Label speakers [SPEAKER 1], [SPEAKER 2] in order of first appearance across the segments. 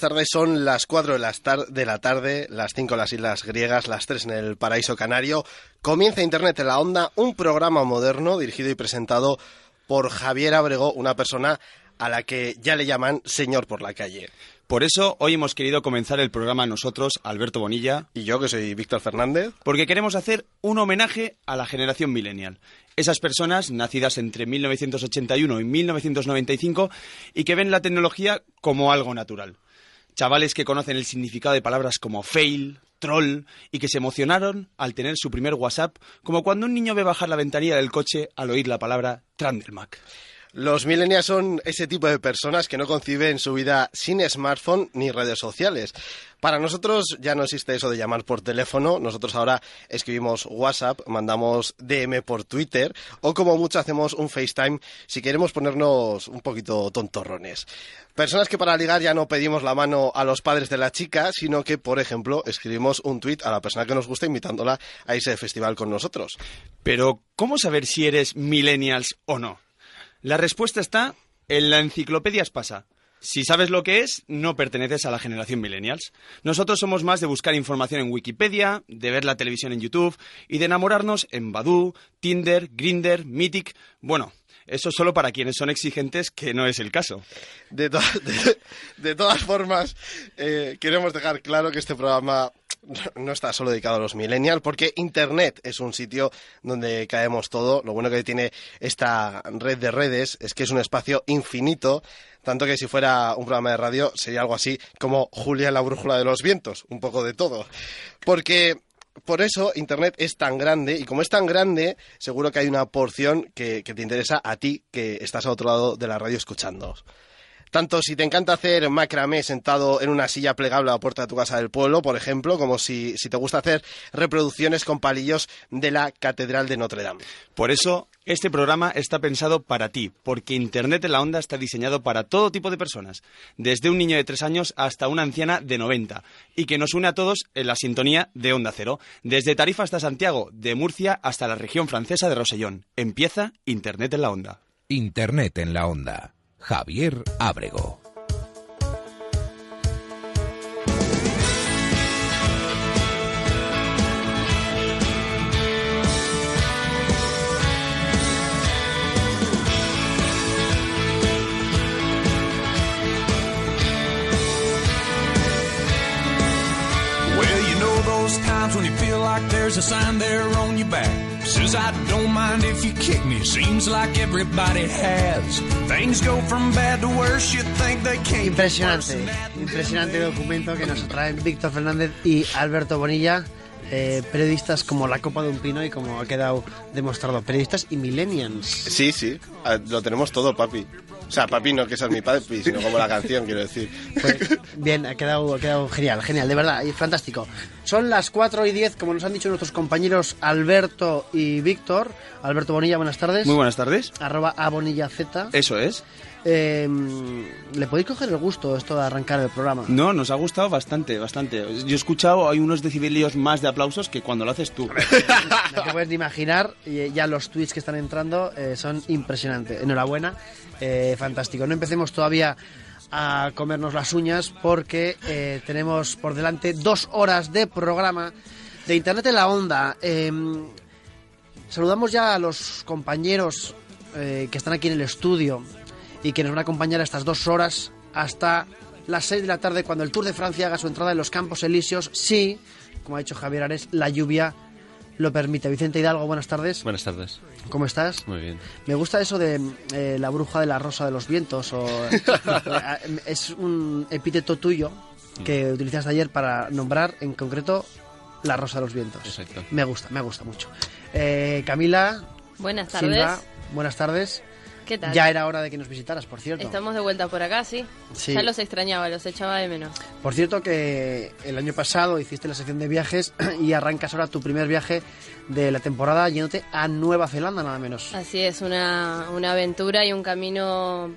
[SPEAKER 1] tardes son las 4 de, las tar- de la tarde, las 5 en las islas griegas, las 3 en el paraíso canario. Comienza Internet en la Onda, un programa moderno dirigido y presentado por Javier Abrego, una persona a la que ya le llaman señor por la calle.
[SPEAKER 2] Por eso hoy hemos querido comenzar el programa nosotros, Alberto Bonilla,
[SPEAKER 1] Y yo, que soy Víctor Fernández.
[SPEAKER 2] porque queremos hacer un homenaje a la generación millennial. Esas personas nacidas entre 1981 y 1995 y que ven la tecnología como algo natural. Chavales que conocen el significado de palabras como fail, troll y que se emocionaron al tener su primer WhatsApp, como cuando un niño ve bajar la ventanilla del coche al oír la palabra Trandelmac.
[SPEAKER 1] Los millennials son ese tipo de personas que no conciben su vida sin smartphone ni redes sociales. Para nosotros ya no existe eso de llamar por teléfono. Nosotros ahora escribimos WhatsApp, mandamos DM por Twitter o como mucho hacemos un FaceTime si queremos ponernos un poquito tontorrones. Personas que para ligar ya no pedimos la mano a los padres de la chica, sino que, por ejemplo, escribimos un tweet a la persona que nos gusta invitándola a ese festival con nosotros.
[SPEAKER 2] Pero, ¿cómo saber si eres millennials o no? La respuesta está en la enciclopedia Espasa. Si sabes lo que es, no perteneces a la generación millennials. Nosotros somos más de buscar información en Wikipedia, de ver la televisión en YouTube y de enamorarnos en Badoo, Tinder, Grinder, Mythic. Bueno, eso solo para quienes son exigentes, que no es el caso.
[SPEAKER 1] De, de todas formas, eh, queremos dejar claro que este programa no está solo dedicado a los millennials, porque Internet es un sitio donde caemos todo. Lo bueno que tiene esta red de redes es que es un espacio infinito, tanto que si fuera un programa de radio sería algo así como Julia la brújula de los vientos, un poco de todo. Porque por eso Internet es tan grande y como es tan grande, seguro que hay una porción que, te interesa a ti que estás al otro lado de la radio escuchando. Tanto si te encanta hacer macramé sentado en una silla plegable a la puerta de tu casa del pueblo, por ejemplo, como si, si te gusta hacer reproducciones con palillos de la Catedral de Notre Dame.
[SPEAKER 2] Por eso, este programa está pensado para ti, porque Internet en la Onda está diseñado para todo tipo de personas, desde un niño de 3 años hasta una anciana de 90, y que nos une a todos en la sintonía de Onda Cero, desde Tarifa hasta Santiago, de Murcia hasta la región francesa de Rosellón. Empieza Internet en la Onda.
[SPEAKER 3] Internet en la onda. Javier Ábrego.
[SPEAKER 4] Well, you know those times when you feel like there's a sign there on your back. Says I don't mind if you kick me. Seems like everybody has. Things go from bad to worse. You think they can't.
[SPEAKER 5] Impresionante, impresionante documento que nos traen Víctor Fernández y Alberto Bonilla, eh, periodistas como la copa de un pino y como ha quedado demostrado, periodistas y millennials.
[SPEAKER 1] Sí, sí, lo tenemos todo, papi. O sea, papi no que seas mi papi, sino como la canción, quiero decir.
[SPEAKER 5] Pues, bien, ha quedado, ha quedado genial, genial, de verdad, y fantástico. Son las 4 y 10, como nos han dicho nuestros compañeros Alberto y Víctor. Alberto Bonilla, buenas tardes.
[SPEAKER 2] Muy buenas tardes.
[SPEAKER 5] Arroba a Bonilla Z.
[SPEAKER 2] Eso es.
[SPEAKER 5] Eh, ¿Le podéis coger el gusto esto de arrancar el programa?
[SPEAKER 2] No, nos ha gustado bastante, bastante. Yo he escuchado, hay unos decibelios más de aplausos que cuando lo haces tú.
[SPEAKER 5] No te puedes ni imaginar, ya los tweets que están entrando eh, son impresionantes. Enhorabuena, eh, fantástico. No empecemos todavía a comernos las uñas porque eh, tenemos por delante dos horas de programa de Internet en la Onda. Eh, saludamos ya a los compañeros que están aquí en el estudio y que nos van a acompañar estas dos horas hasta las 6 de la tarde cuando el Tour de Francia haga su entrada en los Campos Elíseos. Sí, como ha dicho Javier Ares, la lluvia lo permite. Vicente Hidalgo, buenas tardes.
[SPEAKER 6] Buenas tardes.
[SPEAKER 5] ¿Cómo estás?
[SPEAKER 6] Muy bien.
[SPEAKER 5] Me gusta eso de eh, la bruja de la rosa de los vientos. O, es un epíteto tuyo que utilizaste ayer para nombrar en concreto la rosa de los vientos.
[SPEAKER 6] Exacto.
[SPEAKER 5] Me gusta, me gusta mucho. Eh, Camila
[SPEAKER 7] Buenas tardes.
[SPEAKER 5] Silva, buenas tardes.
[SPEAKER 7] ¿Qué tal?
[SPEAKER 5] Ya era hora de que nos visitaras, por cierto.
[SPEAKER 7] Estamos de vuelta por acá, ¿sí?
[SPEAKER 5] Sí.
[SPEAKER 7] Ya los extrañaba, los echaba de menos.
[SPEAKER 5] Por cierto que el año pasado hiciste la sección de viajes y arrancas ahora tu primer viaje de la temporada yéndote a Nueva Zelanda, nada menos.
[SPEAKER 7] Así es, una, una aventura y un camino,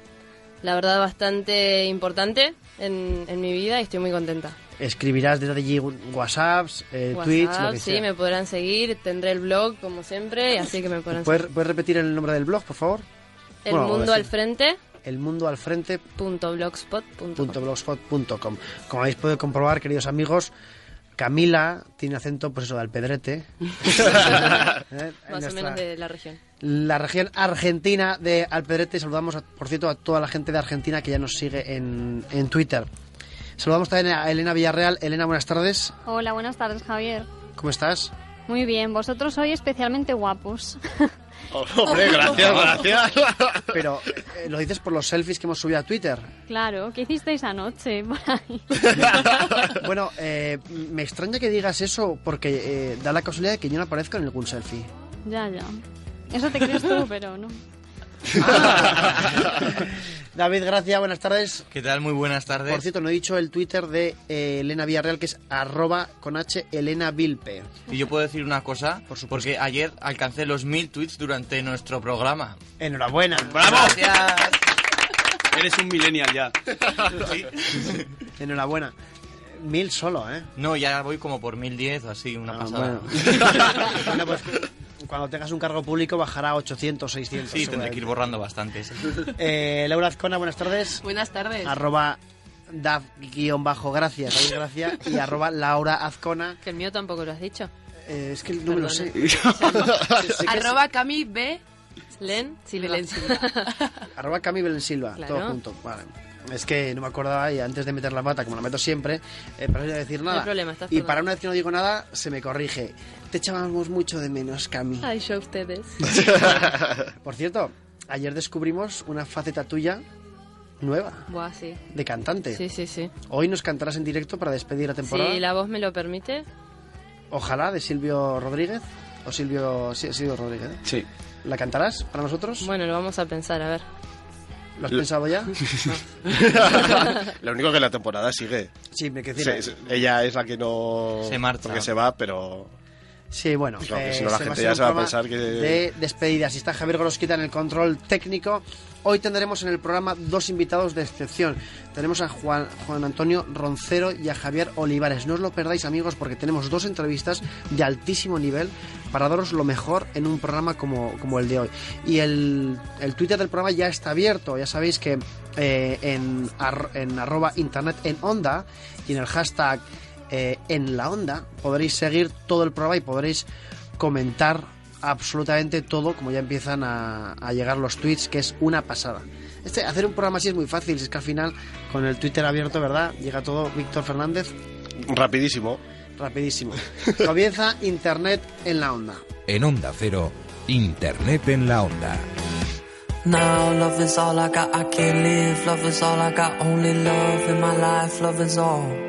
[SPEAKER 7] la verdad, bastante importante en, en mi vida y estoy muy contenta.
[SPEAKER 5] Escribirás desde allí WhatsApps, eh, tweets, lo
[SPEAKER 7] WhatsApp,
[SPEAKER 5] que
[SPEAKER 7] sí,
[SPEAKER 5] sea.
[SPEAKER 7] me podrán seguir, tendré el blog como siempre, así que me podrán
[SPEAKER 5] ¿Puedes,
[SPEAKER 7] seguir.
[SPEAKER 5] puedes repetir el nombre del blog, por favor?
[SPEAKER 7] El
[SPEAKER 5] bueno,
[SPEAKER 7] mundo al frente,
[SPEAKER 5] elmundoalfrente.blogspot.com. Como habéis podido comprobar, queridos amigos, Camila tiene acento, pues eso, de Alpedrete. ¿Eh?
[SPEAKER 7] Más
[SPEAKER 5] Nuestra-
[SPEAKER 7] o menos de la región.
[SPEAKER 5] la región argentina de Alpedrete. Saludamos, a- por cierto, a toda la gente de Argentina que ya nos sigue en, en Twitter. Saludamos también a Elena Villarreal. Elena, buenas tardes.
[SPEAKER 6] Hola, buenas tardes, Javier.
[SPEAKER 5] ¿Cómo estás?
[SPEAKER 6] Muy bien, vosotros sois especialmente guapos.
[SPEAKER 1] Hombre, gracias, gracias.
[SPEAKER 5] Pero eh, lo dices por los selfies que hemos subido a Twitter.
[SPEAKER 6] claro, ¿qué hicisteis anoche por ahí?
[SPEAKER 5] Bueno, eh, me extraña que digas eso porque eh, da la casualidad de que yo no aparezco en ningún selfie.
[SPEAKER 6] ya, ya. Eso te crees tú, pero no.
[SPEAKER 5] David Gracia, buenas tardes.
[SPEAKER 8] ¿Qué tal? Muy buenas tardes.
[SPEAKER 5] Por cierto, no he dicho el Twitter de eh, Elena Villarreal, que es arroba con H Elena Vilpe.
[SPEAKER 8] Y yo puedo decir una cosa,
[SPEAKER 5] Por supuesto.
[SPEAKER 8] porque ayer alcancé los mil tweets durante nuestro programa.
[SPEAKER 5] Enhorabuena.
[SPEAKER 2] ¡Bravo!
[SPEAKER 8] Gracias.
[SPEAKER 2] Eres un millennial ya.
[SPEAKER 8] Sí.
[SPEAKER 5] Enhorabuena. Mil solo, ¿eh?
[SPEAKER 8] No, ya voy como por mil diez o así, una
[SPEAKER 5] Ah,
[SPEAKER 8] pasada.
[SPEAKER 5] bueno. Bueno, pues cuando tengas un cargo público bajará a 800, 600.
[SPEAKER 8] Sí, tendré que ir borrando bastantes.
[SPEAKER 5] Eh, Laura Azcona, buenas tardes.
[SPEAKER 9] Buenas tardes.
[SPEAKER 5] Arroba Dav-gracias, David Gracia, y arroba Laura Azcona.
[SPEAKER 7] Que el mío tampoco lo has dicho.
[SPEAKER 5] Eh, es que no me lo sé.
[SPEAKER 9] Arroba Cami B.
[SPEAKER 7] Len Silva.
[SPEAKER 5] Arroba Cami Belén Silva,
[SPEAKER 7] Claro.
[SPEAKER 5] todo junto. Vale. Es que no me acordaba y antes de meter la pata, como la meto siempre, eh, para no decir
[SPEAKER 7] No hay
[SPEAKER 5] nada.
[SPEAKER 7] problema, estás
[SPEAKER 5] y para una vez que no digo nada, se me corrige. Te echábamos mucho de menos, Cami.
[SPEAKER 7] Ay, yo ustedes.
[SPEAKER 5] Por cierto, ayer descubrimos una faceta tuya nueva,
[SPEAKER 7] Buah, sí.
[SPEAKER 5] de cantante.
[SPEAKER 7] Sí, sí, sí.
[SPEAKER 5] Hoy nos cantarás en directo para despedir la temporada.
[SPEAKER 7] Si la voz me lo permite.
[SPEAKER 5] Ojalá, de Silvio Rodríguez. O Silvio... Sí, Silvio Rodríguez. ¿eh?
[SPEAKER 2] Sí.
[SPEAKER 5] ¿La cantarás para nosotros?
[SPEAKER 7] Bueno, lo vamos a pensar, a ver.
[SPEAKER 5] ¿Lo has pensado ya?
[SPEAKER 1] Lo único que la temporada sigue.
[SPEAKER 5] Sí, me quedé.
[SPEAKER 1] Sí, sí, ella es la que no...
[SPEAKER 8] Se marcha.
[SPEAKER 1] Porque se va, pero...
[SPEAKER 5] Sí, bueno. Eh,
[SPEAKER 1] si no la gente ya se va a pensar que-
[SPEAKER 5] De despedidas. Y está Javier Gorosquita en el control técnico. Hoy tendremos en el programa dos invitados de excepción. Tenemos a Juan, Juan Antonio Roncero y a Javier Olivares. No os lo perdáis, amigos, porque tenemos dos entrevistas de altísimo nivel para daros lo mejor en un programa como, como el de hoy. Y el, el Twitter del programa ya está abierto. Ya sabéis que eh, en, ar- en arroba internet en onda y en el hashtag eh, en la onda podréis seguir todo el programa y podréis comentar absolutamente todo como ya empiezan a, a llegar los tweets que es una pasada este hacer un programa así es muy fácil es que al final con el Twitter abierto verdad llega todo Víctor Fernández
[SPEAKER 1] Rapidísimo.
[SPEAKER 5] rapidísimo comienza internet en la onda
[SPEAKER 3] En Onda Cero, Internet en la Onda.
[SPEAKER 10] Now love is all I got, I can't live. Love is all I got, only love in my life. Love is all.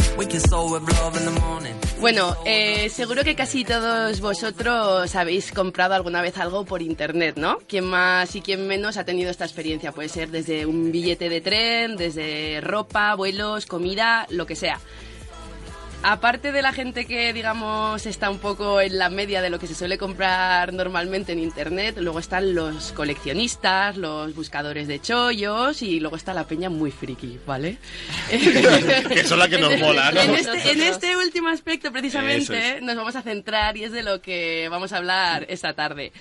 [SPEAKER 9] Bueno, eh, seguro que casi todos vosotros habéis comprado alguna vez algo por internet, ¿no? Quien más y quien menos ha tenido esta experiencia. Puede ser desde un billete de tren, desde ropa, vuelos, comida, lo que sea. Aparte de la gente que, digamos, está un poco en la media de lo que se suele comprar normalmente en Internet, luego están los coleccionistas, los buscadores de chollos y luego está la peña muy friki, ¿vale?
[SPEAKER 1] Que son las que nos mola, ¿no?
[SPEAKER 9] En este, en este último aspecto, precisamente,
[SPEAKER 1] Eso es.
[SPEAKER 9] nos vamos a centrar y es de lo que vamos a hablar esta tarde.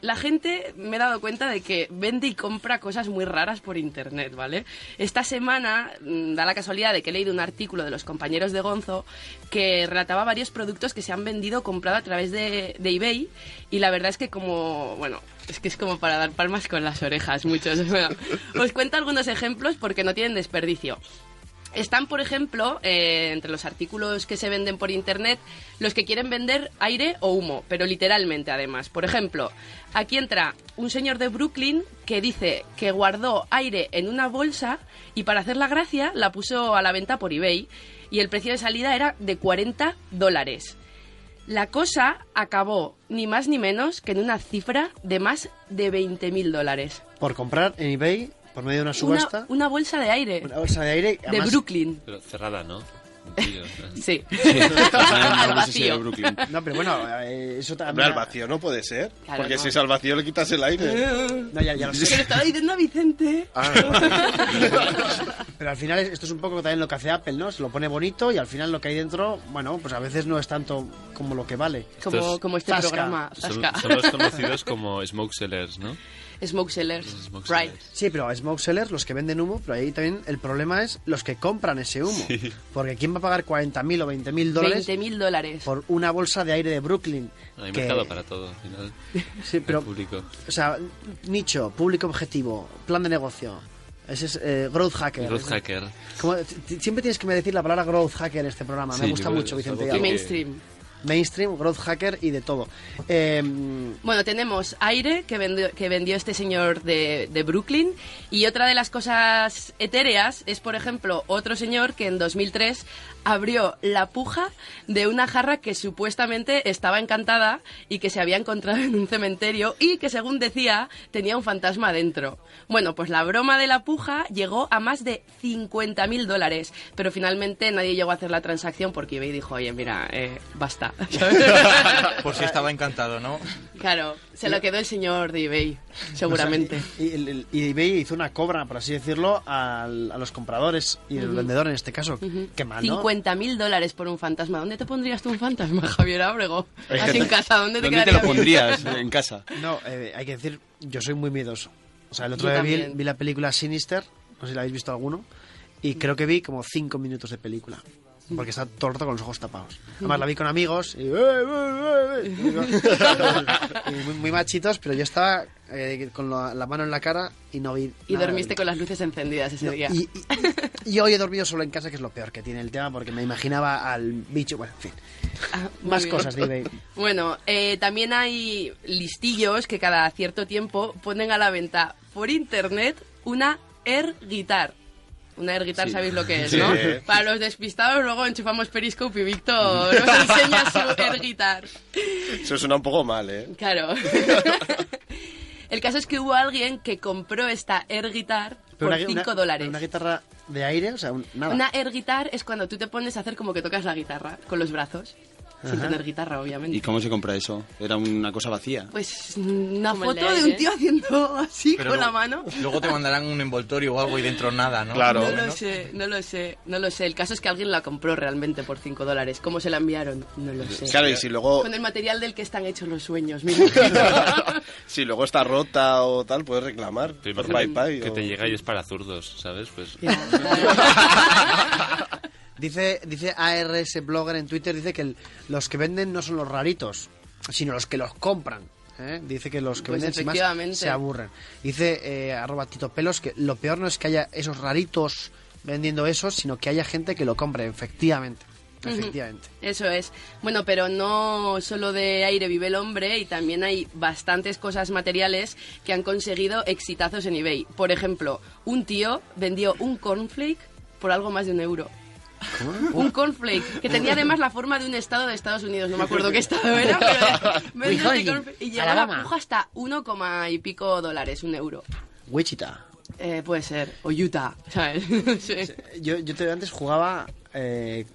[SPEAKER 9] La gente, me he dado cuenta de que vende y compra cosas muy raras por internet, ¿vale? Esta semana mm, da la casualidad de que he leído un artículo de los compañeros de Gonzo que relataba varios productos que se han vendido comprado a través de, eBay y la verdad es que como, bueno, es que es como para dar palmas con las orejas, muchos. Os cuento algunos ejemplos porque no tienen desperdicio. Están, por ejemplo, eh, entre los artículos que se venden por internet, los que quieren vender aire o humo, pero literalmente además. Por ejemplo, aquí entra un señor de Brooklyn que dice que guardó aire en una bolsa y para hacer la gracia la puso a la venta por eBay y el precio de salida era de 40 dólares. La cosa acabó ni más ni menos que en una cifra de más de 20.000 dólares.
[SPEAKER 5] por comprar en eBay por medio de una subasta
[SPEAKER 9] una bolsa de aire
[SPEAKER 5] una bolsa de aire
[SPEAKER 9] de Brooklyn.
[SPEAKER 11] Pero cerrada, ¿no?
[SPEAKER 9] Sí.
[SPEAKER 2] Al
[SPEAKER 9] vacío.
[SPEAKER 5] No, pero bueno, eh, eso
[SPEAKER 1] Hombre,
[SPEAKER 5] también...
[SPEAKER 1] al vacío no puede ser.
[SPEAKER 9] Claro,
[SPEAKER 1] porque
[SPEAKER 9] no.
[SPEAKER 1] si es al vacío le quitas el aire.
[SPEAKER 5] No, ya, ya lo
[SPEAKER 9] Que le
[SPEAKER 5] sé.
[SPEAKER 9] estaba diciendo a Vicente.
[SPEAKER 1] Ah,
[SPEAKER 5] Pero al final es- esto es un poco también lo que hace Apple, ¿no? Se lo pone bonito y al final lo que hay dentro, bueno, pues a veces no es tanto como lo que vale.
[SPEAKER 9] Como,
[SPEAKER 11] Estos-
[SPEAKER 9] como este
[SPEAKER 5] Zasca.
[SPEAKER 9] programa.
[SPEAKER 11] Son, los conocidos como smoke sellers, ¿no?
[SPEAKER 9] Smoke sellers.
[SPEAKER 11] Smoke
[SPEAKER 9] Right.
[SPEAKER 11] sellers.
[SPEAKER 5] Sí, pero smoke sellers, los que venden humo, pero ahí también el problema es los que compran ese humo.
[SPEAKER 11] Sí.
[SPEAKER 5] Porque ¿quién va a pagar 40.000 o 20.000 dólares
[SPEAKER 9] 20 mil dólares.
[SPEAKER 5] por una bolsa de aire de Brooklyn?
[SPEAKER 11] Hay
[SPEAKER 5] que-
[SPEAKER 11] mercado para todo, al final.
[SPEAKER 5] Sí, pero,
[SPEAKER 11] El público.
[SPEAKER 5] o sea, nicho, público objetivo, plan de negocio. Ese es eh, growth hacker.
[SPEAKER 11] Growth hacker.
[SPEAKER 5] como- siempre tienes que me decir la palabra growth hacker en este programa. me gusta mucho, Vicente.
[SPEAKER 11] que-
[SPEAKER 9] mainstream.
[SPEAKER 5] Mainstream, growth hacker y de todo. Eh,
[SPEAKER 9] Bueno, tenemos aire que vendió, que vendió este señor de, de Brooklyn y otra de las cosas etéreas es, por ejemplo, otro señor que en 2003 abrió la puja de una jarra que supuestamente estaba encantada y que se había encontrado en un cementerio y que, según decía, tenía un fantasma dentro. Bueno, pues la broma de la puja llegó a más de 50 mil dólares, pero finalmente nadie llegó a hacer la transacción porque eBay dijo, oye, mira, eh, basta.
[SPEAKER 8] Por si estaba encantado, ¿no?
[SPEAKER 9] Claro, se lo quedó el señor de eBay, seguramente.
[SPEAKER 5] o sea, y, y el- el- y eBay hizo una cobra, por así decirlo, a los compradores y el
[SPEAKER 9] Ujú.
[SPEAKER 5] vendedor en este caso. Qué mal, ¿no?
[SPEAKER 9] 50 mil dólares por un fantasma. ¿Dónde te pondrías tú un fantasma, Javier Abrego?
[SPEAKER 2] Hay
[SPEAKER 9] Así en casa, ¿dónde te
[SPEAKER 2] ¿Dónde te
[SPEAKER 9] quedaría
[SPEAKER 2] lo pondrías? En casa.
[SPEAKER 5] No, eh, hay que decir, yo soy muy miedoso. O sea, el otro
[SPEAKER 9] Yo
[SPEAKER 5] día vi, vi la película Sinister, no sé si la habéis visto alguno, y creo que vi como cinco minutos de película. Porque está todo el rato con los ojos tapados. Además la vi con amigos y, "Eh, eh, eh", y muy, muy machitos, pero yo estaba eh, con la, la mano en la cara y no vi
[SPEAKER 9] Y
[SPEAKER 5] nada.
[SPEAKER 9] dormiste con las luces encendidas ese
[SPEAKER 5] No,
[SPEAKER 9] día.
[SPEAKER 5] y, y- y hoy he dormido solo en casa, que es lo peor que tiene el tema, porque me imaginaba al bicho. Bueno, en fin.
[SPEAKER 9] Ah,
[SPEAKER 5] Más
[SPEAKER 9] bien.
[SPEAKER 5] cosas de eBay.
[SPEAKER 9] Bueno, eh, también hay listillos que cada cierto tiempo ponen a la venta por internet una air guitar. Una air guitar,
[SPEAKER 1] Sí.
[SPEAKER 9] sabéis lo que es,
[SPEAKER 1] Sí.
[SPEAKER 9] ¿no? Para los despistados, luego enchufamos Periscope y Víctor nos enseña su air guitar.
[SPEAKER 1] Eso suena un poco mal, ¿eh?
[SPEAKER 9] Claro. El caso es que hubo alguien que compró esta air guitar por
[SPEAKER 5] una-
[SPEAKER 9] 5
[SPEAKER 5] una-
[SPEAKER 9] dólares.
[SPEAKER 5] Una guitarra de aire, o sea, un- nada.
[SPEAKER 9] Una air guitar es cuando tú te pones a hacer como que tocas la guitarra con los brazos. Sin
[SPEAKER 5] Ajá.
[SPEAKER 9] tener guitarra, obviamente.
[SPEAKER 2] ¿Y cómo se compra eso? Era una cosa vacía.
[SPEAKER 9] Pues una
[SPEAKER 7] Como el de
[SPEAKER 9] foto de un tío haciendo así
[SPEAKER 8] Pero
[SPEAKER 9] con la mano.
[SPEAKER 8] Luego te mandarán un envoltorio o algo y dentro nada, ¿no?
[SPEAKER 1] Claro.
[SPEAKER 9] No lo sé, no lo sé, no lo sé. El caso es que alguien la compró realmente por 5 dólares. ¿Cómo se la enviaron? No lo sé.
[SPEAKER 1] Claro, y si luego,
[SPEAKER 9] Con el material del que están hechos los sueños,
[SPEAKER 1] si luego está rota o tal, puedes reclamar. Por PayPal
[SPEAKER 11] que
[SPEAKER 1] o-
[SPEAKER 11] te llega y es para zurdos, ¿sabes? Pues
[SPEAKER 5] Dice, dice ARS Blogger en Twitter, dice que el- los que venden no son los raritos, sino los que los compran. ¿eh? Dice que los que
[SPEAKER 9] Pues
[SPEAKER 5] venden más se aburren. Dice eh, arroba Tito Pelos que lo peor no es que haya esos raritos vendiendo esos, sino que haya gente que lo compre, efectivamente. Efectivamente.
[SPEAKER 9] Eso es. Bueno, pero no solo de aire vive el hombre y también hay bastantes cosas materiales que han conseguido exitazos en eBay. Por ejemplo, un tío vendió un cornflake por algo más de un euro. Un cornflake que tenía además la forma de un estado de Estados Unidos, no me acuerdo qué estado era, pero este y llegó a
[SPEAKER 5] Alabama.
[SPEAKER 9] la puja hasta 1, coma y pico dólares, un euro.
[SPEAKER 5] Wichita.
[SPEAKER 9] Eh, puede ser, o Utah, ¿sabes? Sí.
[SPEAKER 5] Yo, yo te- antes jugaba. eh,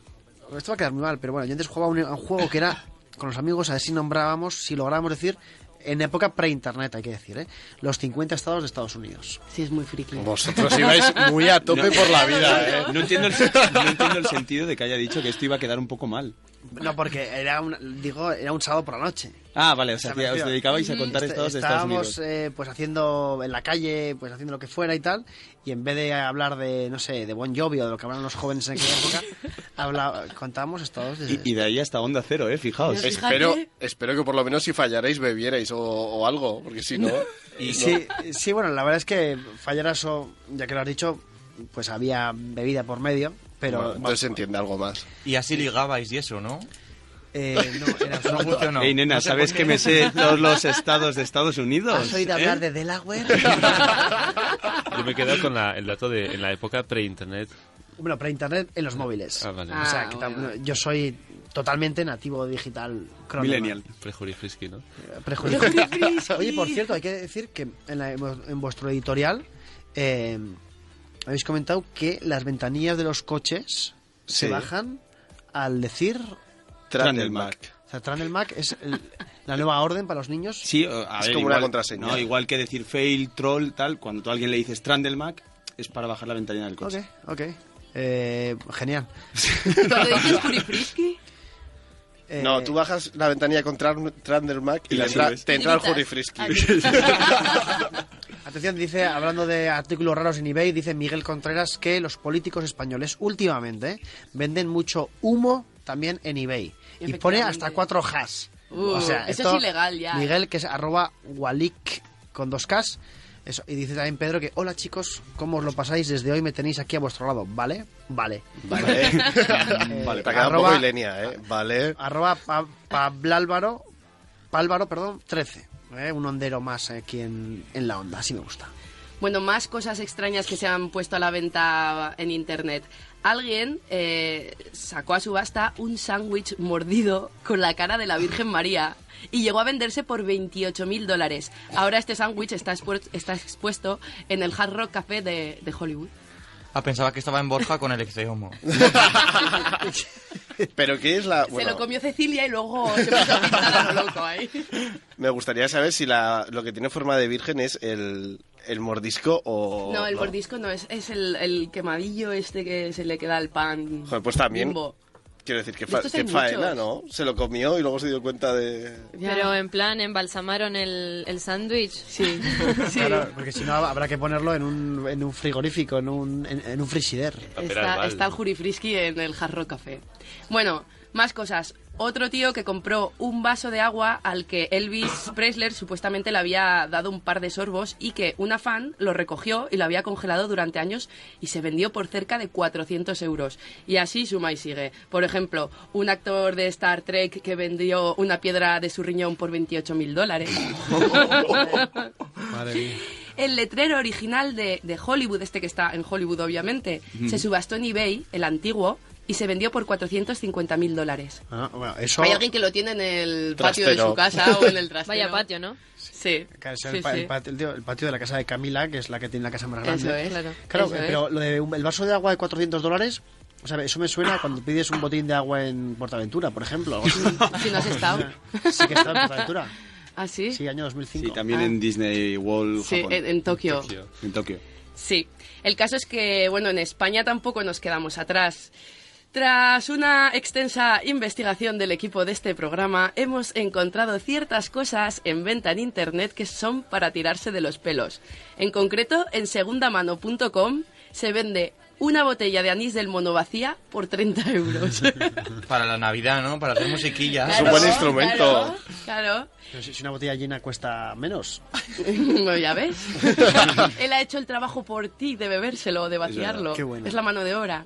[SPEAKER 5] esto va a quedar muy mal, pero bueno, yo antes jugaba un, un juego que era con los amigos, a ver si nombrábamos, si lográbamos decir, en época pre-internet, hay que decir, ¿eh? los 50 estados de Estados Unidos.
[SPEAKER 9] Sí, es muy friki.
[SPEAKER 1] Vosotros ibais muy a tope por la vida, ¿eh?
[SPEAKER 2] No entiendo, el, no entiendo el sentido de que haya dicho que esto iba a quedar un poco mal.
[SPEAKER 5] No, porque era un, digo, era un sábado por la noche.
[SPEAKER 2] Ah, vale, o sea,
[SPEAKER 5] me
[SPEAKER 2] que os dedicabais a contar
[SPEAKER 5] Est-
[SPEAKER 2] estados de Estados
[SPEAKER 5] Estábamos eh, pues haciendo en la calle, pues haciendo lo que fuera y tal, y en vez de hablar de, no sé, de Bon Jovi o de lo que hablan los jóvenes en aquella época, habla, contábamos estados de...
[SPEAKER 2] Y, y de ahí hasta Onda Cero, ¿eh? Fijaos.
[SPEAKER 1] Espero, espero que por lo menos si fallarais bebierais o, o algo, porque si no...
[SPEAKER 5] Y sí, sí, bueno, la verdad es que fallar eso, ya que lo has dicho, pues había bebida por medio, pero
[SPEAKER 1] Bueno, entonces se entiende algo más.
[SPEAKER 8] Y así ligabais y eso, ¿no?
[SPEAKER 5] eh, no, en
[SPEAKER 8] No
[SPEAKER 5] absoluto.
[SPEAKER 8] funcionó.
[SPEAKER 2] Ey, nena,
[SPEAKER 8] No
[SPEAKER 2] ¿sabes que
[SPEAKER 8] qué.
[SPEAKER 2] me sé todos los estados de Estados Unidos?
[SPEAKER 5] ¿Has oído hablar
[SPEAKER 2] ¿Eh?
[SPEAKER 5] de Delaware?
[SPEAKER 11] yo me quedo con la- el dato de en la época pre-internet.
[SPEAKER 5] bueno, para internet en los móviles.
[SPEAKER 11] Ah, vale.
[SPEAKER 5] o sea,
[SPEAKER 9] Ah,
[SPEAKER 5] que
[SPEAKER 9] bueno.
[SPEAKER 5] tam- yo soy totalmente nativo digital. crónico.
[SPEAKER 2] Millennial.
[SPEAKER 11] Prejurifrisky, ¿no?
[SPEAKER 5] Prejuicio. Oye, por cierto, hay que decir que en, la- en vuestro editorial eh, habéis comentado que las ventanillas de los coches se
[SPEAKER 1] Sí.
[SPEAKER 5] bajan al decir...
[SPEAKER 1] Trandelmark.
[SPEAKER 5] O sea, Trandelmark es el- la nueva orden para los niños.
[SPEAKER 2] Sí, a
[SPEAKER 1] Es
[SPEAKER 2] ver,
[SPEAKER 1] como una contraseña.
[SPEAKER 2] No, igual que decir fail, troll, tal. Cuando tú a alguien le dices Trandelmark, es para bajar la ventanilla del
[SPEAKER 5] Ok,
[SPEAKER 2] coche.
[SPEAKER 5] ok. Eh, genial.
[SPEAKER 9] Cuando dices
[SPEAKER 5] Eh,
[SPEAKER 1] No, tú bajas la ventanilla con Tran- Trandelmark y,
[SPEAKER 2] Y la
[SPEAKER 1] entra- te entra el. Jurifrisky.
[SPEAKER 5] Atención, dice, hablando de artículos raros en eBay, dice Miguel Contreras que los políticos españoles últimamente eh, venden mucho humo también en eBay. Y pone
[SPEAKER 9] Efectivamente.
[SPEAKER 5] hasta cuatro hash.
[SPEAKER 9] Uh, eso es ilegal ya.
[SPEAKER 5] Miguel, que es arroba walik con dos Ks. Eso, y dice también Pedro que, hola chicos, ¿cómo os lo pasáis? Desde hoy me tenéis aquí a vuestro lado, ¿vale? Vale.
[SPEAKER 1] Vale.
[SPEAKER 5] Eh,
[SPEAKER 1] vale, te ha quedado un
[SPEAKER 5] arroba-
[SPEAKER 1] poco ilenia, ¿eh? Vale.
[SPEAKER 5] Arroba pa, Pablálvaro, Pálvaro, perdón, 13. ¿eh? Un hondero más aquí en, en la onda, así me gusta.
[SPEAKER 9] Bueno, más cosas extrañas que se han puesto a la venta en internet. Alguien eh, sacó a subasta un sándwich mordido con la cara de la Virgen María y llegó a venderse por 28 mil dólares. Ahora este sándwich está, está expuesto en el Hard Rock Café de, de Hollywood.
[SPEAKER 8] Ah, pensaba que estaba en Borja con el exceomo.
[SPEAKER 1] Pero ¿qué es la...?
[SPEAKER 9] Se lo comió Cecilia y luego se puso a pintar a lo loco ahí.
[SPEAKER 1] me gustaría saber si la, lo que tiene forma de virgen es el, el mordisco o...
[SPEAKER 9] No, el mordisco no, es, es el, el quemadillo este que se le queda al pan.
[SPEAKER 1] Joder, pues también.
[SPEAKER 9] Bimbo.
[SPEAKER 1] Quiero decir, que, fa- que faena. ¿no? Se lo comió y luego se dio cuenta de...
[SPEAKER 7] Pero en plan, embalsamaron el, el sándwich.
[SPEAKER 9] Sí.
[SPEAKER 5] Claro, porque si no habrá que ponerlo en un, en un frigorífico, en un, en, en un frigider.
[SPEAKER 9] Está, está el Jurifrisky en el Jarro Café. Bueno, más cosas. Otro tío que compró un vaso de agua al que Elvis Presley supuestamente le había dado un par de sorbos y que una fan lo recogió y lo había congelado durante años y se vendió por cerca de 400 euros. Y así suma y sigue. Por ejemplo, un actor de Star Trek que vendió una piedra de su riñón por 28 mil dólares.
[SPEAKER 5] Madre mía.
[SPEAKER 9] El letrero original de, de Hollywood, este que está en Hollywood obviamente, se subastó en eBay, el antiguo, y se vendió por 450 mil dólares.
[SPEAKER 5] Ah, bueno, eso...
[SPEAKER 9] Hay alguien que lo tiene en el patio de su casa o en el trastero.
[SPEAKER 7] Vaya patio, ¿no?
[SPEAKER 9] Sí.
[SPEAKER 5] Es
[SPEAKER 9] sí,
[SPEAKER 5] el, pa-
[SPEAKER 9] sí.
[SPEAKER 5] el patio, el tío- el patio de la casa de Camila, que es la que tiene la casa más grande.
[SPEAKER 9] Eso es, claro.
[SPEAKER 5] Claro,
[SPEAKER 9] Eso es.
[SPEAKER 5] pero lo de un- el vaso de agua de 400 dólares, o sea, eso me suena cuando pides un botín de agua en Portaventura, por ejemplo. algo así.
[SPEAKER 9] Si no has estado.
[SPEAKER 5] Sí que está en Portaventura.
[SPEAKER 9] ¿Ah, sí?
[SPEAKER 5] Sí, año 2005.
[SPEAKER 2] Sí, también
[SPEAKER 9] Ah.
[SPEAKER 2] en Disney World
[SPEAKER 9] Sí,
[SPEAKER 2] Japón.
[SPEAKER 9] en- en Tokio.
[SPEAKER 2] En Tokio.
[SPEAKER 9] Sí. El caso es que, bueno, en España tampoco nos quedamos atrás. Tras una extensa investigación del equipo de este programa, hemos encontrado ciertas cosas en venta en Internet que son para tirarse de los pelos. En concreto, en segundamano.com se vende una botella de anís del mono vacía por 30 euros.
[SPEAKER 8] Para la Navidad, ¿no? Para hacer musiquilla.
[SPEAKER 1] Es un buen instrumento.
[SPEAKER 9] Claro, claro.
[SPEAKER 5] Pero si una botella llena cuesta menos.
[SPEAKER 9] Bueno, ya ves. Él ha hecho el trabajo por ti de bebérselo, de vaciarlo.
[SPEAKER 5] Qué bueno.
[SPEAKER 9] Es la mano de obra.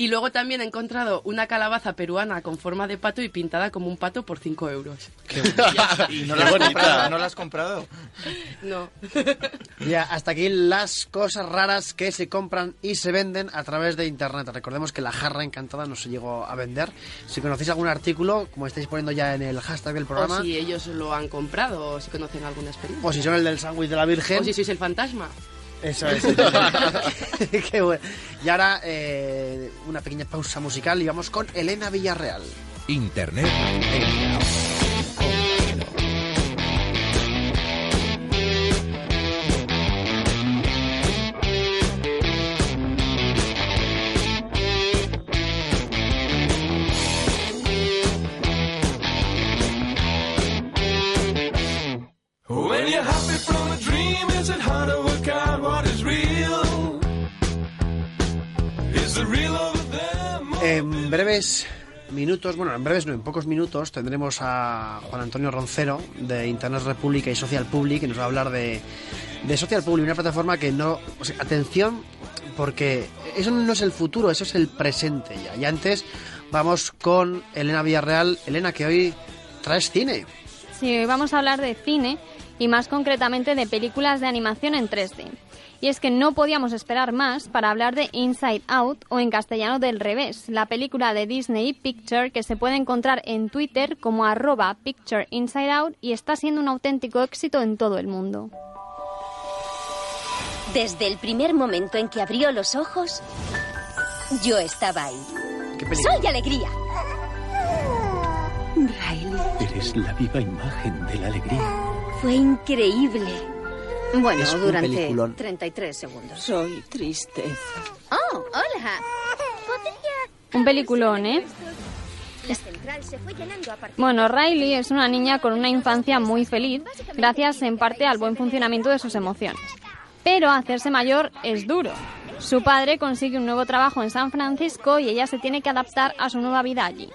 [SPEAKER 9] Y luego también he encontrado una calabaza peruana con forma de pato y pintada como un pato por 5 euros.
[SPEAKER 8] ¿Y no la, has comprado, ¿No la has comprado?
[SPEAKER 9] No.
[SPEAKER 5] Ya, hasta aquí las cosas raras que se compran y se venden a través de internet. Recordemos que la jarra encantada no se llegó a vender. Si conocéis algún artículo, como estáis poniendo ya en el hashtag del programa,
[SPEAKER 9] O si ellos lo han comprado, o si conocen alguna experiencia.
[SPEAKER 5] o si son el del sándwich de la Virgen,
[SPEAKER 9] O si sois el fantasma.
[SPEAKER 5] Eso es. Qué bueno. Y ahora eh, una pequeña pausa musical y vamos con Elena Villarreal.
[SPEAKER 3] Internet En
[SPEAKER 5] breves minutos, bueno, en breves no, en pocos minutos tendremos a Juan Antonio Roncero de Internet República y Social Public que nos va a hablar de, de Social Public, una plataforma que no... atención, porque eso no es el futuro, eso es el presente ya. Y antes vamos con Elena Villarreal. Elena, que hoy traes cine.
[SPEAKER 6] Sí, hoy vamos a hablar de cine y más concretamente de películas de animación en 3D. Y es que no podíamos esperar más para hablar de Inside Out o en castellano del revés, la película de Disney Picture que se puede encontrar en Twitter como arroba Picture Inside Out y está siendo un auténtico éxito en todo el mundo.
[SPEAKER 12] Desde el primer momento en que abrió los ojos, yo estaba ahí. Soy alegría.
[SPEAKER 13] Eres la viva imagen de la alegría.
[SPEAKER 12] Fue increíble. Bueno,
[SPEAKER 13] Es un
[SPEAKER 12] durante
[SPEAKER 13] peliculón.
[SPEAKER 12] 33 segundos.
[SPEAKER 13] Soy tristeza.
[SPEAKER 12] Oh, hola.
[SPEAKER 6] Un peliculón, ¿eh? Bueno, Riley es una niña con una infancia muy feliz, gracias en parte al buen funcionamiento de sus emociones. Pero hacerse mayor es duro. Su padre consigue un nuevo trabajo en San Francisco y ella se tiene que adaptar a su nueva vida allí.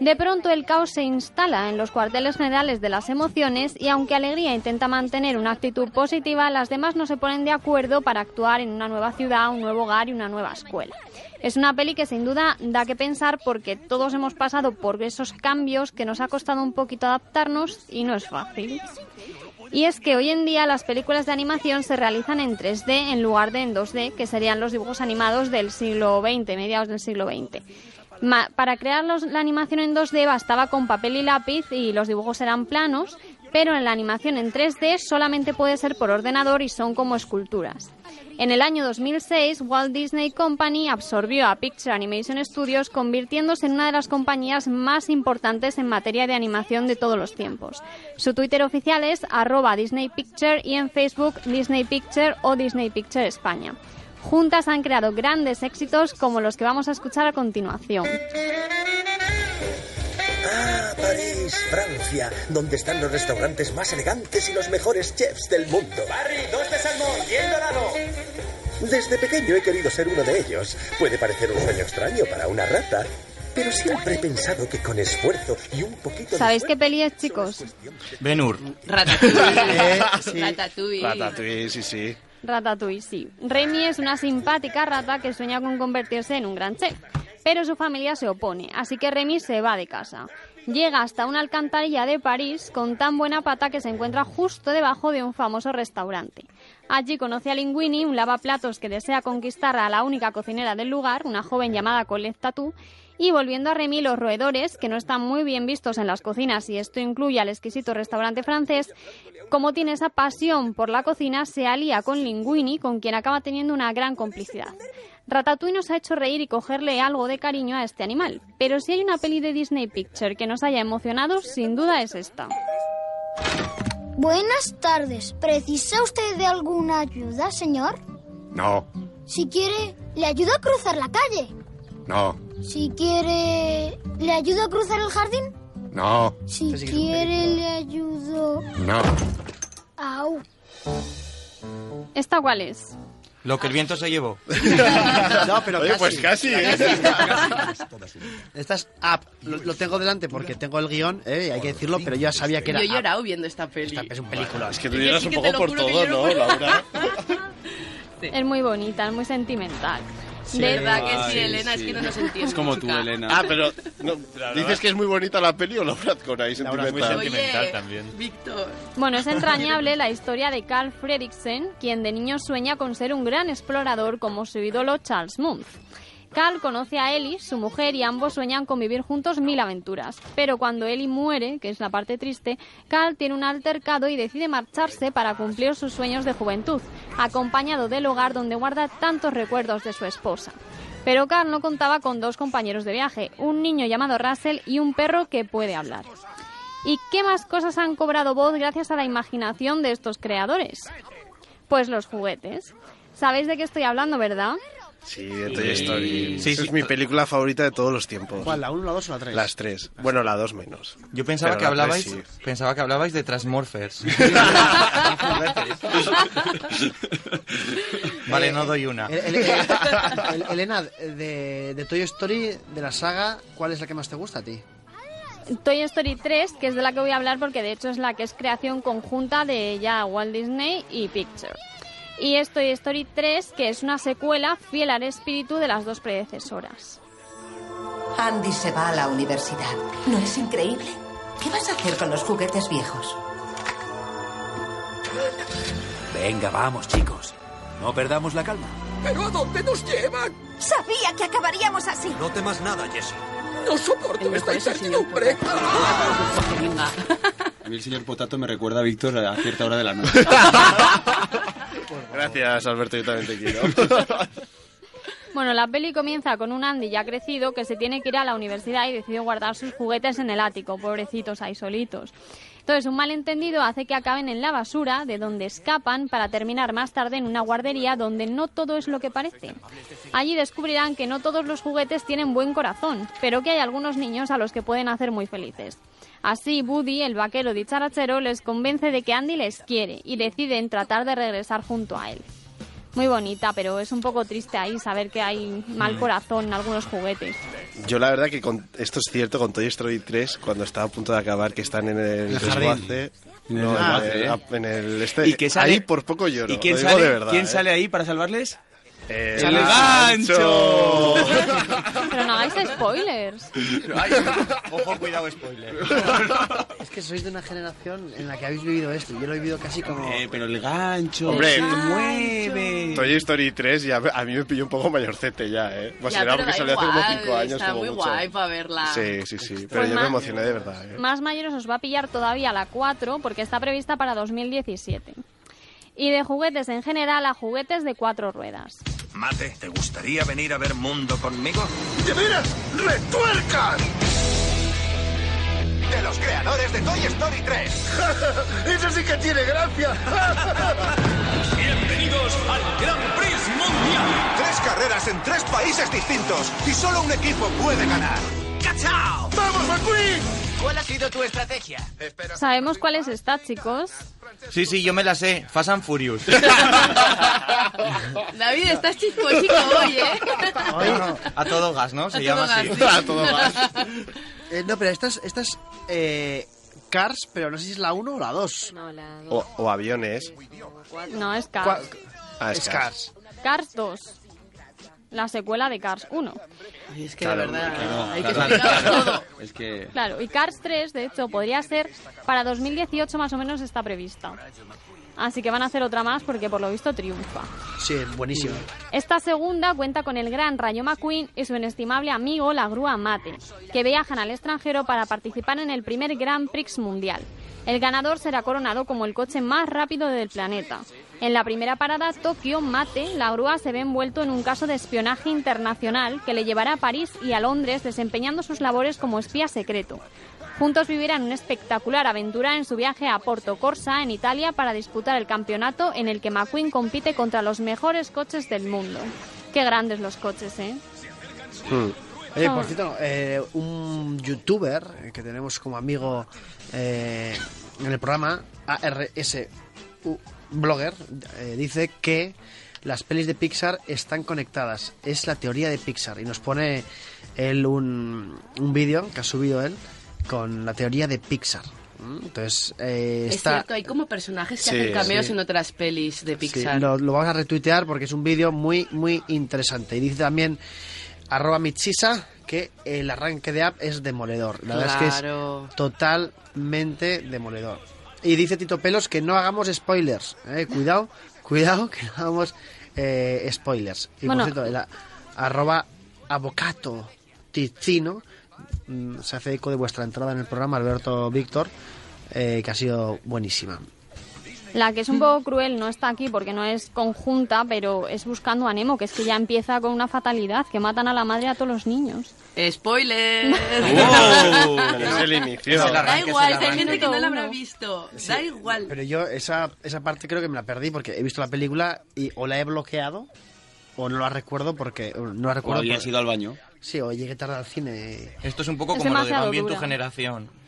[SPEAKER 6] De pronto el caos se instala en los cuarteles generales de las emociones y aunque Alegría intenta mantener una actitud positiva, las demás no se ponen de acuerdo para actuar en una nueva ciudad, un nuevo hogar y una nueva escuela. Es una peli que sin duda da que pensar porque todos hemos pasado por esos cambios que nos ha costado un poquito adaptarnos y no es fácil. Y es que hoy en día las películas de animación se realizan en 3D en lugar de en 2D, que serían los dibujos animados del siglo XX, mediados del siglo XX. Para crear la animación en 2D bastaba con papel y lápiz y los dibujos eran planos, pero en la animación en 3D solamente puede ser por ordenador y son como esculturas. En el año 2006, Walt Disney Company absorbió a Picture Animation Studios, convirtiéndose en una de las compañías más importantes en materia de animación de todos los tiempos. Su Twitter oficial es arroba Disney Picture y en Facebook Disney Picture o Disney Picture España. Juntas han creado grandes éxitos como los que vamos a escuchar a continuación.
[SPEAKER 14] Ah, París, Francia, donde están los restaurantes más elegantes y los mejores chefs del mundo. Barry, dos de salmón, bien dorado. Desde pequeño he querido ser uno de ellos. Puede parecer un sueño extraño para una rata, pero siempre he pensado que con esfuerzo y un poquito de
[SPEAKER 6] ¿Sabéis qué peli es, chicos?
[SPEAKER 2] Benur.
[SPEAKER 9] Ratatouille.
[SPEAKER 1] sí.
[SPEAKER 9] Ratatouille.
[SPEAKER 1] Ratatouille, sí, sí.
[SPEAKER 6] Ratatouille, sí. Remy es una simpática rata que sueña con convertirse en un gran chef, pero su familia se opone, así que Remy se va de casa. Llega hasta una alcantarilla de París con tan buena pata que se encuentra justo debajo de un famoso restaurante. Allí conoce a Linguini, un lavaplatos que desea conquistar a la única cocinera del lugar, una joven llamada Colette Tatou, y volviendo a Remy, los roedores, que no están muy bien vistos en las cocinas, y esto incluye al exquisito restaurante francés, como tiene esa pasión por la cocina, se alía con Linguini, con quien acaba teniendo una gran complicidad. Ratatouille nos ha hecho reír y cogerle algo de cariño a este animal, pero si hay una peli de Disney Picture que nos haya emocionado, sin duda es esta.
[SPEAKER 15] Buenas tardes. ¿Precisa usted de alguna ayuda, señor?
[SPEAKER 16] No,
[SPEAKER 15] Si quiere, le ayudo a cruzar la calle.
[SPEAKER 16] no,
[SPEAKER 15] Si quiere, le ayudo a cruzar el jardín.
[SPEAKER 16] no,
[SPEAKER 15] Si quiere, le ayudo.
[SPEAKER 16] no.
[SPEAKER 15] Au.
[SPEAKER 6] ¿Esta cuál es?
[SPEAKER 2] Lo que el viento se llevó.
[SPEAKER 5] No, pero
[SPEAKER 1] Oye,
[SPEAKER 5] casi.
[SPEAKER 1] pues casi, ¿eh?
[SPEAKER 5] Esta es Up. Lo, lo tengo delante porque tengo el guion, eh, hay que decirlo, pero yo ya sabía que era
[SPEAKER 9] Yo he llorado viendo esta peli.
[SPEAKER 5] Es un película.
[SPEAKER 1] Es que tú lloras
[SPEAKER 9] sí
[SPEAKER 1] un poco por todo, ¿no, Laura?
[SPEAKER 6] Es muy bonita, es muy sentimental.
[SPEAKER 9] De verdad que sí, Elena, es que no nos entiendes.
[SPEAKER 2] Es como tú, Elena.
[SPEAKER 1] Ah, pero no, ¿dices que es muy bonita la peli o Laura con ahí
[SPEAKER 11] Laura es muy
[SPEAKER 1] sentimental?
[SPEAKER 11] sentimental
[SPEAKER 9] Oye,
[SPEAKER 11] también.
[SPEAKER 9] Víctor.
[SPEAKER 6] Bueno, es entrañable la historia de Carl Fredricksen, quien de niño sueña con ser un gran explorador como su ídolo Charles Muntz. Carl conoce a Ellie, su mujer, y ambos sueñan con vivir juntos mil aventuras. Pero cuando Ellie muere, que es la parte triste, Carl tiene un altercado y decide marcharse para cumplir sus sueños de juventud, acompañado del hogar donde guarda tantos recuerdos de su esposa. Pero Carl no contaba con dos compañeros de viaje, un niño llamado Russell y un perro que puede hablar. ¿Y qué más cosas han cobrado voz gracias a la imaginación de estos creadores? Pues los juguetes. ¿Sabéis de qué estoy hablando, verdad?
[SPEAKER 1] Sí, de Toy Story.
[SPEAKER 2] Sí.
[SPEAKER 1] Es mi película favorita de todos los tiempos.
[SPEAKER 5] ¿Cuál? ¿La 1, la 2 o la 3?
[SPEAKER 1] Las tres. Bueno, la dos menos.
[SPEAKER 2] Yo pensaba
[SPEAKER 1] Pero
[SPEAKER 2] que
[SPEAKER 1] la
[SPEAKER 2] hablabais,
[SPEAKER 1] tres
[SPEAKER 2] pensaba que hablabais de Transmorphers. vale, no doy una.
[SPEAKER 5] El- el- el- el- Elena, de, de Toy Story, de la saga, ¿cuál es la que más te gusta a ti?
[SPEAKER 6] Toy Story 3, que es de la que voy a hablar porque de hecho es la que es creación conjunta de ya Walt Disney y Picture. Y es Toy Story 3, que es una secuela fiel al espíritu de las dos predecesoras.
[SPEAKER 17] Andy se va a la universidad. ¿No es increíble? ¿Qué vas a hacer con los juguetes viejos?
[SPEAKER 13] Venga, vamos, chicos. No perdamos la calma.
[SPEAKER 17] ¿Pero a dónde nos llevan? Sabía que acabaríamos así.
[SPEAKER 13] No temas nada, Jesse.
[SPEAKER 17] No soporto esta incertidumbre.
[SPEAKER 2] A mí el señor Potato me recuerda a Víctor a cierta hora de la noche.
[SPEAKER 1] Gracias, Alberto, yo también te quiero.
[SPEAKER 6] Bueno, la peli comienza con un Andy ya crecido que se tiene que ir a la universidad y decide guardar sus juguetes en el ático, pobrecitos ahí solitos. Entonces, un malentendido hace que acaben en la basura, de donde escapan para terminar más tarde en una guardería donde no todo es lo que parece. Allí descubrirán que no todos los juguetes tienen buen corazón, pero que hay algunos niños a los que pueden hacer muy felices. Así, Woody, el vaquero dicharachero, les convence de que Andy les quiere y deciden tratar de regresar junto a él. Muy bonita, pero es un poco triste ahí saber que hay mal corazón en algunos juguetes.
[SPEAKER 1] Yo la verdad que con, esto es cierto con Toy Story 3, cuando está a punto de acabar, que están en el,
[SPEAKER 2] El
[SPEAKER 1] desguace. No, en, el, en el este,
[SPEAKER 2] ¿Y qué sale?
[SPEAKER 1] ahí por poco lloro.
[SPEAKER 2] ¿Y quién sale,
[SPEAKER 1] de verdad,
[SPEAKER 2] quién
[SPEAKER 1] ¿eh?
[SPEAKER 2] sale ahí para salvarles?
[SPEAKER 1] El
[SPEAKER 2] ¡El
[SPEAKER 1] gancho!
[SPEAKER 6] Pero no hagáis spoilers.
[SPEAKER 2] Ay, ojo, cuidado, spoiler.
[SPEAKER 5] Es que sois de una generación en la que habéis vivido esto. Yo lo he vivido casi como.
[SPEAKER 2] Eh, pero el gancho
[SPEAKER 1] Hombre,
[SPEAKER 2] se mueve.
[SPEAKER 1] Toy Story 3 ya, a mí me pilló un poco mayorcete ya, ¿eh? Más
[SPEAKER 9] Ya,
[SPEAKER 1] era
[SPEAKER 9] pero
[SPEAKER 1] porque salió hace como
[SPEAKER 9] igual,
[SPEAKER 1] 5 años
[SPEAKER 9] Está
[SPEAKER 1] como
[SPEAKER 9] muy
[SPEAKER 1] mucho.
[SPEAKER 9] guay para verla.
[SPEAKER 1] Sí, sí, sí. Pero
[SPEAKER 6] Pues
[SPEAKER 1] yo
[SPEAKER 6] ma-
[SPEAKER 1] me emocioné de verdad, ¿eh?
[SPEAKER 6] Más mayores os va a pillar todavía la 4 porque está prevista para 2017. Y de juguetes en general a juguetes de cuatro ruedas.
[SPEAKER 18] Mate, ¿te gustaría venir a ver mundo conmigo?
[SPEAKER 14] ¡De veras! ¡Retuercas! De los creadores de Toy Story 3. ¡Eso sí que tiene gracia!
[SPEAKER 4] Bienvenidos al Gran Prix Mundial.
[SPEAKER 14] Tres carreras en tres países distintos y solo un equipo puede ganar.
[SPEAKER 18] ¡Cachao!
[SPEAKER 14] ¡Vamos, McQueen!
[SPEAKER 18] ¿Cuál ha sido tu estrategia?
[SPEAKER 6] Sabemos cuál es esta, chicos.
[SPEAKER 8] Sí, sí, yo me la sé. Fast and Furious.
[SPEAKER 9] David, estás chismosico hoy, ¿eh?
[SPEAKER 8] A todo gas, ¿no? Se
[SPEAKER 9] A
[SPEAKER 8] llama
[SPEAKER 9] todo
[SPEAKER 8] así.
[SPEAKER 9] gas, sí. A todo gas.
[SPEAKER 5] Eh, no, pero estas, estas eh, Cars, pero no sé si es la 1 o la 2.
[SPEAKER 7] No, la
[SPEAKER 1] O, o aviones.
[SPEAKER 6] No, es Cars.
[SPEAKER 1] Ah,
[SPEAKER 5] es Cars.
[SPEAKER 6] Cars 2. La secuela de Cars 1.
[SPEAKER 9] Es que
[SPEAKER 2] Claro,
[SPEAKER 9] de verdad,
[SPEAKER 2] claro,
[SPEAKER 9] hay que
[SPEAKER 2] claro,
[SPEAKER 9] explicar
[SPEAKER 2] claro.
[SPEAKER 9] todo.
[SPEAKER 2] Es que...
[SPEAKER 6] Claro, y Cars 3, de hecho, podría ser para 2018 más o menos está prevista. Así que van a hacer otra más porque por lo visto triunfa.
[SPEAKER 5] Sí, buenísimo.
[SPEAKER 6] Esta segunda cuenta con el gran Rayo McQueen y su inestimable amigo, la grúa Mate, que viajan al extranjero para participar en el primer Grand Prix mundial. El ganador será coronado como el coche más rápido del planeta. En la primera parada, Tokio, Mate, la grúa se ve envuelto en un caso de espionaje internacional que le llevará a París y a Londres desempeñando sus labores como espía secreto. Juntos vivirán una espectacular aventura en su viaje a Porto Corsa, en Italia, para disputar el campeonato en el que McQueen compite contra los mejores coches del mundo. Qué grandes los coches, ¿eh?
[SPEAKER 5] Oye,
[SPEAKER 6] Ah.
[SPEAKER 5] por cierto, eh, un youtuber que tenemos como amigo eh, en el programa, ARS U- Blogger, eh, dice que las pelis de Pixar están conectadas. Es la teoría de Pixar y nos pone él un, un vídeo que ha subido él con la teoría de Pixar. ¿Mm? Entonces, eh,
[SPEAKER 9] Es
[SPEAKER 5] está...
[SPEAKER 9] cierto, hay como personajes que
[SPEAKER 5] Sí,
[SPEAKER 9] hacen cameos
[SPEAKER 5] sí.
[SPEAKER 9] en otras pelis de
[SPEAKER 5] Sí,
[SPEAKER 9] Pixar.
[SPEAKER 5] lo, lo vamos a retuitear porque es un vídeo muy, muy interesante. Y dice también arroba Michisa que el arranque de app es demoledor. La verdad es que es totalmente demoledor. Y dice Tito Pelos que no hagamos spoilers. ¿eh? Cuidado, cuidado que no hagamos eh, spoilers. Y
[SPEAKER 6] Bueno.
[SPEAKER 5] por cierto, arroba avocato ticino mm, se hace eco de vuestra entrada en el programa, Alberto Víctor, eh, que ha sido buenísima.
[SPEAKER 6] La que es un poco cruel no está aquí porque no es conjunta, pero es buscando a Nemo, que es que ya empieza con una fatalidad, que matan a la madre a todos los niños.
[SPEAKER 9] ¡Spoiler!
[SPEAKER 1] Es el inicio.
[SPEAKER 8] Es el
[SPEAKER 9] Da igual, hay gente que no la habrá visto. Da igual.
[SPEAKER 5] Pero yo esa, esa parte creo que me la perdí porque he visto la película y o la he bloqueado o no la recuerdo porque no la
[SPEAKER 2] O
[SPEAKER 5] recuerdo.
[SPEAKER 2] habías
[SPEAKER 5] por-
[SPEAKER 2] ido al baño.
[SPEAKER 5] Sí, o llegué tarde al cine.
[SPEAKER 8] Esto es un poco
[SPEAKER 6] Es
[SPEAKER 8] como lo de
[SPEAKER 6] demasiado
[SPEAKER 8] Bambi en tu
[SPEAKER 6] dura.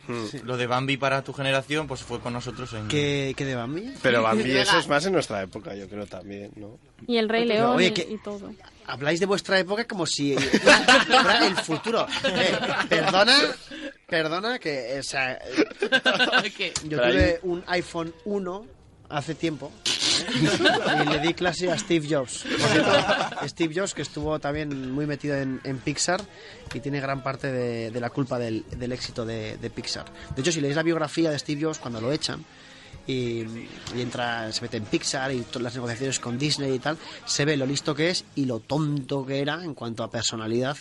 [SPEAKER 8] Generación. Lo de Bambi para tu generación, pues fue con nosotros en...
[SPEAKER 5] ¿Qué, qué de Bambi?
[SPEAKER 1] Pero Bambi, eso es más en nuestra época, yo creo también, ¿no?
[SPEAKER 6] Y el Rey
[SPEAKER 5] Oye,
[SPEAKER 6] León y,
[SPEAKER 5] que-
[SPEAKER 6] y todo.
[SPEAKER 5] Habláis de vuestra época como si fuera el futuro. Eh, perdona, perdona que, o sea, yo tuve un iPhone 1 hace tiempo ¿eh? y le di clase a Steve Jobs. Steve Jobs, que estuvo también muy metido en, Pixar y tiene gran parte de, la culpa del, éxito de, Pixar. De hecho, si leéis la biografía de Steve Jobs cuando lo echan y, entra, se mete en Pixar y todas las negociaciones con Disney y tal, se ve lo listo que es y lo tonto que era en cuanto a personalidad,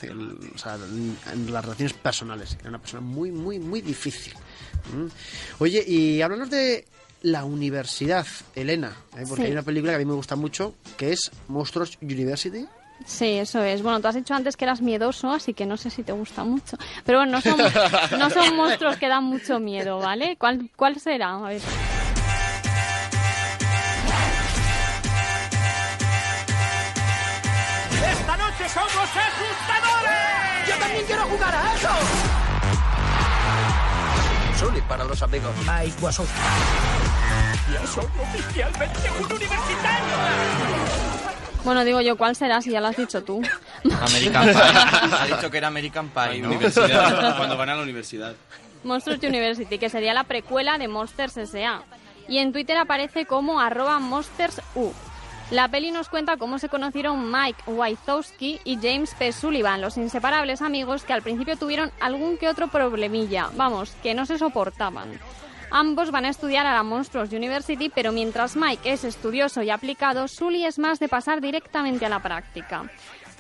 [SPEAKER 5] o sea, en, las relaciones personales. Era una persona muy, muy, muy difícil. Oye, y háblanos de la universidad, Elena, ¿eh? porque
[SPEAKER 6] Sí.
[SPEAKER 5] hay una película que a mí me gusta mucho que es Monstruos University.
[SPEAKER 6] Sí, eso es. Bueno, tú has dicho antes que eras miedoso, así que no sé si te gusta mucho. Pero bueno, no son, no son monstruos que dan mucho miedo, ¿vale? ¿Cuál, cuál será? A ver.
[SPEAKER 18] ¡Esta noche somos asustadores! ¡Yo también quiero jugar a eso!
[SPEAKER 19] Para los amigos.
[SPEAKER 18] Mike Wazowski. ¡Ya soy oficialmente un universitario!
[SPEAKER 6] Bueno, digo yo, ¿cuál será si ya lo has dicho tú?
[SPEAKER 8] American Pie. Ha dicho que era American Pie, ¿no?
[SPEAKER 2] Universidad, cuando van a la universidad.
[SPEAKER 6] Monsters University, que sería la precuela de Monsters S.A. Y en Twitter aparece como arroba monstersu. La peli nos cuenta cómo se conocieron Mike Wazowski y James P. Sullivan, los inseparables amigos que al principio tuvieron algún que otro problemilla, vamos, que no se soportaban. Ambos van a estudiar a la Monsters University, pero mientras Mike es estudioso y aplicado, Sully es más de pasar directamente a la práctica.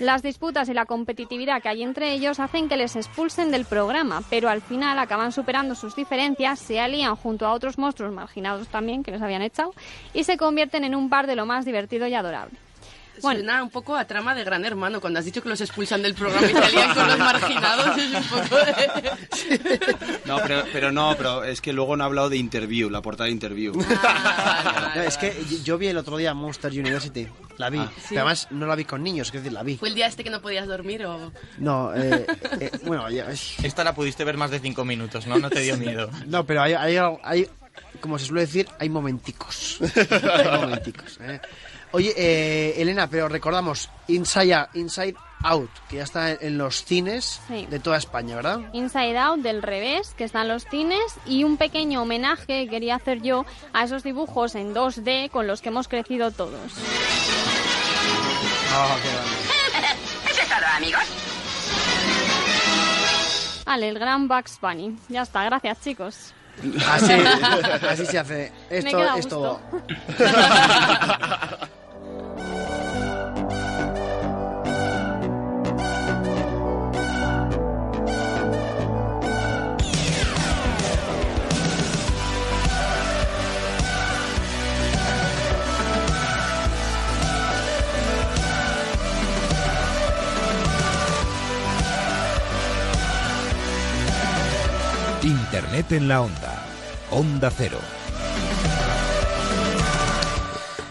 [SPEAKER 6] Las disputas y la competitividad que hay entre ellos hacen que les expulsen del programa, pero al final acaban superando sus diferencias, se alían junto a otros monstruos marginados también que les habían echado y se convierten en un par de lo más divertido y adorable.
[SPEAKER 9] Suena un poco a trama de Gran Hermano, cuando has dicho que los expulsan del programa y salían con los marginados. Es un poco de...
[SPEAKER 2] No, pero, pero no, pero es que luego no ha hablado de Interview, la portada de Interview.
[SPEAKER 5] No, es que yo vi el otro día Monster University. La vi.
[SPEAKER 2] Ah.
[SPEAKER 5] Pero además no la vi con niños, es decir, la vi.
[SPEAKER 9] ¿Fue el día este que no podías dormir o...?
[SPEAKER 5] No, eh, eh, bueno, ya-
[SPEAKER 8] Esta la pudiste ver más de cinco minutos, ¿no? No te dio miedo.
[SPEAKER 5] No, pero hay, hay, hay- como se suele decir, hay momenticos. hay momenticos. ¿eh? Oye, eh, Elena, pero recordamos Inside, Inside Out, que ya está en, en los cines
[SPEAKER 6] Sí.
[SPEAKER 5] de toda España, ¿verdad?
[SPEAKER 6] Inside Out del revés, que están los cines, y un pequeño homenaje que quería hacer yo a esos dibujos en 2D con los que hemos crecido todos.
[SPEAKER 18] ¿Eso es todo, amigos?
[SPEAKER 6] Vale, el gran Bugs Bunny. Ya está, gracias chicos.
[SPEAKER 5] Así, así se hace. Esto es todo.
[SPEAKER 3] Internet en la onda. Onda Cero.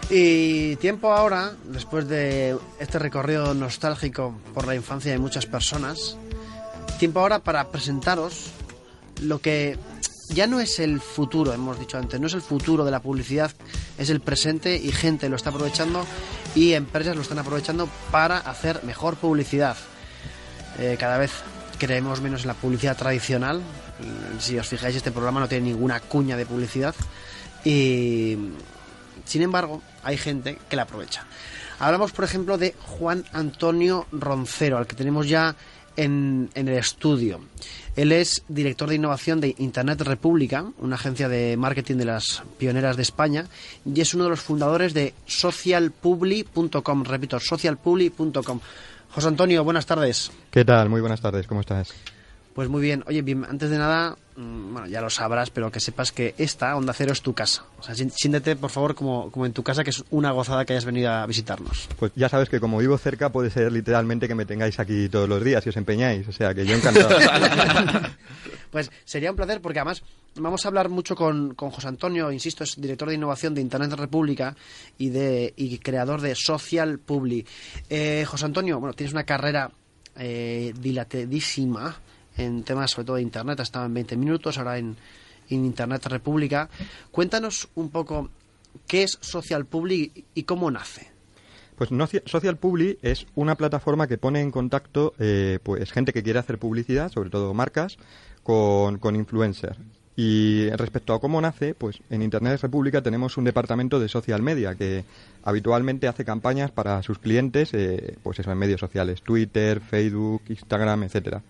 [SPEAKER 5] Y tiempo ahora, después de este recorrido nostálgico por la infancia de muchas personas, tiempo ahora para presentaros lo que ya no es el futuro, hemos dicho antes, no es el futuro de la publicidad, es el presente y gente lo está aprovechando y empresas lo están aprovechando para hacer mejor publicidad. Eh, cada vez creemos menos en la publicidad tradicional. Si os fijáis, este programa no tiene ninguna cuña de publicidad. Y sin embargo, hay gente que la aprovecha. Hablamos, por ejemplo, de Juan Antonio Roncero, al que tenemos ya en, en el estudio. Él es director de innovación de Internet República, una agencia de marketing de las pioneras de España, y es uno de los fundadores de socialpubli.com. Repito, socialpubli.com. José Antonio, buenas tardes.
[SPEAKER 20] ¿Qué tal? Muy buenas tardes, ¿cómo estás?
[SPEAKER 5] Pues muy bien. Oye, bien, antes de nada, mm, bueno, ya lo sabrás, pero que sepas que esta, Onda Cero, es tu casa. O sea, siéntete, por favor, como, como en tu casa, que es una gozada que hayas venido a visitarnos.
[SPEAKER 20] Pues ya sabes que como vivo cerca puede ser literalmente que me tengáis aquí todos los días si os empeñáis, o sea que yo encantado.
[SPEAKER 5] Pues sería un placer porque además vamos a hablar mucho con, con José Antonio, insisto, es director de innovación de Internet República y, de, y creador de Social Publi. Eh, José Antonio, bueno, tienes una carrera eh, dilatadísima en temas sobre todo de Internet, has estado en 20 minutos, ahora en, en Internet República. Cuéntanos un poco qué es Social Publi y- cómo nace.
[SPEAKER 20] Pues Social Publi es una plataforma que pone en contacto eh, pues gente que quiere hacer publicidad, sobre todo marcas, con, con influencers. Y respecto a cómo nace, pues en Internet República tenemos un departamento de social media que habitualmente hace campañas para sus clientes, eh, pues eso, en medios sociales, Twitter, Facebook, Instagram, etcétera.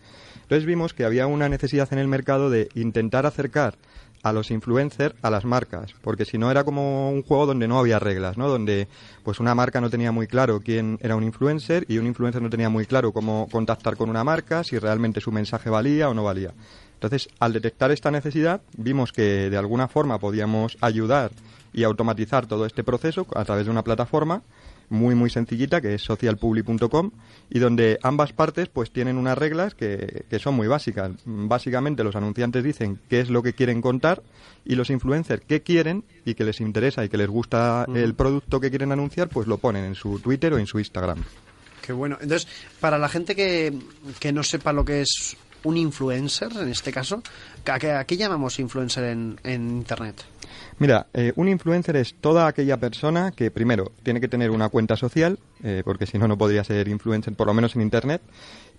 [SPEAKER 20] Entonces vimos que había una necesidad en el mercado de intentar acercar a los influencers a las marcas, porque si no era como un juego donde no había reglas, ¿no? Donde pues una marca no tenía muy claro quién era un influencer y un influencer no tenía muy claro cómo contactar con una marca, si realmente su mensaje valía o no valía. Entonces, al detectar esta necesidad, vimos que de alguna forma podíamos ayudar y automatizar todo este proceso a través de una plataforma muy muy sencillita que es socialpublic.com y donde ambas partes pues tienen unas reglas que, que son muy básicas. Básicamente los anunciantes dicen qué es lo que quieren contar y los influencers qué quieren y que les interesa y que les gusta el producto que quieren anunciar pues lo ponen en su Twitter o en su Instagram.
[SPEAKER 5] Qué bueno. Entonces, para la gente que, que no sepa lo que es un influencer, en este caso, ¿a qué, a qué llamamos influencer en, en Internet?
[SPEAKER 20] Mira, eh, un influencer es toda aquella persona que primero tiene que tener una cuenta social, eh, porque si no, no podría ser influencer, por lo menos en Internet.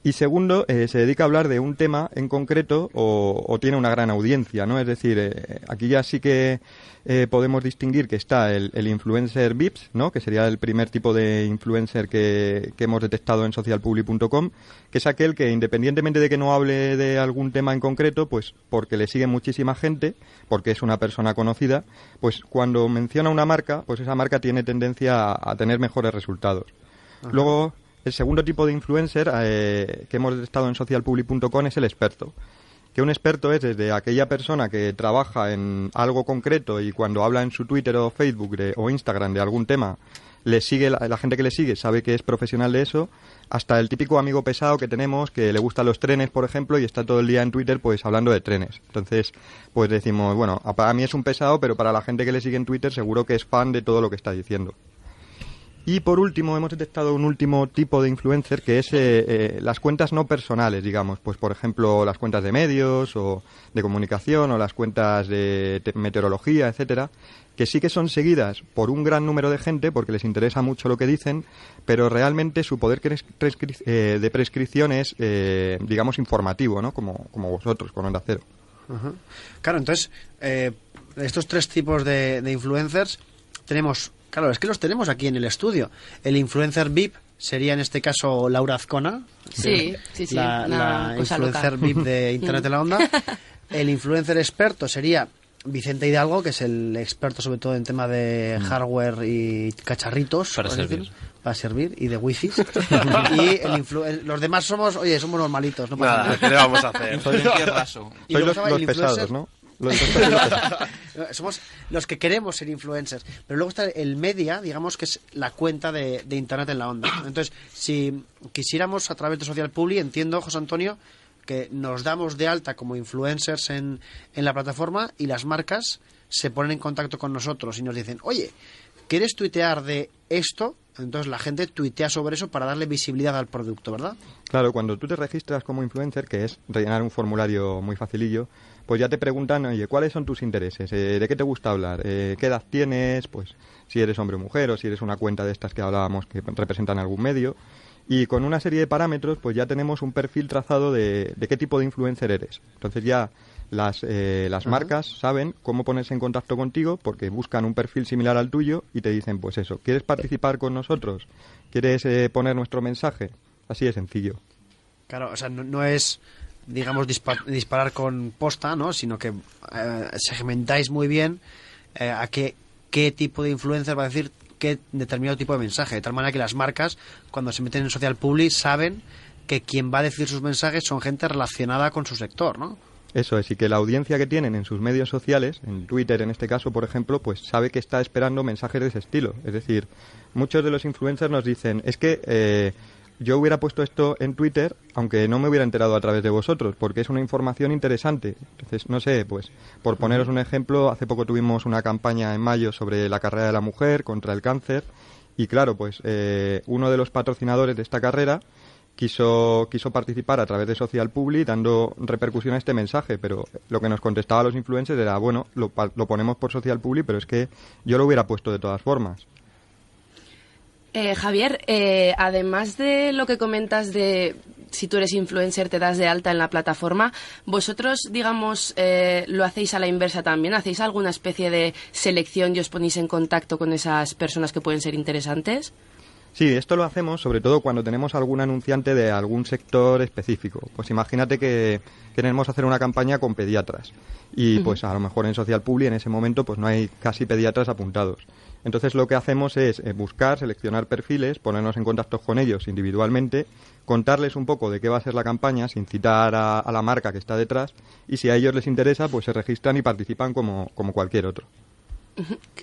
[SPEAKER 20] Y segundo, eh, se dedica a hablar de un tema en concreto o, o tiene una gran audiencia, ¿no? Es decir, eh, aquí ya sí que eh, podemos distinguir que está el, el influencer VIPs, ¿no? Que sería el primer tipo de influencer que, que hemos detectado en socialpublic.com, que es aquel que independientemente de que no hable de algún tema en concreto, pues porque le sigue muchísima gente, porque es una persona conocida, pues cuando menciona una marca, pues esa marca tiene tendencia a, a tener mejores resultados. Luego, el segundo tipo de influencer eh, que hemos detectado en socialpublic.com es el experto. Que un experto es desde aquella persona que trabaja en algo concreto y cuando habla en su Twitter o Facebook de- o Instagram de algún tema, le sigue la, gente que le sigue sabe que es profesional de eso, hasta el típico amigo pesado que tenemos que le gustan los trenes, por ejemplo, y está todo el día en Twitter pues hablando de trenes. Entonces, pues decimos, bueno, para mí es un pesado, pero para la gente que le sigue en Twitter seguro que es fan de todo lo que está diciendo. Y por último, hemos detectado un último tipo de influencer que es eh, eh, las cuentas no personales, digamos. Pues, por ejemplo, las cuentas de medios o de comunicación o las cuentas de te- meteorología, etcétera, que sí que son seguidas por un gran número de gente porque les interesa mucho lo que dicen, pero realmente su poder eh, de prescripción es, eh, digamos, informativo, ¿no? Como, como vosotros, con Onda Cero.
[SPEAKER 5] Ajá. Claro, entonces, estos tres tipos de influencers tenemos, claro, es que los tenemos aquí en el estudio. El influencer VIP sería en este caso Laura Azcona,
[SPEAKER 9] Sí, sí, sí,
[SPEAKER 5] la, influencer
[SPEAKER 9] loca.
[SPEAKER 5] VIP de Internet de la Onda. El influencer experto sería Vicente Hidalgo, que es el experto sobre todo en tema de hardware y cacharritos.
[SPEAKER 11] Para servir.
[SPEAKER 5] Para servir y de wifi. y el influ- los demás somos, oye, somos normalitos. No pasa
[SPEAKER 1] Nada,
[SPEAKER 5] nada.
[SPEAKER 1] ¿qué le vamos a hacer? Un raso.
[SPEAKER 5] Y
[SPEAKER 20] los, los
[SPEAKER 5] el
[SPEAKER 20] pesados,
[SPEAKER 5] influencer-
[SPEAKER 20] ¿no? Los-.
[SPEAKER 5] Somos los que queremos ser influencers. Pero luego está el media, digamos que es la cuenta de, de Internet en la onda. Entonces, si quisiéramos a través de Social Publi, entiendo, José Antonio, que nos damos de alta como influencers en, en la plataforma y las marcas se ponen en contacto con nosotros y nos dicen, oye, ¿quieres tuitear de esto? Entonces la gente tuitea sobre eso para darle visibilidad al producto, ¿verdad?
[SPEAKER 20] Claro, cuando tú te registras como influencer, que es rellenar un formulario muy facilillo, pues ya te preguntan, oye, ¿cuáles son tus intereses? Eh, ¿De qué te gusta hablar? Eh, ¿Qué edad tienes? Pues si eres hombre o mujer o si eres una cuenta de estas que hablábamos que representan algún medio. Y con una serie de parámetros, pues ya tenemos un perfil trazado de, de qué tipo de influencer eres. Entonces ya las, eh, las marcas saben cómo ponerse en contacto contigo porque buscan un perfil similar al tuyo y te dicen, pues eso, ¿quieres participar con nosotros? ¿Quieres eh, poner nuestro mensaje? Así de sencillo.
[SPEAKER 5] Claro, o sea, no, no es, digamos, dispa- disparar con posta, ¿no? Sino que eh, segmentáis muy bien eh, a qué, qué tipo de influencer va a decir qué determinado tipo de mensaje. De tal manera que las marcas, cuando se meten en social public, saben que quien va a decir sus mensajes son gente relacionada con su sector, ¿no?
[SPEAKER 20] Eso es, y que la audiencia que tienen en sus medios sociales, en Twitter en este caso, por ejemplo, pues sabe que está esperando mensajes de ese estilo. Es decir, muchos de los influencers nos dicen, es que eh, yo hubiera puesto esto en Twitter, aunque no me hubiera enterado a través de vosotros, porque es una información interesante. Entonces, no sé, pues, por poneros un ejemplo, hace poco tuvimos una campaña en mayo sobre la carrera de la mujer contra el cáncer, y claro, pues, eh, uno de los patrocinadores de esta carrera quiso, quiso participar a través de Social Public dando repercusión a este mensaje, pero lo que nos contestaba los influencers era, bueno, lo, lo ponemos por Social Public, pero es que yo lo hubiera puesto de todas formas.
[SPEAKER 9] Eh, Javier, eh, además de lo que comentas de si tú eres influencer te das de alta en la plataforma, vosotros, digamos, eh, lo hacéis a la inversa también, hacéis alguna especie de selección y os ponéis en contacto con esas personas que pueden ser interesantes.
[SPEAKER 20] Sí, esto lo hacemos sobre todo cuando tenemos algún anunciante de algún sector específico. Pues imagínate que queremos hacer una campaña con pediatras y pues a lo mejor en Social Public en ese momento pues no hay casi pediatras apuntados. Entonces lo que hacemos es eh, buscar, seleccionar perfiles, ponernos en contacto con ellos individualmente, contarles un poco de qué va a ser la campaña sin citar a, a la marca que está detrás y si a ellos les interesa pues se registran y participan como, como cualquier otro.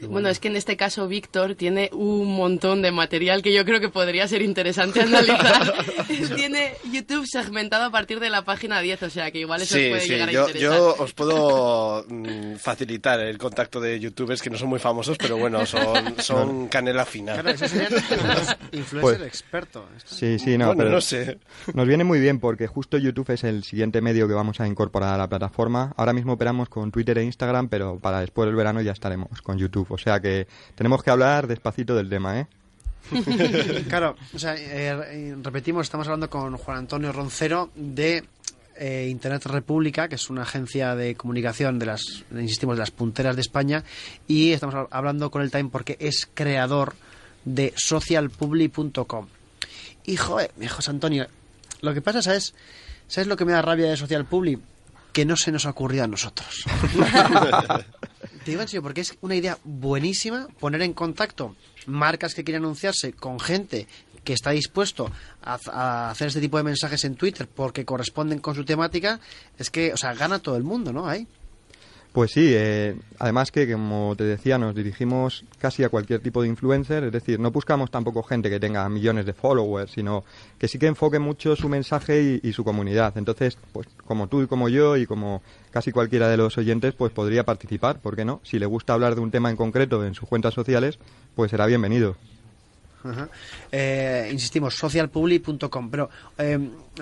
[SPEAKER 9] Bueno, es que en este caso Víctor tiene un montón de material que yo creo que podría ser interesante analizar. tiene YouTube segmentado a partir de la página 10, o sea que igual eso os
[SPEAKER 1] Sí,
[SPEAKER 9] puede
[SPEAKER 1] sí,
[SPEAKER 9] llegar a
[SPEAKER 1] yo,
[SPEAKER 9] interesar.
[SPEAKER 1] yo os puedo mm, facilitar el contacto de youtubers que no son muy famosos, pero bueno, son, son canela fina.
[SPEAKER 5] Claro, eso influencer
[SPEAKER 20] Pues-
[SPEAKER 5] experto.
[SPEAKER 20] Sí, sí, no,
[SPEAKER 1] Bueno,
[SPEAKER 20] pero
[SPEAKER 1] no sé.
[SPEAKER 20] nos viene muy bien porque justo YouTube es el siguiente medio que vamos a incorporar a la plataforma. Ahora mismo operamos con Twitter e Instagram, pero para después del verano ya estaremos con YouTube. O sea que tenemos que hablar despacito del tema, ¿eh?
[SPEAKER 5] claro, o sea, eh, eh, repetimos, estamos hablando con Juan Antonio Roncero de eh, Internet República, que es una agencia de comunicación de las, insistimos, de las punteras de España, y estamos hab- hablando con el Time porque es creador de socialpubli.com. Y joder, mi José Antonio, lo que pasa, ¿sabes? ¿Sabes lo que me da rabia de Social Publi? Que no se nos ha ocurrido a nosotros. Te digo en serio, porque es una idea buenísima poner en contacto marcas que quieren anunciarse con gente que está dispuesto a, hacer este tipo de mensajes en Twitter porque corresponden con su temática. Es que, o sea, gana todo el mundo, ¿no? Ahí.
[SPEAKER 20] Pues sí, eh, además que como te decía, nos dirigimos casi a cualquier tipo de influencer, es decir, no buscamos tampoco gente que tenga millones de followers, sino que sí que enfoque mucho su mensaje y, y su comunidad. Entonces, pues como tú y como yo y como casi cualquiera de los oyentes, pues podría participar, ¿por qué no? Si le gusta hablar de un tema en concreto en sus cuentas sociales, pues será bienvenido.
[SPEAKER 5] Ajá. Eh, insistimos, socialpublic.com. Pero eh,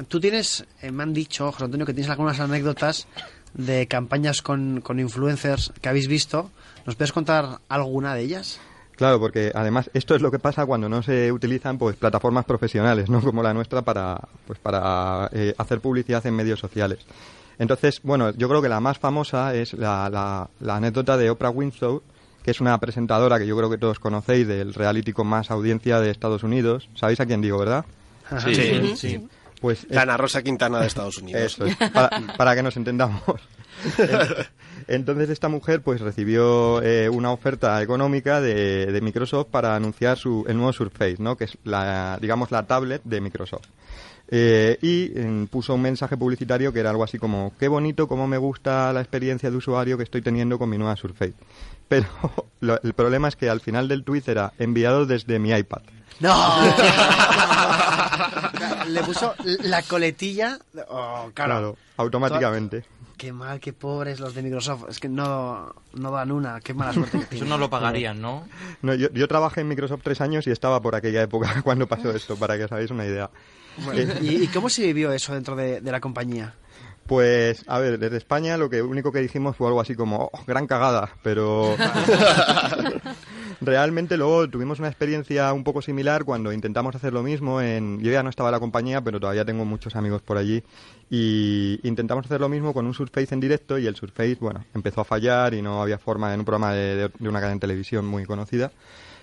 [SPEAKER 5] tú tienes, eh, me han dicho, José Antonio, que tienes algunas anécdotas de campañas con, con influencers que habéis visto. ¿Nos puedes contar alguna de ellas?
[SPEAKER 20] Claro, porque además esto es lo que pasa cuando no se utilizan pues plataformas profesionales, no como la nuestra para pues para eh, hacer publicidad en medios sociales. Entonces, bueno, yo creo que la más famosa es la, la, la anécdota de Oprah Winfrey, que es una presentadora que yo creo que todos conocéis del reality con más audiencia de Estados Unidos. ¿Sabéis a quién digo, verdad?
[SPEAKER 1] Sí, sí, sí.
[SPEAKER 20] Pues
[SPEAKER 1] La Ana Rosa Quintana de Estados Unidos.
[SPEAKER 20] Eso es, para, para que nos entendamos. Entonces esta mujer pues recibió eh, una oferta económica de, de Microsoft para anunciar su, el nuevo Surface, ¿no? que es la, digamos la tablet de Microsoft. Eh, y eh, puso un mensaje publicitario que era algo así como qué bonito, cómo me gusta la experiencia de usuario que estoy teniendo con mi nueva Surface. Pero lo- el problema es que al final del tweet era enviado desde mi iPad.
[SPEAKER 5] ¡No! Le puso la coletilla. Oh, claro.
[SPEAKER 20] Claro, automáticamente.
[SPEAKER 5] Qué mal, qué pobres los de Microsoft. Es que no, no dan una. Qué mala suerte que
[SPEAKER 8] Eso no lo pagarían, ¿no?
[SPEAKER 20] No, yo, yo trabajé en Microsoft tres años y estaba por aquella época cuando pasó esto, para que os hagáis una idea.
[SPEAKER 5] Bueno,
[SPEAKER 20] Eh,
[SPEAKER 5] ¿y, y cómo se vivió eso dentro de, de la compañía?
[SPEAKER 20] Pues, a ver, desde España lo que único que dijimos fue algo así como, "Oh, gran cagada, pero realmente luego tuvimos una experiencia un poco similar cuando intentamos hacer lo mismo en, yo ya no estaba en la compañía, pero todavía tengo muchos amigos por allí, y intentamos hacer lo mismo con un Surface en directo y el Surface, bueno, empezó a fallar y no había forma en un programa de, de- de una cadena de televisión muy conocida.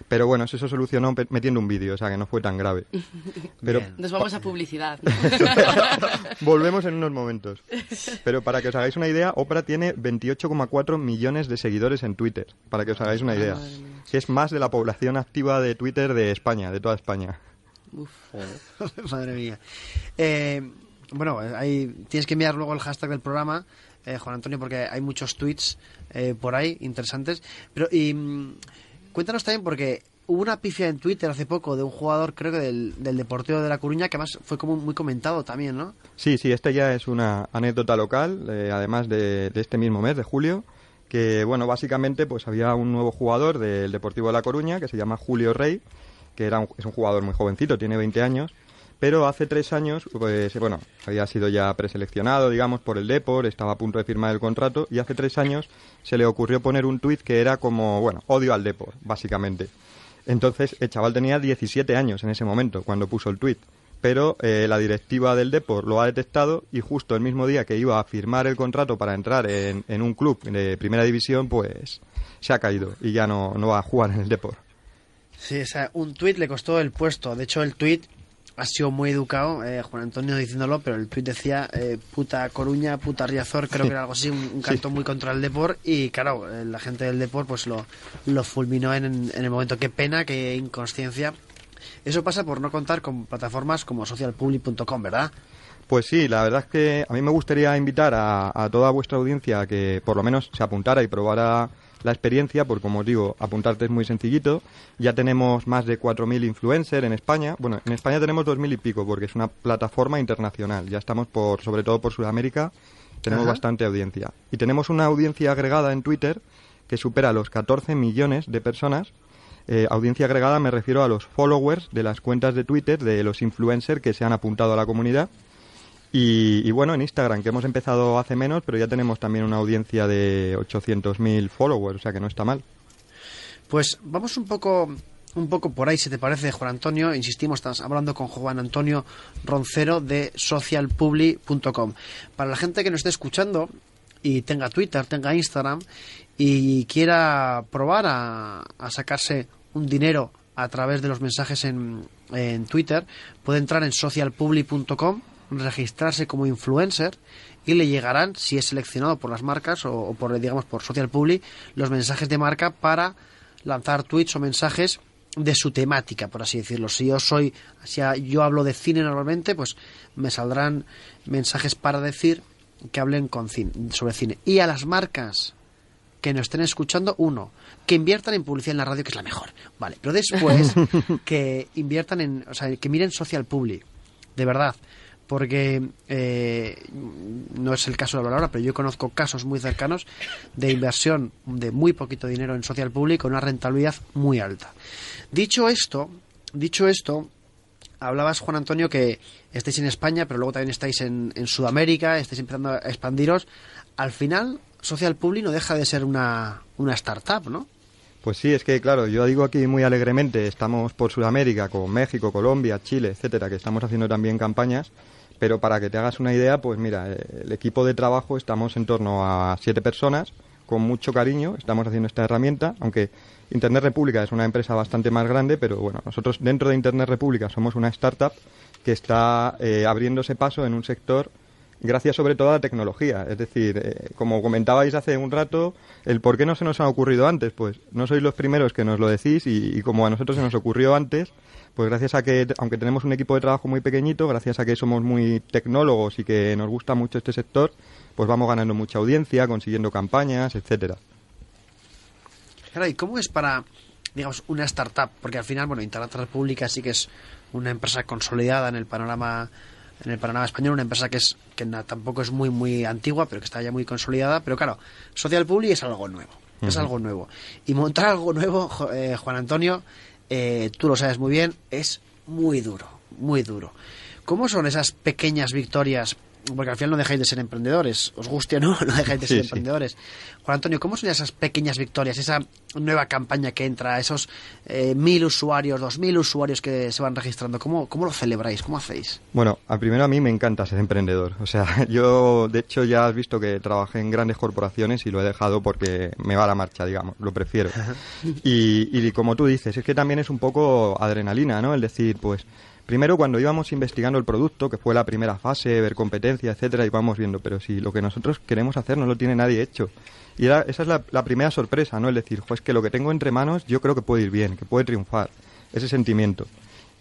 [SPEAKER 20] Pero bueno, eso se solucionó metiendo un vídeo, o sea que no fue tan grave. Pero
[SPEAKER 9] Nos vamos a publicidad.
[SPEAKER 20] Volvemos en unos momentos. Pero para que os hagáis una idea, Oprah tiene 28,4 millones de seguidores en Twitter. Para que os hagáis una idea. Que es más de la población activa de Twitter de España, de toda España.
[SPEAKER 5] Madre mía. Eh, bueno, ahí tienes que enviar luego el hashtag del programa, eh, Juan Antonio, porque hay muchos tweets eh, por ahí interesantes. Pero y mm, cuéntanos también, porque hubo una pifia en Twitter hace poco de un jugador, creo que del, del Deportivo de La Coruña, que además fue como muy comentado también, ¿no?
[SPEAKER 20] Sí, sí, esta ya es una anécdota local, eh, además de, de este mismo mes, de julio, que, bueno, básicamente pues había un nuevo jugador del Deportivo de La Coruña, que se llama Julio Rey, que era un- es un jugador muy jovencito, tiene 20 años, pero hace tres años, pues, bueno, había sido ya preseleccionado, digamos, por el Depor, estaba a punto de firmar el contrato, y hace tres años se le ocurrió poner un tuit que era como, bueno, odio al Depor, básicamente. Entonces, el chaval tenía 17 años en ese momento, cuando puso el tuit. Pero eh, la directiva del Depor lo ha detectado y justo el mismo día que iba a firmar el contrato para entrar en, un club de primera división, pues se ha caído y ya no, no va a jugar en el Depor.
[SPEAKER 5] Sí, o sea, un tuit le costó el puesto. De hecho, el tuit ha sido muy educado, eh, Juan Antonio diciéndolo, pero el tuit decía eh, puta Coruña, puta Riazor, creo que era algo así, un, un canto muy contra el Depor. Y claro, eh, la gente del Depor pues lo, lo fulminó en, en el momento. Qué pena, qué inconsciencia. Eso pasa por no contar con plataformas como socialpublic.com, ¿verdad?
[SPEAKER 20] Pues sí, la verdad es que a mí me gustaría invitar a, a toda vuestra audiencia a que por lo menos se apuntara y probara la experiencia, porque como os digo, apuntarte es muy sencillito. Ya tenemos más de 4.000 influencers en España. Bueno, en España tenemos 2.000 y pico, porque es una plataforma internacional. Ya estamos por, sobre todo por Sudamérica, tenemos
[SPEAKER 5] Ajá.
[SPEAKER 20] bastante audiencia. Y tenemos una audiencia agregada en Twitter que supera los 14 millones de personas. Eh, audiencia agregada me refiero a los followers de las cuentas de Twitter de los influencers que se han apuntado a la comunidad. Y, y bueno, en Instagram, que hemos empezado hace menos, pero ya tenemos también una audiencia de 800.000 followers, o sea que no está mal.
[SPEAKER 5] Pues vamos un poco, un poco por ahí, si te parece, Juan Antonio. Insistimos, estás hablando con Juan Antonio Roncero de socialpubli.com. Para la gente que nos esté escuchando y tenga Twitter, tenga Instagram y quiera probar a, a sacarse un dinero a través de los mensajes en, en Twitter, puede entrar en socialpubli.com, registrarse como influencer y le llegarán, si es seleccionado por las marcas o, o por, digamos, por Social Publi, los mensajes de marca para lanzar tweets o mensajes de su temática, por así decirlo. Si yo soy, si yo hablo de cine normalmente, pues me saldrán mensajes para decir que hablen con cine, sobre cine. Y a las marcas que nos estén escuchando, uno, que inviertan en publicidad en la radio, que es la mejor. Vale, pero después que inviertan en, o sea, que miren Social Publi, de verdad. Porque eh, no es el caso de hablar ahora, pero yo conozco casos muy cercanos de inversión de muy poquito dinero en social public con una rentabilidad muy alta. Dicho esto, dicho esto, hablabas Juan Antonio que estáis en España, pero luego también estáis en, Sudamérica, estáis empezando a expandiros. Al final, Social Public no deja de ser una, una startup, ¿no?
[SPEAKER 20] Pues sí, es que claro, yo digo aquí muy alegremente, estamos por Sudamérica, con México, Colombia, Chile, etcétera, que estamos haciendo también campañas, pero para que te hagas una idea, pues mira, eh, el equipo de trabajo estamos en torno a siete personas, con mucho cariño, estamos haciendo esta herramienta, aunque Internet República es una empresa bastante más grande, pero bueno, nosotros dentro de Internet República somos una startup que está eh, abriéndose paso en un sector gracias sobre todo a la tecnología. Es decir, eh, como comentabais hace un rato, el por qué no se nos ha ocurrido antes, pues no sois los primeros que nos lo decís y, y como a nosotros se nos ocurrió antes, pues gracias a que, aunque tenemos un equipo de trabajo muy pequeñito, gracias a que somos muy tecnólogos y que nos gusta mucho este sector, pues vamos ganando mucha audiencia, consiguiendo campañas, etcétera.
[SPEAKER 5] Claro, ¿y cómo es para, digamos, una startup? Porque al final, bueno, Internet República sí que es una empresa consolidada en el panorama en el panorama español, una empresa que es que tampoco es muy muy antigua, pero que está ya muy consolidada, pero claro, Social Public es algo nuevo, es algo nuevo. Y montar algo nuevo, eh, Juan Antonio, eh, tú lo sabes muy bien, es muy duro, muy duro. ¿Cómo son esas pequeñas victorias? Porque al final no dejáis de ser emprendedores, os guste o no, no dejáis de ser
[SPEAKER 20] sí.
[SPEAKER 5] emprendedores. Juan Antonio, ¿cómo son esas pequeñas victorias, esa nueva campaña que entra, esos eh, mil usuarios, dos mil usuarios que se van registrando? ¿Cómo, ¿Cómo lo celebráis? ¿Cómo hacéis?
[SPEAKER 20] Bueno, a primero a mí me encanta ser emprendedor. O sea, yo de hecho ya has visto que trabajé en grandes corporaciones y lo he dejado porque me va la marcha, digamos, lo prefiero. Y, y como tú dices, es que también es un poco adrenalina, ¿no? El decir, pues, primero cuando íbamos investigando el producto, que fue la primera fase, ver competencia, etcétera, íbamos viendo, pero si lo que nosotros queremos hacer no lo tiene nadie hecho. Y era- esa es la, primera sorpresa, ¿no? El decir, pues que lo que tengo entre manos yo creo que puede ir bien, que puede triunfar. Ese sentimiento.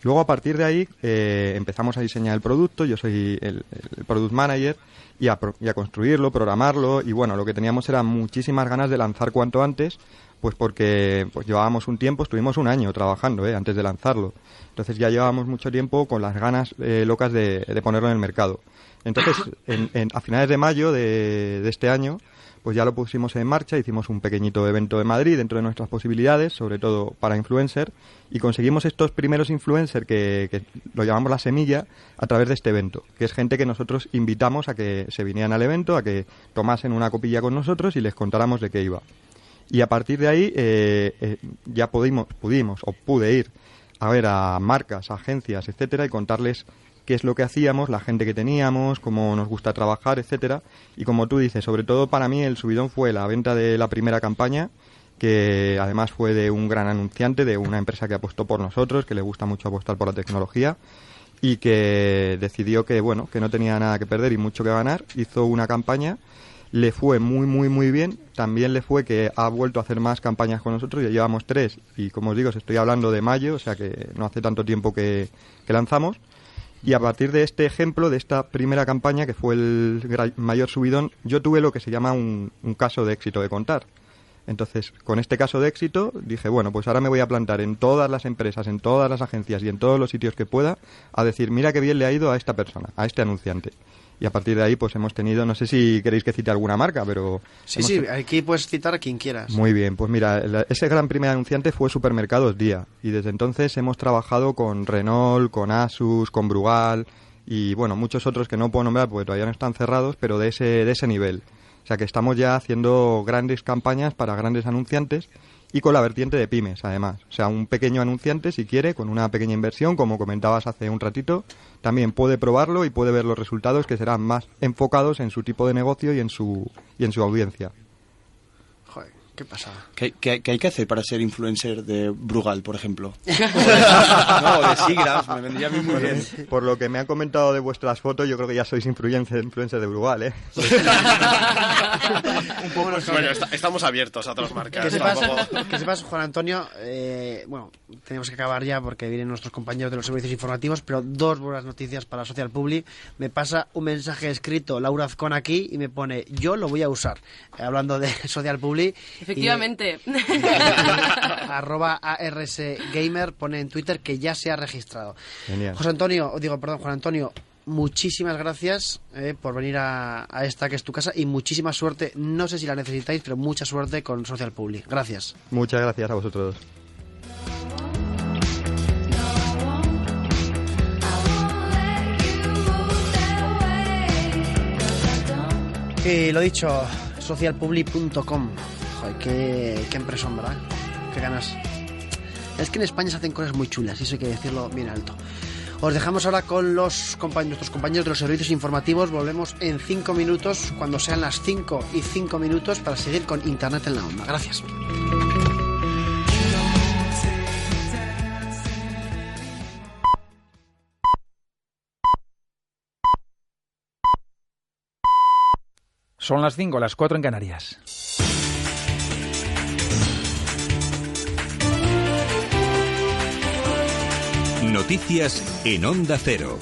[SPEAKER 20] Luego a partir de ahí eh, empezamos a diseñar el producto, yo soy el, product manager y a, y a construirlo, programarlo y bueno, lo que teníamos era muchísimas ganas de lanzar cuanto antes, pues porque pues llevábamos un tiempo, estuvimos un año trabajando eh, antes de lanzarlo. Entonces ya llevábamos mucho tiempo con las ganas eh, locas de, de ponerlo en el mercado. Entonces, en- en- a finales de mayo de, de este año, pues ya lo pusimos en marcha, hicimos un pequeñito evento en Madrid dentro de nuestras posibilidades, sobre todo para influencer, y conseguimos estos primeros influencers que, que lo llamamos la semilla a través de este evento, que es gente que nosotros invitamos a que se vinieran al evento, a que tomasen una copilla con nosotros y les contáramos de qué iba. Y a partir de ahí eh, eh, ya pudimos, pudimos o pude ir a ver a marcas, agencias, etcétera, y contarles qué es lo que hacíamos, la gente que teníamos, cómo nos gusta trabajar, etcétera. Y como tú dices, sobre todo para mí el subidón fue la venta de la primera campaña, que además fue de un gran anunciante, de una empresa que apostó por nosotros, que le gusta mucho apostar por la tecnología y que decidió que bueno, que no tenía nada que perder y mucho que ganar, hizo una campaña le fue muy, muy, muy bien. También le fue que ha vuelto a hacer más campañas con nosotros. Ya llevamos tres. Y como os digo, estoy hablando de mayo, o sea que no hace tanto tiempo que, que lanzamos. Y a partir de este ejemplo, de esta primera campaña, que fue el mayor subidón, yo tuve lo que se llama un, un caso de éxito de contar. Entonces, con este caso de éxito, dije, bueno, pues ahora me voy a plantar en todas las empresas, en todas las agencias y en todos los sitios que pueda a decir, mira qué bien le ha ido a esta persona, a este anunciante. Y a partir de ahí, pues hemos tenido, no sé si queréis que cite alguna marca, pero...
[SPEAKER 5] Sí,
[SPEAKER 20] hemos
[SPEAKER 5] sí, aquí puedes citar a quien quieras.
[SPEAKER 20] Muy bien, pues mira, la- ese gran primer anunciante fue Supermercados Día y desde entonces hemos trabajado con Renault, con Asus, con Brugal y bueno, muchos otros que no puedo nombrar porque todavía no están cerrados, pero de ese, de ese nivel. O sea que estamos ya haciendo grandes campañas para grandes anunciantes y con la vertiente de pymes además. O sea, un pequeño anunciante si quiere, con una pequeña inversión, como comentabas hace un ratito, también puede probarlo y puede ver los resultados que serán más enfocados en su tipo de negocio y en su, y en su audiencia.
[SPEAKER 5] ¿Qué pasa?
[SPEAKER 2] ¿Qué, qué- qué hay que hacer para ser influencer de Brugal, por ejemplo? O de- no, de Sigrams, me vendría a mí muy bien.
[SPEAKER 20] Por lo que me han comentado de vuestras fotos, yo creo que ya sois influencer, influencer de Brugal, ¿eh?
[SPEAKER 1] Bueno, est- estamos abiertos a otras marcas.
[SPEAKER 5] Que sepas,
[SPEAKER 1] tampoco-
[SPEAKER 5] que sepas, Juan Antonio, eh, bueno, tenemos que acabar ya porque vienen nuestros compañeros de los servicios informativos, pero dos buenas noticias para Social Public. Me pasa un mensaje escrito Laura Azcón aquí y me pone, yo lo voy a usar, hablando de Social Public. Y-
[SPEAKER 9] Efectivamente.
[SPEAKER 5] arroba ARS Gamer pone en Twitter que ya se ha registrado.
[SPEAKER 20] Genial.
[SPEAKER 5] José Antonio, o digo, perdón, Juan Antonio, muchísimas gracias eh, por venir a, a esta que es tu casa y muchísima suerte, no sé si la necesitáis, pero mucha suerte con Social Public. Gracias.
[SPEAKER 20] Muchas gracias a vosotros.
[SPEAKER 5] Y lo dicho, socialpublic.com. Joder, qué, qué impresión. Qué ganas. Es que en España se hacen cosas muy chulas, y eso hay que decirlo bien alto. Os dejamos ahora con nuestros compañeros de los servicios informativos. Volvemos en 5 minutos, cuando sean las 5 y 5 minutos, para seguir con Internet en la Onda. Gracias.
[SPEAKER 21] Son las 5, las 4 en Canarias.
[SPEAKER 3] Noticias en Onda Cero.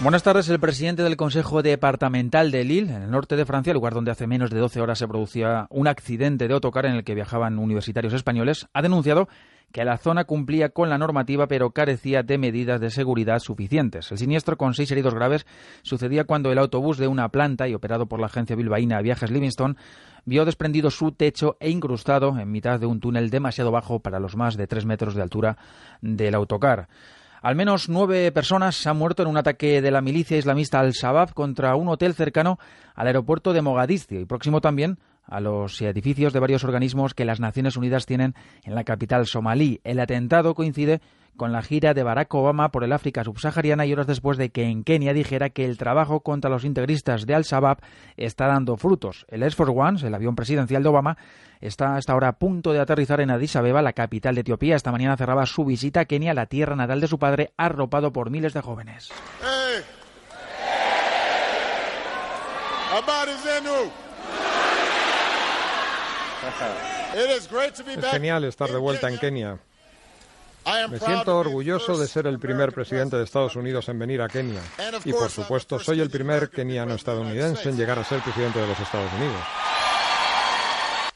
[SPEAKER 21] Buenas tardes. El presidente del Consejo Departamental de Lille, en el norte de Francia, lugar donde hace menos de 12 horas se producía un accidente de autocar en el que viajaban universitarios españoles, ha denunciado que la zona cumplía con la normativa pero carecía de medidas de seguridad suficientes. El siniestro, con seis heridos graves, sucedía cuando el autobús de una planta y operado por la agencia bilbaína Viajes Livingston vio desprendido su techo e incrustado en mitad de un túnel demasiado bajo para los más de tres metros de altura del autocar. Al menos nueve personas han muerto en un ataque de la milicia islamista al-Shabaab contra un hotel cercano al aeropuerto de Mogadiscio y próximo también a los edificios de varios organismos que las Naciones Unidas tienen en la capital somalí. El atentado coincide con la gira de Barack Obama por el África subsahariana y horas después de que en Kenia dijera que el trabajo contra los integristas de Al-Shabaab está dando frutos. El Air Force One, el avión presidencial de Obama, está hasta ahora a punto de aterrizar en Addis Abeba, la capital de Etiopía. Esta mañana cerraba su visita a Kenia, la tierra natal de su padre, arropado por miles de jóvenes.
[SPEAKER 22] Es genial estar de vuelta en Kenia. Me siento orgulloso de ser el primer presidente de Estados Unidos en venir a Kenia. Y por supuesto, soy el primer keniano estadounidense en llegar a ser presidente de los Estados Unidos.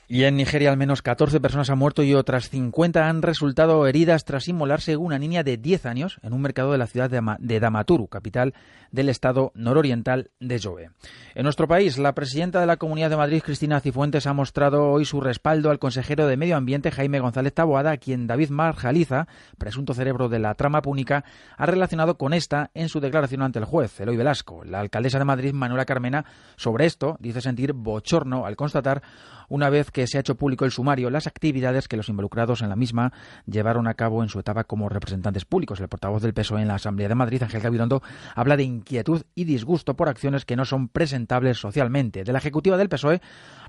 [SPEAKER 21] Y en Nigeria al menos 14 personas han muerto y otras 50 han resultado heridas tras inmolarse una niña de 10 años en un mercado de la ciudad de Damaturu, capital del estado nororiental de Yobe. En nuestro país, la presidenta de la Comunidad de Madrid, Cristina Cifuentes, ha mostrado hoy su respaldo al consejero de Medio Ambiente, Jaime González Taboada, a quien David Marjaliza, presunto cerebro de la trama púnica, ha relacionado con esta en su declaración ante el juez, Eloy Velasco. La alcaldesa de Madrid, Manuela Carmena, sobre esto dice sentir bochorno al constatar una vez que se ha hecho público el sumario, las actividades que los involucrados en la misma llevaron a cabo en su etapa como representantes públicos. El portavoz del PSOE en la Asamblea de Madrid, Ángel Gabilondo, habla de inquietud y disgusto por acciones que no son presentables socialmente. De la ejecutiva del PSOE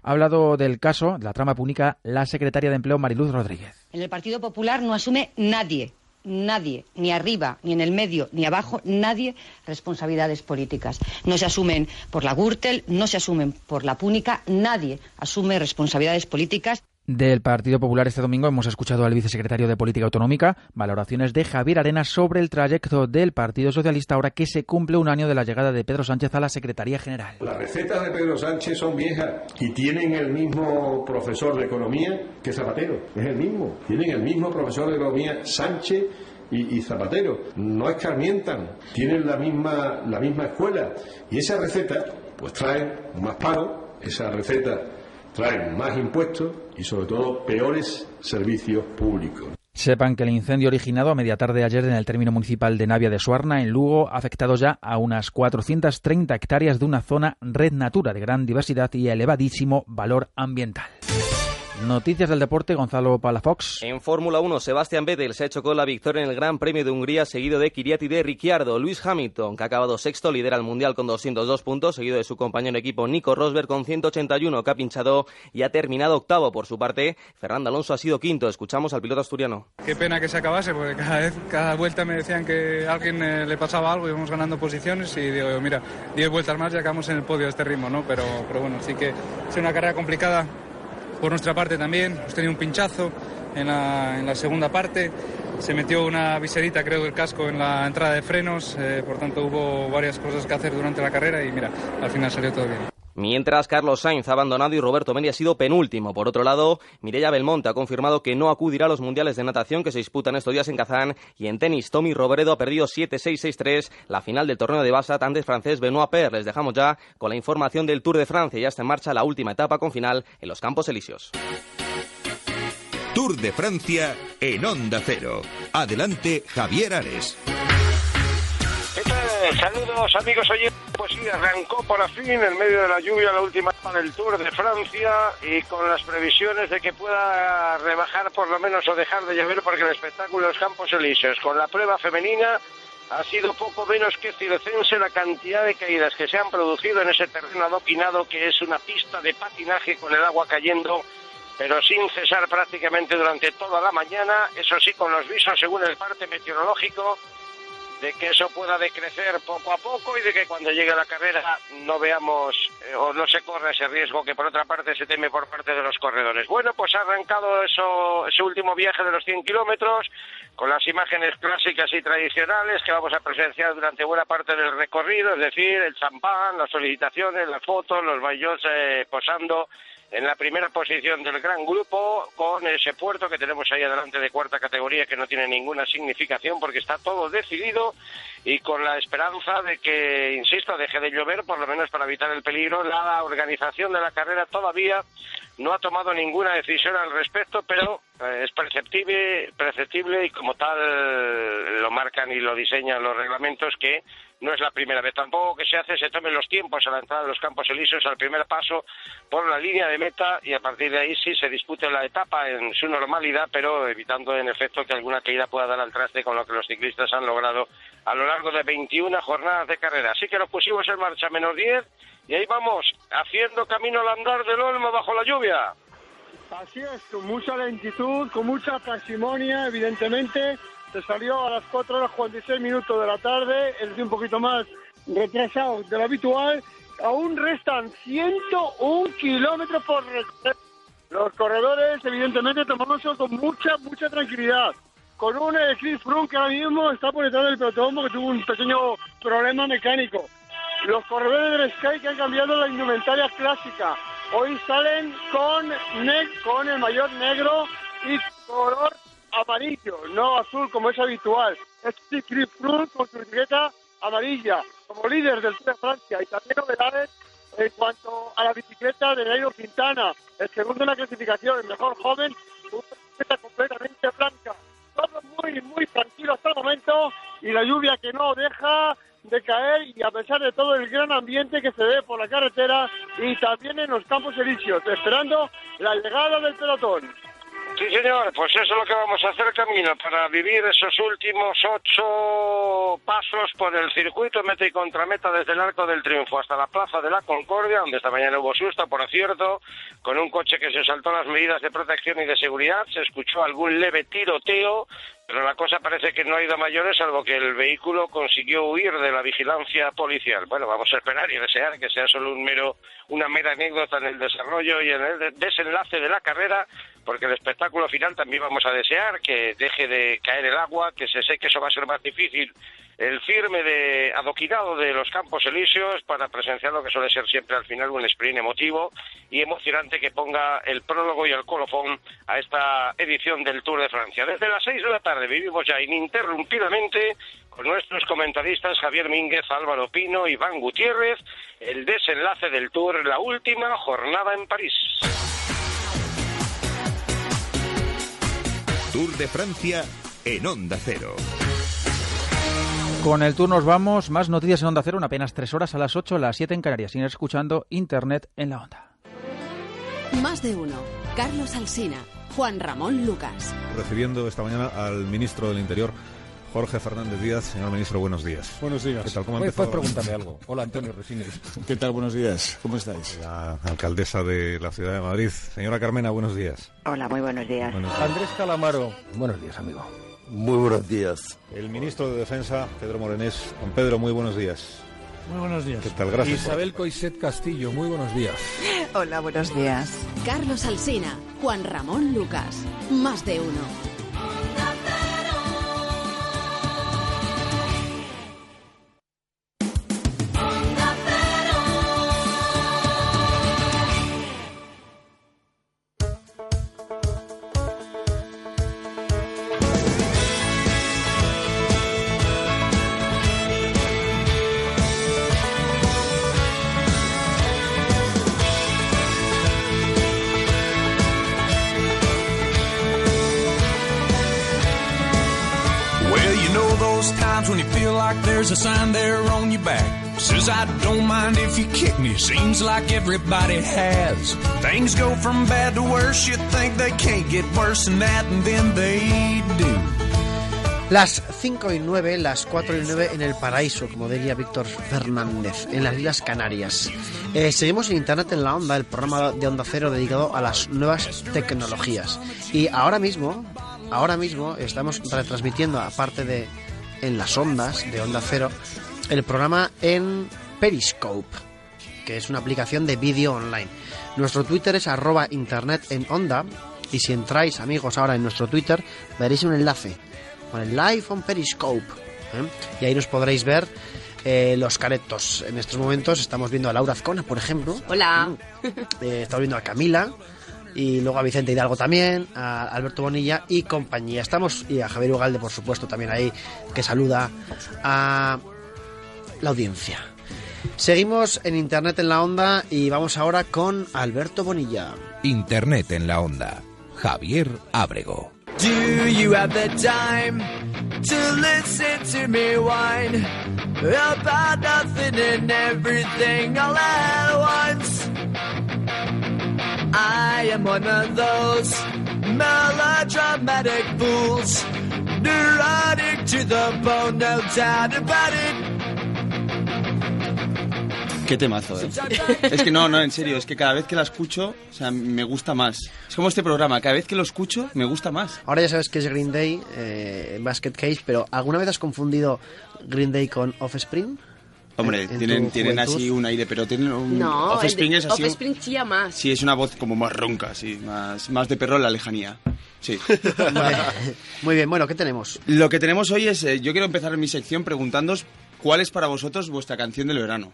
[SPEAKER 21] ha hablado del caso de la trama pública la secretaria de Empleo Mariluz Rodríguez.
[SPEAKER 23] En el Partido Popular no asume nadie, nadie, ni arriba, ni en el medio, ni abajo, nadie responsabilidades políticas. No se asumen por la Gürtel, no se asumen por la Púnica, nadie asume responsabilidades políticas.
[SPEAKER 21] Del Partido Popular este domingo hemos escuchado al vicesecretario de Política Autonómica valoraciones de Javier Arenas sobre el trayecto del Partido Socialista ahora que se cumple un año de la llegada de Pedro Sánchez a la Secretaría General.
[SPEAKER 24] Las recetas de Pedro Sánchez son viejas y tienen el mismo profesor de economía que Zapatero. Es el mismo. Tienen el mismo profesor de economía Sánchez y, y Zapatero. No escarmientan. Tienen la misma, la misma escuela. Y esa receta, pues trae más pago. Esa receta traen más impuestos y sobre todo peores servicios públicos.
[SPEAKER 21] Sepan que el incendio originado a media tarde ayer en el término municipal de Navia de Suarna, en Lugo, ha afectado ya a unas 430 hectáreas de una zona red natura de gran diversidad y elevadísimo valor ambiental. Noticias del deporte, Gonzalo Palafox.
[SPEAKER 25] En Fórmula 1, Sebastián Vettel se ha hecho con la victoria en el Gran Premio de Hungría, seguido de Kiriat y de Ricciardo. Luis Hamilton, que ha acabado sexto, lidera el Mundial con 202 puntos, seguido de su compañero de equipo Nico Rosberg con 181, que ha pinchado y ha terminado octavo. Por su parte, Fernando Alonso ha sido quinto. Escuchamos al piloto asturiano.
[SPEAKER 26] Qué pena que se acabase, porque cada vez, cada vuelta me decían que a alguien eh, le pasaba algo, íbamos ganando posiciones y digo, mira, 10 vueltas más y acabamos en el podio de este ritmo, ¿no? Pero, pero bueno, sí que es una carrera complicada por nuestra parte también, hemos tenido un pinchazo en la, en la segunda parte, se metió una viserita creo del casco en la entrada de frenos, eh, por tanto hubo varias cosas que hacer durante la carrera y mira, al final salió todo bien.
[SPEAKER 25] Mientras Carlos Sainz ha abandonado y Roberto Meri ha sido penúltimo. Por otro lado, Mireia Belmonte ha confirmado que no acudirá a los mundiales de natación que se disputan estos días en Kazán. Y en tenis, Tommy Robredo ha perdido 7-6-6-3 la final del torneo de Bassat ante el francés Benoit Per. Les dejamos ya con la información del Tour de Francia. Ya está en marcha la última etapa con final en los Campos Elíseos.
[SPEAKER 3] Tour de Francia en Onda Cero. Adelante, Javier Ares.
[SPEAKER 27] Saludos amigos oyentes. Pues sí, arrancó por fin en medio de la lluvia la última etapa del Tour de Francia y con las previsiones de que pueda rebajar por lo menos o dejar de llover porque el espectáculo de los Campos Elíseos con la prueba femenina ha sido poco menos que circense la cantidad de caídas que se han producido en ese terreno adoquinado que es una pista de patinaje con el agua cayendo pero sin cesar prácticamente durante toda la mañana, eso sí con los visos según el parte meteorológico de que eso pueda decrecer poco a poco y de que cuando llegue la carrera no veamos eh, o no se corra ese riesgo que por otra parte se teme por parte de los corredores. Bueno, pues ha arrancado eso, ese último viaje de los 100 kilómetros con las imágenes clásicas y tradicionales que vamos a presenciar durante buena parte del recorrido, es decir, el champán, las felicitaciones, las fotos, los baillos eh, posando en la primera posición del gran grupo con ese puerto que tenemos ahí adelante de cuarta categoría que no tiene ninguna significación porque está todo decidido y con la esperanza de que, insisto, deje de llover por lo menos para evitar el peligro. La organización de la carrera todavía no ha tomado ninguna decisión al respecto, pero es perceptible, perceptible y como tal lo marcan y lo diseñan los reglamentos que no es la primera vez tampoco que se hace, se tomen los tiempos a la entrada de los campos elíseos al primer paso por la línea de meta y a partir de ahí sí se dispute la etapa en su normalidad, pero evitando en efecto que alguna caída pueda dar al traste con lo que los ciclistas han logrado a lo largo de 21 jornadas de carrera. Así que nos pusimos en marcha menos 10 y ahí vamos, haciendo camino al andar del Olmo bajo la lluvia.
[SPEAKER 28] Así es, con mucha lentitud, con mucha parsimonia, evidentemente. Se salió a las 4 horas 46 minutos de la tarde, es un poquito más retrasado de lo habitual. Aún restan 101 kilómetros por recorrer. Los corredores, evidentemente, tomándose con mucha, mucha tranquilidad. Con un Chris Froome que ahora mismo está por detrás del pelotón porque tuvo un pequeño problema mecánico. Los corredores del Sky que han cambiado la indumentaria clásica. Hoy salen con, con el mayor negro y color amarillo, no azul como es habitual. Es Chris Froome con su bicicleta amarilla, como líder del Tour de Francia. Y también novedades en cuanto a la bicicleta de Nairo Quintana, el segundo en la clasificación, el mejor joven, una bicicleta completamente blanca. Todo muy, muy tranquilo hasta el momento y la lluvia que no deja de caer y a pesar de todo el gran ambiente que se ve por la carretera y también en los campos elíseos, esperando la llegada del pelotón.
[SPEAKER 27] Sí, señor, pues eso es lo que vamos a hacer camino para vivir esos últimos ocho pasos por el circuito meta y contrameta desde el Arco del Triunfo hasta la Plaza de la Concordia, donde esta mañana hubo susto, por cierto, con un coche que se saltó las medidas de protección y de seguridad, se escuchó algún leve tiroteo, pero la cosa parece que no ha ido a mayores, salvo que el vehículo consiguió huir de la vigilancia policial. Bueno, vamos a esperar y desear que sea solo un mero, una mera anécdota en el desarrollo y en el desenlace de la carrera, porque el espectáculo final también vamos a desear que deje de caer el agua, que se seque, eso va a ser más difícil, el firme de adoquinado de los Campos Elíseos para presenciar lo que suele ser siempre al final un sprint emotivo y emocionante que ponga el prólogo y el colofón a esta edición del Tour de Francia. Desde las seis de la tarde vivimos ya ininterrumpidamente con nuestros comentaristas Javier Mínguez, Álvaro Pino, Iván Gutiérrez, el desenlace del Tour, la última jornada en París.
[SPEAKER 3] Tour de Francia en Onda Cero.
[SPEAKER 21] Con el tour nos vamos. Más noticias en Onda Cero en apenas tres horas a las 8, a las 7 en Canarias. Siguen escuchando Internet en la Onda.
[SPEAKER 29] Más de uno. Carlos Alsina. Juan Ramón Lucas.
[SPEAKER 30] Recibiendo esta mañana al ministro del Interior, Jorge Fernández Díaz. Señor ministro, buenos días.
[SPEAKER 31] Buenos días.
[SPEAKER 30] ¿Qué tal? ¿Cómo
[SPEAKER 31] preguntarme algo. Hola, Antonio Resines. ¿Qué tal? Buenos días. ¿Cómo estáis?
[SPEAKER 30] La alcaldesa de la ciudad de Madrid. Señora Carmena, buenos días.
[SPEAKER 32] Hola, muy buenos días.
[SPEAKER 30] Buenos días.
[SPEAKER 31] Andrés Calamaro. Buenos días, amigo.
[SPEAKER 30] Muy buenos días. El ministro de Defensa, Pedro Morenés. Don Pedro, muy buenos días.
[SPEAKER 31] Muy buenos días.
[SPEAKER 30] ¿Qué tal? Gracias. por-
[SPEAKER 31] Isabel Coiset Castillo. Muy buenos días.
[SPEAKER 29] Hola, buenos días. Carlos Alsina. Juan Ramón Lucas. Más de uno.
[SPEAKER 33] Sign there on your back. Says, I don't mind if you kick me. Seems like everybody has. Things go from bad to worse. You think they can't get worse than that, and then they do.
[SPEAKER 5] Las 5 y 9, las 4 y 9 en el paraíso, como diría Víctor Fernández, en las Islas Canarias. Eh, seguimos en Internet en la Onda, el programa de Onda Cero dedicado a las nuevas tecnologías. Y ahora mismo, ahora mismo estamos retransmitiendo, aparte de en las ondas de Onda Cero, el programa en Periscope, que es una aplicación de vídeo online. Nuestro Twitter es arroba Internet en Onda. Y si entráis, amigos, ahora en nuestro Twitter, veréis un enlace con el live on Periscope. ¿eh? Y ahí nos podréis ver eh, los caretos. En estos momentos estamos viendo a Laura Azcona, por ejemplo.
[SPEAKER 9] Hola.
[SPEAKER 5] Eh, estamos viendo a Camila. Y luego a Vicente Hidalgo también, a Alberto Bonilla y compañía. Estamos, y a Javier Ugalde, por supuesto, también ahí, que saluda a la audiencia. Seguimos en Internet en la Onda y vamos ahora con Alberto Bonilla.
[SPEAKER 3] Internet en la onda. Javier Ábrego.
[SPEAKER 34] Do you have the time to listen to me whine about nothing and everything all at once? I am one of those melodramatic fools, neurotic to the bone, no doubt about it.
[SPEAKER 2] Qué temazo, ¿eh? Es que no, no, en serio, es que cada vez que la escucho, o sea, me gusta más. Es como este programa, cada vez que lo escucho, me gusta más.
[SPEAKER 5] Ahora ya sabes que es Green Day, eh, Basket Case, pero ¿alguna vez has confundido Green Day con Offspring?
[SPEAKER 2] Hombre,
[SPEAKER 5] En- en
[SPEAKER 2] tienen, tienen
[SPEAKER 5] juventud.
[SPEAKER 2] así un aire, pero tienen un...
[SPEAKER 9] No,
[SPEAKER 2] Offspring es así...
[SPEAKER 9] Offspring chilla más.
[SPEAKER 2] Sí, es una voz como más ronca, sí, más, más de perro en la lejanía. Sí.
[SPEAKER 5] Muy bien, bueno, ¿qué tenemos?
[SPEAKER 2] Lo que tenemos hoy es, eh, yo quiero empezar mi sección preguntándoos cuál es para vosotros vuestra canción del verano.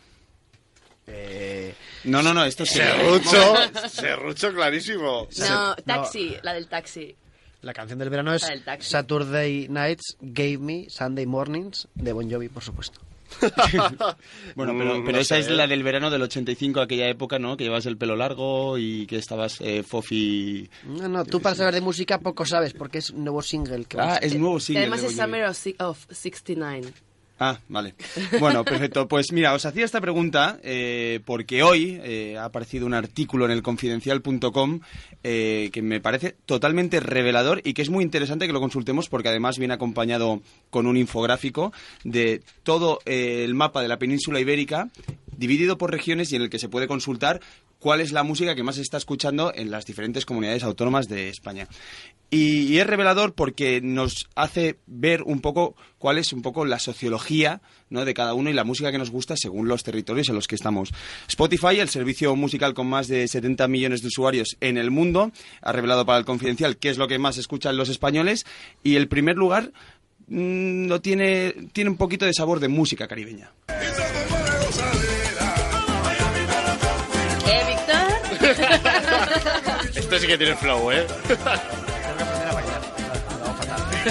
[SPEAKER 2] No, no, no, esto es...
[SPEAKER 1] Serrucho, serrucho clarísimo.
[SPEAKER 9] No, taxi, la del taxi.
[SPEAKER 5] La canción del verano es
[SPEAKER 9] La del taxi.
[SPEAKER 5] Saturday Nights Gave Me Sunday Mornings de Bon Jovi, por supuesto.
[SPEAKER 2] Bueno, pero,
[SPEAKER 5] Mm,
[SPEAKER 2] pero
[SPEAKER 5] no
[SPEAKER 2] esa
[SPEAKER 5] sé,
[SPEAKER 2] es
[SPEAKER 5] ¿eh?
[SPEAKER 2] la del verano del 85, aquella época, ¿no? Que llevas el pelo largo y que estabas eh, fofi...
[SPEAKER 5] No, no, tú para saber de música poco sabes porque es un nuevo single. Que
[SPEAKER 2] Ah, es nuevo single
[SPEAKER 9] además
[SPEAKER 2] de
[SPEAKER 9] es. Summer of 69.
[SPEAKER 2] Ah, vale. Bueno, perfecto. Pues mira, os hacía esta pregunta eh, porque hoy eh, ha aparecido un artículo en el confidencial.com eh, que me parece totalmente revelador y que es muy interesante que lo consultemos porque además viene acompañado con un infográfico de todo eh, el mapa de la península ibérica dividido por regiones y en el que se puede consultar cuál es la música que más se está escuchando en las diferentes comunidades autónomas de España. Y, y es revelador porque nos hace ver un poco cuál es un poco la sociología ¿no? de cada uno y la música que nos gusta según los territorios en los que estamos. Spotify, el servicio musical con más de 70 millones de usuarios en el mundo, ha revelado para el Confidencial qué es lo que más escuchan los españoles y el primer lugar mm, lo tiene, tiene un poquito de sabor de música caribeña.
[SPEAKER 9] ¿Eh,
[SPEAKER 1] sí que tiene flow, ¿eh?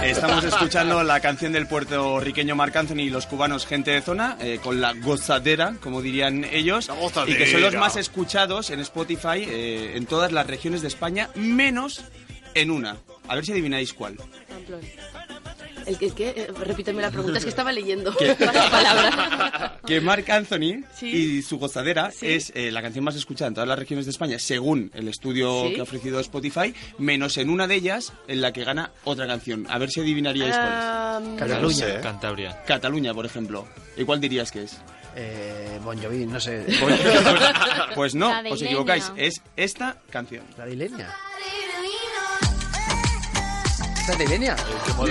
[SPEAKER 2] Estamos escuchando la canción del puertorriqueño Marc Anthony y los cubanos Gente de Zona, eh, con la gozadera, como dirían ellos, y que son los más escuchados en Spotify eh, en todas las regiones de España, menos en una. A ver si adivináis cuál.
[SPEAKER 9] Pamplona. El que, eh, repíteme la pregunta, es que estaba leyendo
[SPEAKER 2] ¿Qué?
[SPEAKER 9] la palabra.
[SPEAKER 2] Que Marc Anthony
[SPEAKER 9] Sí.
[SPEAKER 2] y su gozadera
[SPEAKER 9] Sí.
[SPEAKER 2] es eh, la canción más escuchada en todas las regiones de España, según el estudio
[SPEAKER 9] Sí.
[SPEAKER 2] que ha ofrecido Spotify, menos en una de ellas en la que gana otra canción. A ver si adivinaríais cuál es.
[SPEAKER 5] Cataluña.
[SPEAKER 1] No sé.
[SPEAKER 35] Cantabria.
[SPEAKER 2] Cataluña, por ejemplo. ¿Y cuál dirías que es?
[SPEAKER 5] Eh, bon Jovi, no sé.
[SPEAKER 2] Pues, pues no,
[SPEAKER 5] de
[SPEAKER 2] os equivocáis. Es esta canción.
[SPEAKER 5] ¿La de Ilenia? ¿La de Ilenia?
[SPEAKER 9] No.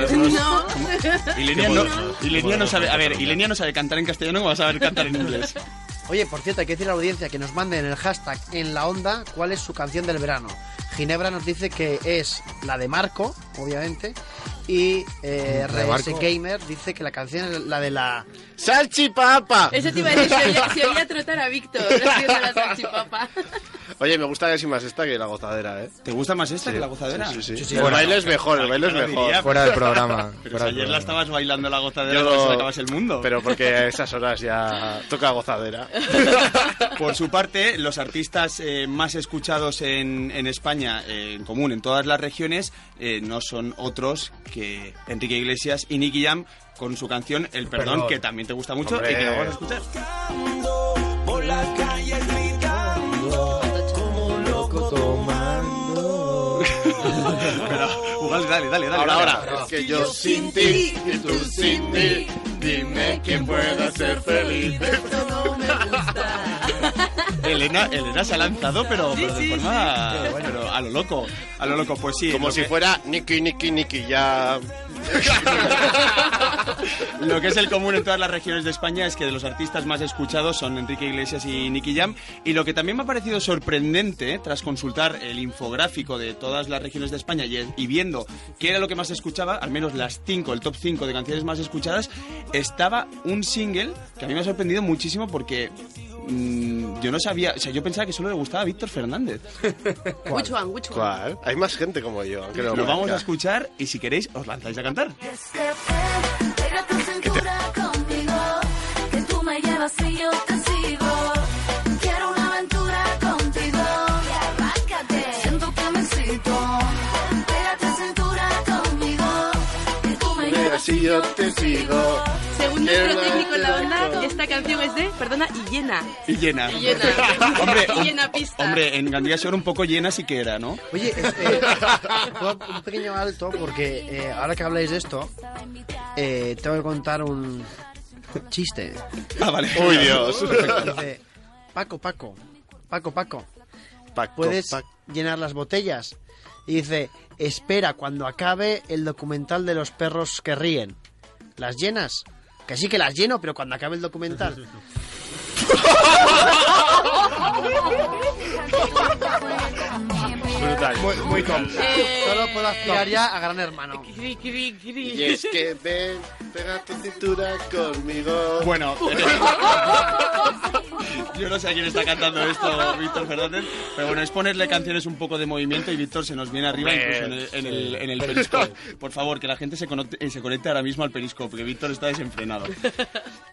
[SPEAKER 2] Ilenia no, Ilenia no sabe, a ver, Ilenia no sabe cantar en castellano, ¿cómo va a saber cantar en inglés?
[SPEAKER 5] Oye, por cierto, hay que decir a la audiencia que nos manden el hashtag en la onda cuál es su canción del verano. Ginebra nos dice que es la de Marco, obviamente, y eh. Gamer dice que la canción es la de la...
[SPEAKER 1] ¡Salchipapa!
[SPEAKER 9] Eso te iba a decir, se oía, se oía trotar a Víctor haciendo la salchipapa.
[SPEAKER 1] Oye, me gusta casi más esta que la gozadera, ¿eh?
[SPEAKER 2] ¿Te gusta más esta
[SPEAKER 1] Sí.
[SPEAKER 2] que la gozadera?
[SPEAKER 1] Sí, sí, sí.
[SPEAKER 2] Sí, sí.
[SPEAKER 1] el
[SPEAKER 2] Bueno,
[SPEAKER 1] baile es mejor, el baile es mejor.
[SPEAKER 2] diría,
[SPEAKER 22] Fuera del programa.
[SPEAKER 2] Pero
[SPEAKER 22] fuera
[SPEAKER 2] si
[SPEAKER 22] del
[SPEAKER 2] ayer la
[SPEAKER 22] programa.
[SPEAKER 2] estabas bailando la gozadera,
[SPEAKER 1] Yo
[SPEAKER 2] si
[SPEAKER 1] lo-
[SPEAKER 2] acabas el mundo.
[SPEAKER 1] Pero porque a esas horas ya toca gozadera.
[SPEAKER 2] Por su parte, los artistas eh, más escuchados en, en España, eh, en común en todas las regiones, eh, no son otros que Enrique Iglesias y Nicky Jam con su canción El Perdón,
[SPEAKER 1] Perdón.
[SPEAKER 2] que también te gusta mucho
[SPEAKER 1] Hombre.
[SPEAKER 2] y que la vamos a escuchar.
[SPEAKER 34] Por la calle gritando, como loco tomando.
[SPEAKER 2] Pero, dale, dale, dale.
[SPEAKER 1] Ahora,
[SPEAKER 2] dale.
[SPEAKER 1] ahora. Es que yo sin ti y tú sin mí, dime quién puede ser feliz.
[SPEAKER 9] Esto no me gusta.
[SPEAKER 2] Elena, Elena se ha lanzado, pero,
[SPEAKER 9] Sí,
[SPEAKER 2] pero de
[SPEAKER 9] sí,
[SPEAKER 2] forma
[SPEAKER 9] sí.
[SPEAKER 2] pero a lo loco. A lo loco, pues sí.
[SPEAKER 1] Como
[SPEAKER 2] lo
[SPEAKER 1] si
[SPEAKER 2] que-
[SPEAKER 1] fuera Nicky, Nicky, Nicky, ya...
[SPEAKER 2] Lo que es el común en todas las regiones de España es que de los artistas más escuchados son Enrique Iglesias y Nicky Jam. Y lo que también me ha parecido sorprendente, tras consultar el infográfico de todas las regiones de España y, y viendo qué era lo que más se escuchaba, al menos las 5, el top 5 de canciones más escuchadas, estaba un single que a mí me ha sorprendido muchísimo porque mm, yo no sabía, o sea, yo pensaba que solo le gustaba a Víctor Fernández.
[SPEAKER 9] Which one, which one?
[SPEAKER 1] ¿Cuál? Hay más gente como yo, aunque no
[SPEAKER 2] Lo vamos a escuchar y si queréis os lanzáis a cantar.
[SPEAKER 36] Llevas y yo te sigo. Quiero una aventura contigo, y arráncate. Siento que me excito. Pega tu cintura conmigo, que tú me llevas
[SPEAKER 1] Si yo te sigo.
[SPEAKER 9] Según nuestro técnico en la
[SPEAKER 1] aventura.
[SPEAKER 9] esta canción es de, perdona, y llena.
[SPEAKER 2] Y llena.
[SPEAKER 9] Y llena.
[SPEAKER 2] hombre,
[SPEAKER 9] Y llena pista.
[SPEAKER 2] hombre, en Gandía Shore un poco llena sí que era, ¿no?
[SPEAKER 5] Oye, este, un pequeño alto porque eh, ahora que habláis de esto, eh, tengo que contar un chiste.
[SPEAKER 2] Ah, vale.
[SPEAKER 1] Uy, Dios.
[SPEAKER 5] Dice, Paco, Paco, Paco, Paco,
[SPEAKER 1] Paco,
[SPEAKER 5] ¿puedes
[SPEAKER 1] Paco.
[SPEAKER 5] llenar las botellas? Y dice, espera cuando acabe el documental de los perros que ríen. ¿Las llenas? Que sí que las lleno, pero cuando acabe el documental.
[SPEAKER 1] Brutal.
[SPEAKER 5] Muy, muy top.
[SPEAKER 9] Eh,
[SPEAKER 5] Solo puedo aspirar ya a Gran Hermano.
[SPEAKER 9] Cri, cri, cri.
[SPEAKER 1] Y es que ven, pega tu cintura conmigo.
[SPEAKER 2] Bueno, yo no sé a quién está cantando esto, Víctor Fernández, pero bueno, es ponerle canciones un poco de movimiento y Víctor se nos viene arriba incluso en el, en el, en el periscope. Por favor, que la gente se conecte, eh, se conecte ahora mismo al periscope, que Víctor está desenfrenado.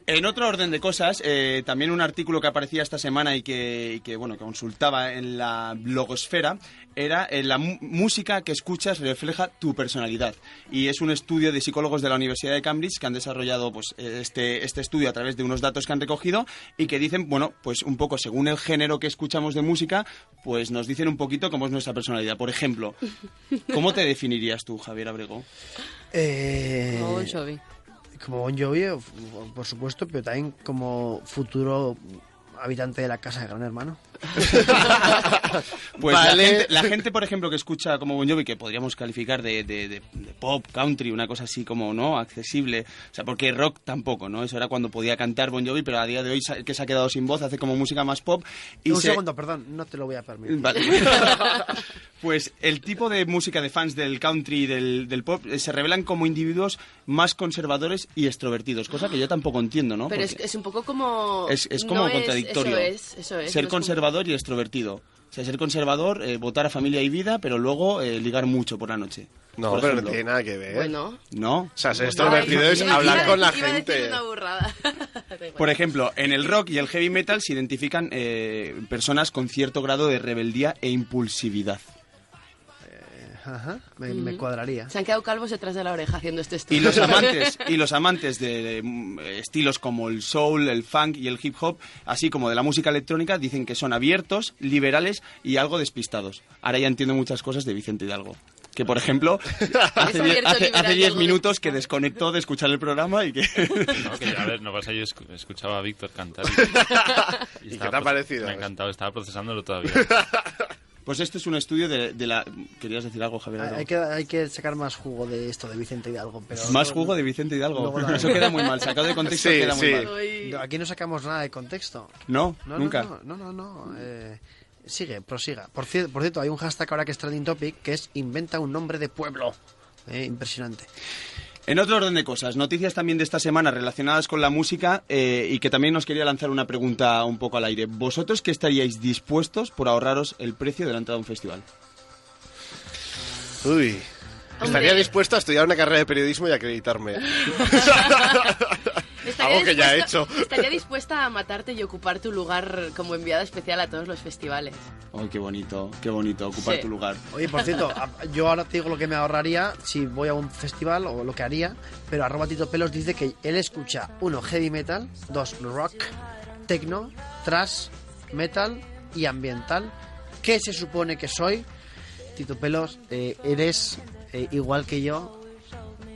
[SPEAKER 2] En otro orden de cosas, eh, también un artículo que aparecía esta semana y que, y que, bueno, que consultaba en la blogosfera era eh, la música que escuchas refleja tu personalidad. Y es un estudio de psicólogos de la Universidad de Cambridge que han desarrollado pues, eh, este, este estudio a través de unos datos que han recogido y que dicen, bueno, pues un poco según el género que escuchamos de música, pues nos dicen un poquito cómo es nuestra personalidad. Por ejemplo, ¿cómo te definirías tú, Javier Abrego?
[SPEAKER 5] Eh,
[SPEAKER 9] Como Bon Jovi.
[SPEAKER 5] como Bon Jovi, por supuesto, pero también como futuro habitante de la casa de Gran Hermano.
[SPEAKER 2] Pues
[SPEAKER 1] Vale.
[SPEAKER 2] la, gente, la gente, por ejemplo, que escucha como Bon Jovi, que podríamos calificar de, de- de- de pop, country, una cosa así como, ¿no? Accesible. O sea, porque rock tampoco, ¿no? Eso era cuando podía cantar Bon Jovi, pero a día de hoy que se ha quedado sin voz, hace como música más pop. Y
[SPEAKER 5] Un
[SPEAKER 2] se-
[SPEAKER 5] segundo, perdón, no te lo voy a permitir.
[SPEAKER 2] Vale. Pues el tipo de música de fans del country y del, del pop eh, se revelan como individuos más conservadores y extrovertidos, cosa que yo tampoco entiendo, ¿no?
[SPEAKER 9] Pero es, es un poco como...
[SPEAKER 2] es, es como
[SPEAKER 9] no
[SPEAKER 2] contradictorio.
[SPEAKER 9] eso es, eso es.
[SPEAKER 2] Ser
[SPEAKER 9] no es como-
[SPEAKER 2] conservador y extrovertido. O sea, ser conservador, eh, votar a familia y vida, pero luego eh, ligar mucho por la noche.
[SPEAKER 1] No,
[SPEAKER 2] por
[SPEAKER 1] pero no tiene nada que ver.
[SPEAKER 9] Bueno.
[SPEAKER 2] ¿No?
[SPEAKER 1] O sea, ser extrovertido es hablar
[SPEAKER 9] iba-
[SPEAKER 1] con la
[SPEAKER 9] iba a decir
[SPEAKER 1] gente.
[SPEAKER 9] una burrada.
[SPEAKER 2] Por ejemplo, en el rock y el heavy metal se identifican eh, personas con cierto grado de rebeldía e impulsividad.
[SPEAKER 5] Ajá, me, me cuadraría.
[SPEAKER 9] Se han quedado calvos detrás de la oreja haciendo este
[SPEAKER 2] Y
[SPEAKER 9] estudio.
[SPEAKER 2] los amantes, y los amantes de, mm, estilos como el soul, el funk y el hip hop, así como de la música electrónica, dicen que son abiertos, liberales y algo despistados. Ahora ya entiendo muchas cosas de Vicente Hidalgo. Que, por ejemplo, hace die-
[SPEAKER 35] abierto,
[SPEAKER 2] hace-
[SPEAKER 35] liberal
[SPEAKER 2] hace
[SPEAKER 35] y
[SPEAKER 2] 10 minutos que desconectó de escuchar el programa y que...
[SPEAKER 35] No, que, a ver, no pasa, yo escu- escuchaba a Víctor cantar.
[SPEAKER 1] ¿Y qué te ha parecido?
[SPEAKER 35] Me ha encantado, estaba procesándolo todavía.
[SPEAKER 2] Pues esto es un estudio de, de la... ¿Querías decir algo, Javier?
[SPEAKER 5] Hay que, hay que sacar más jugo de esto de Vicente Hidalgo. Pero
[SPEAKER 2] Más
[SPEAKER 5] luego-
[SPEAKER 2] jugo de Vicente Hidalgo.
[SPEAKER 5] la-
[SPEAKER 2] Eso queda muy mal. Sacado de contexto
[SPEAKER 1] Sí,
[SPEAKER 2] queda muy
[SPEAKER 1] sí.
[SPEAKER 2] mal.
[SPEAKER 5] No, Aquí no sacamos nada de contexto.
[SPEAKER 2] No,
[SPEAKER 5] No,
[SPEAKER 2] nunca.
[SPEAKER 5] No, no, no. no, no, eh, sigue, prosiga. Por, cier- por cierto, hay un hashtag ahora que es trending topic que es inventa un nombre de pueblo. Eh, impresionante.
[SPEAKER 2] En otro orden de cosas, noticias también de esta semana relacionadas con la música eh, y que también nos quería lanzar una pregunta un poco al aire. ¿Vosotros qué estaríais dispuestos por ahorraros el precio de la entrada a un festival?
[SPEAKER 1] Uy. Estaría dispuesto a estudiar una carrera de periodismo y acreditarme.
[SPEAKER 9] Estaría
[SPEAKER 1] Algo que ya he
[SPEAKER 9] dispuesta-
[SPEAKER 1] hecho.
[SPEAKER 9] Estaría dispuesta a matarte y ocupar tu lugar como enviada especial a todos los festivales.
[SPEAKER 2] ¡Ay, qué bonito! ¡Qué bonito! Ocupar
[SPEAKER 9] Sí.
[SPEAKER 2] tu lugar.
[SPEAKER 5] Oye, por cierto, a- yo ahora te digo lo que me ahorraría si voy a un festival o lo que haría, pero arroba Tito Pelos dice que él escucha, uno, heavy metal, dos, rock, techno, thrash, metal y ambiental. ¿Qué se supone que soy? Tito Pelos, eh, eres eh, igual que yo,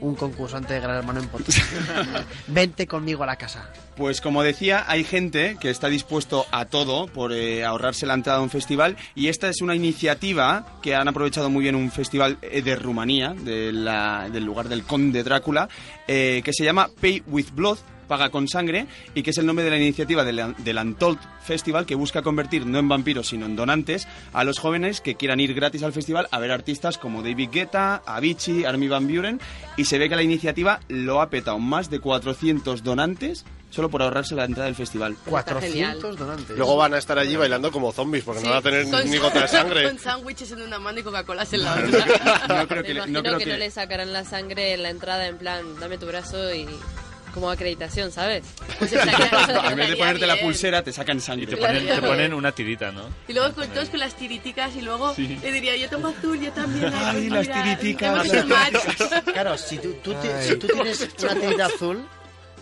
[SPEAKER 5] un concursante de Gran Hermano en Potosí. Vente conmigo a la casa.
[SPEAKER 2] Pues como decía, hay gente que está dispuesto a todo por eh, ahorrarse la entrada a un festival y esta es una iniciativa que han aprovechado muy bien un festival eh, de Rumanía, de la- del lugar del Conde Drácula, eh, que se llama Pay with Blood, paga con sangre, y que es el nombre de la iniciativa del, del Untold Festival que busca convertir no en vampiros sino en donantes a los jóvenes que quieran ir gratis al festival a ver artistas como David Guetta, Avicii, Armin Van Buren y se ve que la iniciativa lo ha petado más de 400 donantes solo por ahorrarse la entrada del festival.
[SPEAKER 5] 400 donantes.
[SPEAKER 1] Luego van a estar allí bailando como zombies porque no van a tener
[SPEAKER 9] Con-
[SPEAKER 1] ni gota de sangre.
[SPEAKER 9] Con sándwiches en una mano y Coca-Colas en la otra.
[SPEAKER 2] No creo
[SPEAKER 37] Me
[SPEAKER 2] que, le-
[SPEAKER 37] imagino
[SPEAKER 2] no creo
[SPEAKER 37] que,
[SPEAKER 2] que-
[SPEAKER 37] no le sacarán la sangre en la entrada en plan, dame tu brazo y como acreditación, ¿sabes?
[SPEAKER 9] Pues
[SPEAKER 2] en vez de ponerte la pulsera te sacan sangre.
[SPEAKER 35] Y te ponen, te ponen una tirita, ¿no?
[SPEAKER 9] Y luego con todos con las tiriticas y luego
[SPEAKER 35] Sí.
[SPEAKER 9] le diría, yo tengo azul, yo también.
[SPEAKER 2] Ay,
[SPEAKER 9] pues
[SPEAKER 2] las
[SPEAKER 9] mira,
[SPEAKER 2] tiriticas.
[SPEAKER 9] hemos hecho match.
[SPEAKER 5] Claro, si tú, tú
[SPEAKER 1] Ay.
[SPEAKER 5] si tú tienes una tirita azul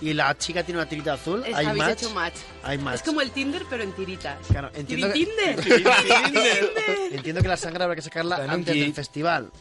[SPEAKER 5] y la chica tiene una tirita azul,
[SPEAKER 9] Es-
[SPEAKER 5] hay match.
[SPEAKER 9] hecho match.
[SPEAKER 5] Hay match.
[SPEAKER 9] Es como el Tinder, pero en tiritas.
[SPEAKER 5] Claro, entiendo que,
[SPEAKER 9] Tinder.
[SPEAKER 5] entiendo que la sangre habrá que sacarla antes del festival.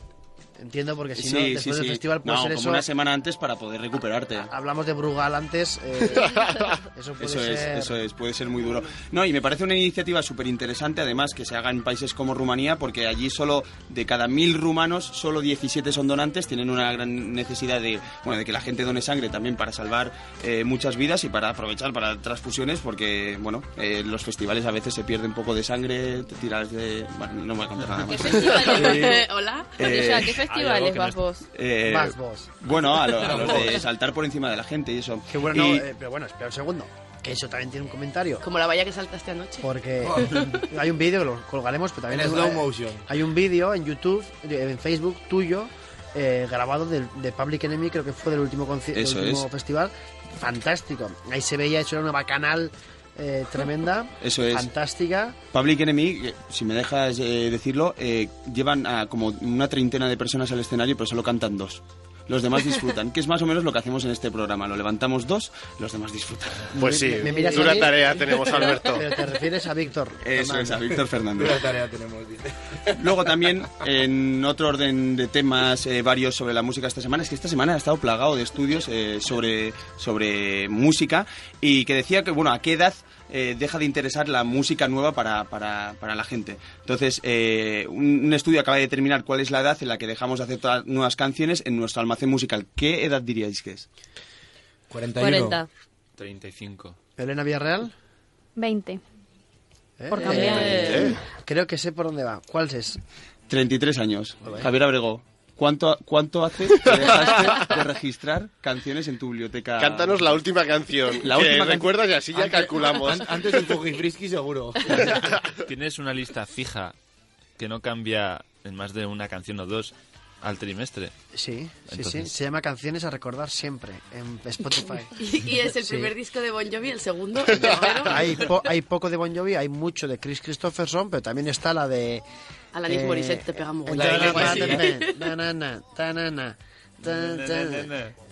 [SPEAKER 5] Entiendo porque si no,
[SPEAKER 2] sí,
[SPEAKER 5] después
[SPEAKER 2] sí,
[SPEAKER 5] del
[SPEAKER 2] sí.
[SPEAKER 5] festival puede
[SPEAKER 2] no,
[SPEAKER 5] ser
[SPEAKER 2] como
[SPEAKER 5] eso.
[SPEAKER 2] una semana antes para poder recuperarte.
[SPEAKER 5] Hablamos de Brugal antes. eh, eso puede
[SPEAKER 2] Eso es,
[SPEAKER 5] ser.
[SPEAKER 2] eso es, puede ser muy duro. No, y me parece una iniciativa súper interesante, además, que se haga en países como Rumanía, porque allí solo de cada mil rumanos, solo 17 son donantes, tienen una gran necesidad de, bueno, de que la gente done sangre también para salvar eh, muchas vidas y para aprovechar para transfusiones, porque, bueno, eh, los festivales a veces se pierde un poco de sangre, te tiras de... Bueno, no me voy a contar nada más.
[SPEAKER 9] Hola.
[SPEAKER 2] Eh,
[SPEAKER 37] O sea, ¿qué
[SPEAKER 2] hay
[SPEAKER 37] festivales vas
[SPEAKER 2] es-
[SPEAKER 37] vos?
[SPEAKER 2] Eh,
[SPEAKER 5] Vas vos.
[SPEAKER 2] Bueno, a, lo- a los de saltar por encima de la gente y eso.
[SPEAKER 5] Qué bueno, no,
[SPEAKER 2] Y-
[SPEAKER 5] eh, pero bueno, espera un segundo. Que eso también tiene un comentario.
[SPEAKER 9] Como la valla que saltaste anoche.
[SPEAKER 5] Porque hay un vídeo lo colgaremos, pero también
[SPEAKER 32] En
[SPEAKER 5] es-
[SPEAKER 32] slow motion.
[SPEAKER 5] Hay un vídeo en YouTube, en Facebook tuyo, eh, grabado del- de, Public Enemy, creo que fue del último, del último
[SPEAKER 2] es.
[SPEAKER 5] festival. Fantástico. Ahí se veía, eso era una bacanal eh, tremenda.
[SPEAKER 2] Eso es.
[SPEAKER 5] Fantástica.
[SPEAKER 2] Public Enemy, que, si me dejas eh, decirlo, eh, llevan a como una treintena de personas al escenario, pero solo cantan dos. los demás disfrutan, que es más o menos lo que hacemos en este programa. Lo levantamos dos, los demás disfrutan.
[SPEAKER 1] Pues sí,
[SPEAKER 5] Me- me
[SPEAKER 1] dura tarea tenemos, Alberto.
[SPEAKER 5] Pero te refieres a Víctor.
[SPEAKER 2] Eso es, a Víctor Fernández.
[SPEAKER 31] Una tarea tenemos, dice.
[SPEAKER 2] Luego también, en otro orden de temas eh, varios sobre la música esta semana, es que esta semana ha estado plagado de estudios eh, sobre, sobre música y que decía que, bueno, a qué edad eh, deja de interesar la música nueva para, para, para la gente. Entonces, eh, un, un estudio acaba de determinar cuál es la edad en la que dejamos de hacer todas nuevas canciones en nuestro almacén musical. ¿Qué edad diríais que es?
[SPEAKER 37] 40.
[SPEAKER 35] 35.
[SPEAKER 5] Elena Villarreal.
[SPEAKER 32] 20.
[SPEAKER 5] Eh,
[SPEAKER 32] Por cambiar.
[SPEAKER 5] eh, Creo que sé por dónde va. ¿Cuál es?
[SPEAKER 2] 33 años. Javier Abregó. ¿Cuánto, ¿Cuánto hace que dejaste de registrar canciones en tu biblioteca?
[SPEAKER 1] Cántanos la última canción.
[SPEAKER 2] La
[SPEAKER 1] que
[SPEAKER 2] última can-
[SPEAKER 1] recuerdas y así ya calculamos.
[SPEAKER 31] Antes del seguro.
[SPEAKER 35] ¿Tienes una lista fija que no cambia en más de una canción o dos al trimestre?
[SPEAKER 5] Sí, sí, sí. Se llama Canciones a recordar siempre en Spotify.
[SPEAKER 9] Y, y es el
[SPEAKER 5] Sí.
[SPEAKER 9] primer disco de Bon Jovi, el segundo, el.
[SPEAKER 5] Hay, po- hay poco de Bon Jovi, hay mucho de Chris Christopherson, pero también está la de...
[SPEAKER 9] Alanis
[SPEAKER 5] eh,
[SPEAKER 9] Morissette te pega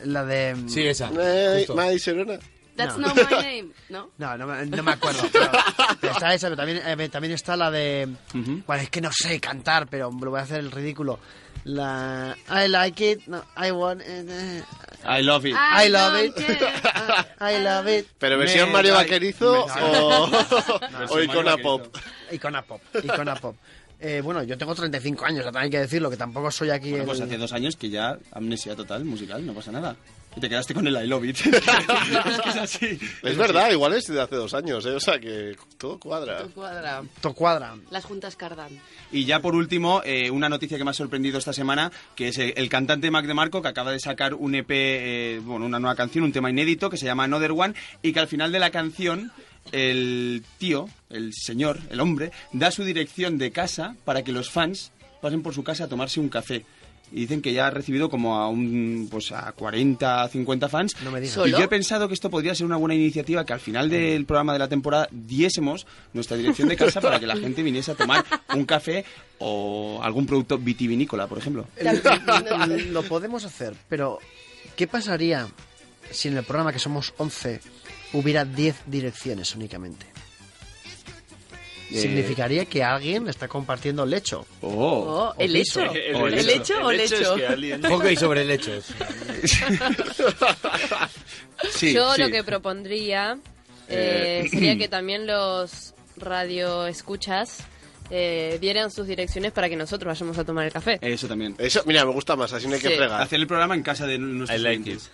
[SPEAKER 5] la de-.
[SPEAKER 31] Sí, esa.
[SPEAKER 1] Eh. Maddy Serena.
[SPEAKER 9] That's
[SPEAKER 5] No.
[SPEAKER 9] not my name, ¿no?
[SPEAKER 5] No, no, me- no me acuerdo. Pero, pero está esa, pero también, eh, también está la de... Bueno, es que no sé cantar, pero lo voy a hacer el ridículo. La... I like it, no, I want it, eh,
[SPEAKER 2] I love it.
[SPEAKER 5] I love it. I love it.
[SPEAKER 1] ¿Pero versión
[SPEAKER 5] Me-
[SPEAKER 1] Mario Vaquerizo
[SPEAKER 5] me-
[SPEAKER 1] o,
[SPEAKER 5] No,
[SPEAKER 1] o Icona Pop?
[SPEAKER 5] Icona Pop. Icona Pop. Eh, bueno, yo tengo 35 años, también hay que decirlo, que tampoco soy aquí
[SPEAKER 2] Bueno,
[SPEAKER 5] el...
[SPEAKER 2] pues hace dos años que ya amnesia total musical, no pasa nada. Y te quedaste con el I love it. es que es así.
[SPEAKER 1] Es verdad, igual es de hace dos años, ¿eh? O sea que todo cuadra.
[SPEAKER 9] Cuadra.
[SPEAKER 5] To cuadra.
[SPEAKER 9] Las juntas cardan.
[SPEAKER 2] Y ya por último, eh, una noticia que me ha sorprendido esta semana, que es el, el cantante Mac DeMarco, que acaba de sacar un EP, eh, bueno, una nueva canción, un tema inédito, que se llama Another One, y que al final de la canción, el tío, el señor, el hombre, da su dirección de casa para que los fans pasen por su casa a tomarse un café. Y dicen que ya ha recibido como a un pues a 40, 50 fans.
[SPEAKER 5] No me digas.
[SPEAKER 2] Yo he pensado que esto podría ser una buena iniciativa que al final del programa de la temporada diésemos nuestra dirección de casa para que la gente viniese a tomar un café o algún producto vitivinícola, por ejemplo.
[SPEAKER 5] Lo podemos hacer, pero ¿qué pasaría si en el programa que somos 11 hubiera 10 direcciones únicamente?
[SPEAKER 2] Eh,
[SPEAKER 5] Significaría que alguien está compartiendo lecho.
[SPEAKER 2] Oh,
[SPEAKER 9] Oh, ¿el hecho?
[SPEAKER 5] piso.
[SPEAKER 9] ¿El, ¿El hecho o el hecho?
[SPEAKER 31] Hockey sobre lechos.
[SPEAKER 37] Yo lo que propondría eh,
[SPEAKER 2] Eh,
[SPEAKER 37] sería que también los radioescuchas eh, dieran sus direcciones para que nosotros vayamos a tomar el café.
[SPEAKER 2] Eso también.
[SPEAKER 1] Eso, mira, me gusta más, así no hay que
[SPEAKER 37] Sí.
[SPEAKER 1] fregar.
[SPEAKER 2] Hacer el programa en casa de nuestros
[SPEAKER 35] like
[SPEAKER 2] clientes.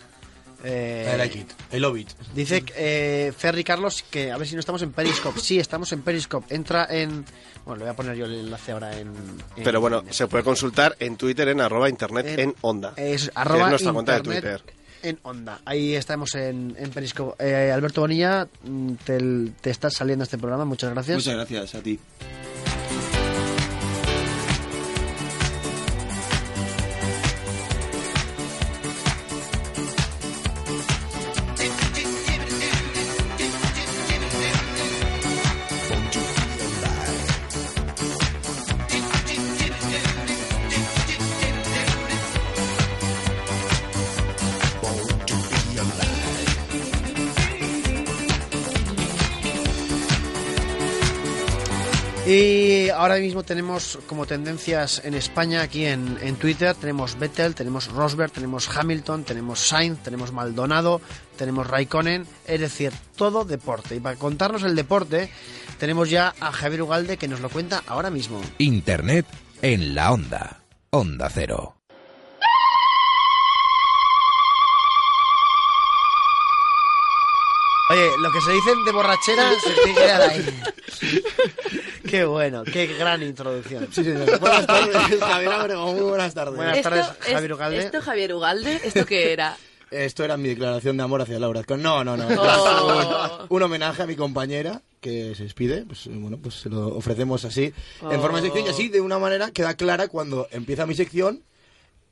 [SPEAKER 5] Eh,
[SPEAKER 31] I like it. I love it.
[SPEAKER 5] Dice eh, Ferry Carlos que a ver si no estamos en Periscope. Sí, estamos en Periscope. Entra en... Bueno, le voy a poner yo el enlace ahora en... en-
[SPEAKER 1] Pero bueno, se puede consultar en Twitter en arroba internet en,
[SPEAKER 5] En-
[SPEAKER 1] onda.
[SPEAKER 5] Es arroba
[SPEAKER 1] es nuestra cuenta de
[SPEAKER 5] internet
[SPEAKER 1] Twitter.
[SPEAKER 5] En onda. Ahí estamos en, en Periscope. Eh, Alberto Bonilla, mm, te, te estás saliendo este programa. Muchas gracias.
[SPEAKER 2] Muchas gracias a ti.
[SPEAKER 5] Ahora mismo tenemos como tendencias en España, aquí en, en Twitter, tenemos Vettel, tenemos Rosberg, tenemos Hamilton, tenemos Sainz, tenemos Maldonado, tenemos Raikkonen, es decir, todo deporte. Y para contarnos el deporte, tenemos ya a Javier Ugalde que nos lo cuenta ahora mismo.
[SPEAKER 3] Internet en la onda. Onda Cero.
[SPEAKER 5] Oye, lo que se dicen de borrachera se tiene que quedar ahí. Qué bueno, qué gran introducción.
[SPEAKER 31] Sí, señor. Buenas tardes, Javier Abrego. Muy buenas tardes.
[SPEAKER 5] Buenas
[SPEAKER 9] Esto
[SPEAKER 5] tardes,
[SPEAKER 9] es-
[SPEAKER 5] Javier Ugalde.
[SPEAKER 9] ¿Esto, Javier Ugalde? ¿Esto qué era?
[SPEAKER 31] Esto era mi declaración de amor hacia Laura. No, no, no.
[SPEAKER 9] Oh.
[SPEAKER 31] Un, un homenaje a mi compañera que se despide. Pues bueno, pues se lo ofrecemos así en forma de sección y así de una manera queda clara cuando empieza mi sección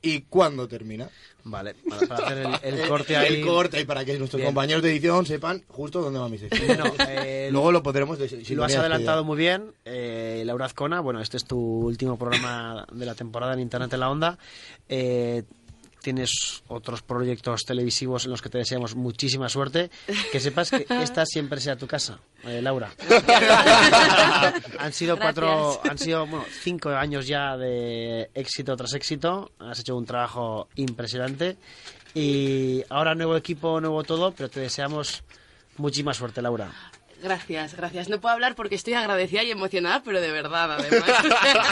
[SPEAKER 31] y cuándo termina.
[SPEAKER 5] Vale, para, hacer el, el corte ahí.
[SPEAKER 31] El corte ahí para que nuestros
[SPEAKER 5] Bien.
[SPEAKER 31] compañeros de edición sepan justo dónde va mi sección.
[SPEAKER 5] Bueno, eh,
[SPEAKER 31] Luego lo podremos... de- si
[SPEAKER 5] lo has adelantado muy bien. Eh, Laura Azcona, bueno, este es tu último programa de la temporada en Internet en la Onda. Eh, tienes otros proyectos televisivos en los que te deseamos muchísima suerte. Que sepas que esta siempre sea tu casa, eh, Laura. han sido cuatro,
[SPEAKER 37] Gracias.
[SPEAKER 5] han sido bueno, cinco años ya de éxito tras éxito. Has hecho un trabajo impresionante. Y ahora nuevo equipo, nuevo todo, pero te deseamos muchísima suerte, Laura.
[SPEAKER 9] Gracias, gracias. No puedo hablar porque estoy agradecida y emocionada, pero de verdad, además.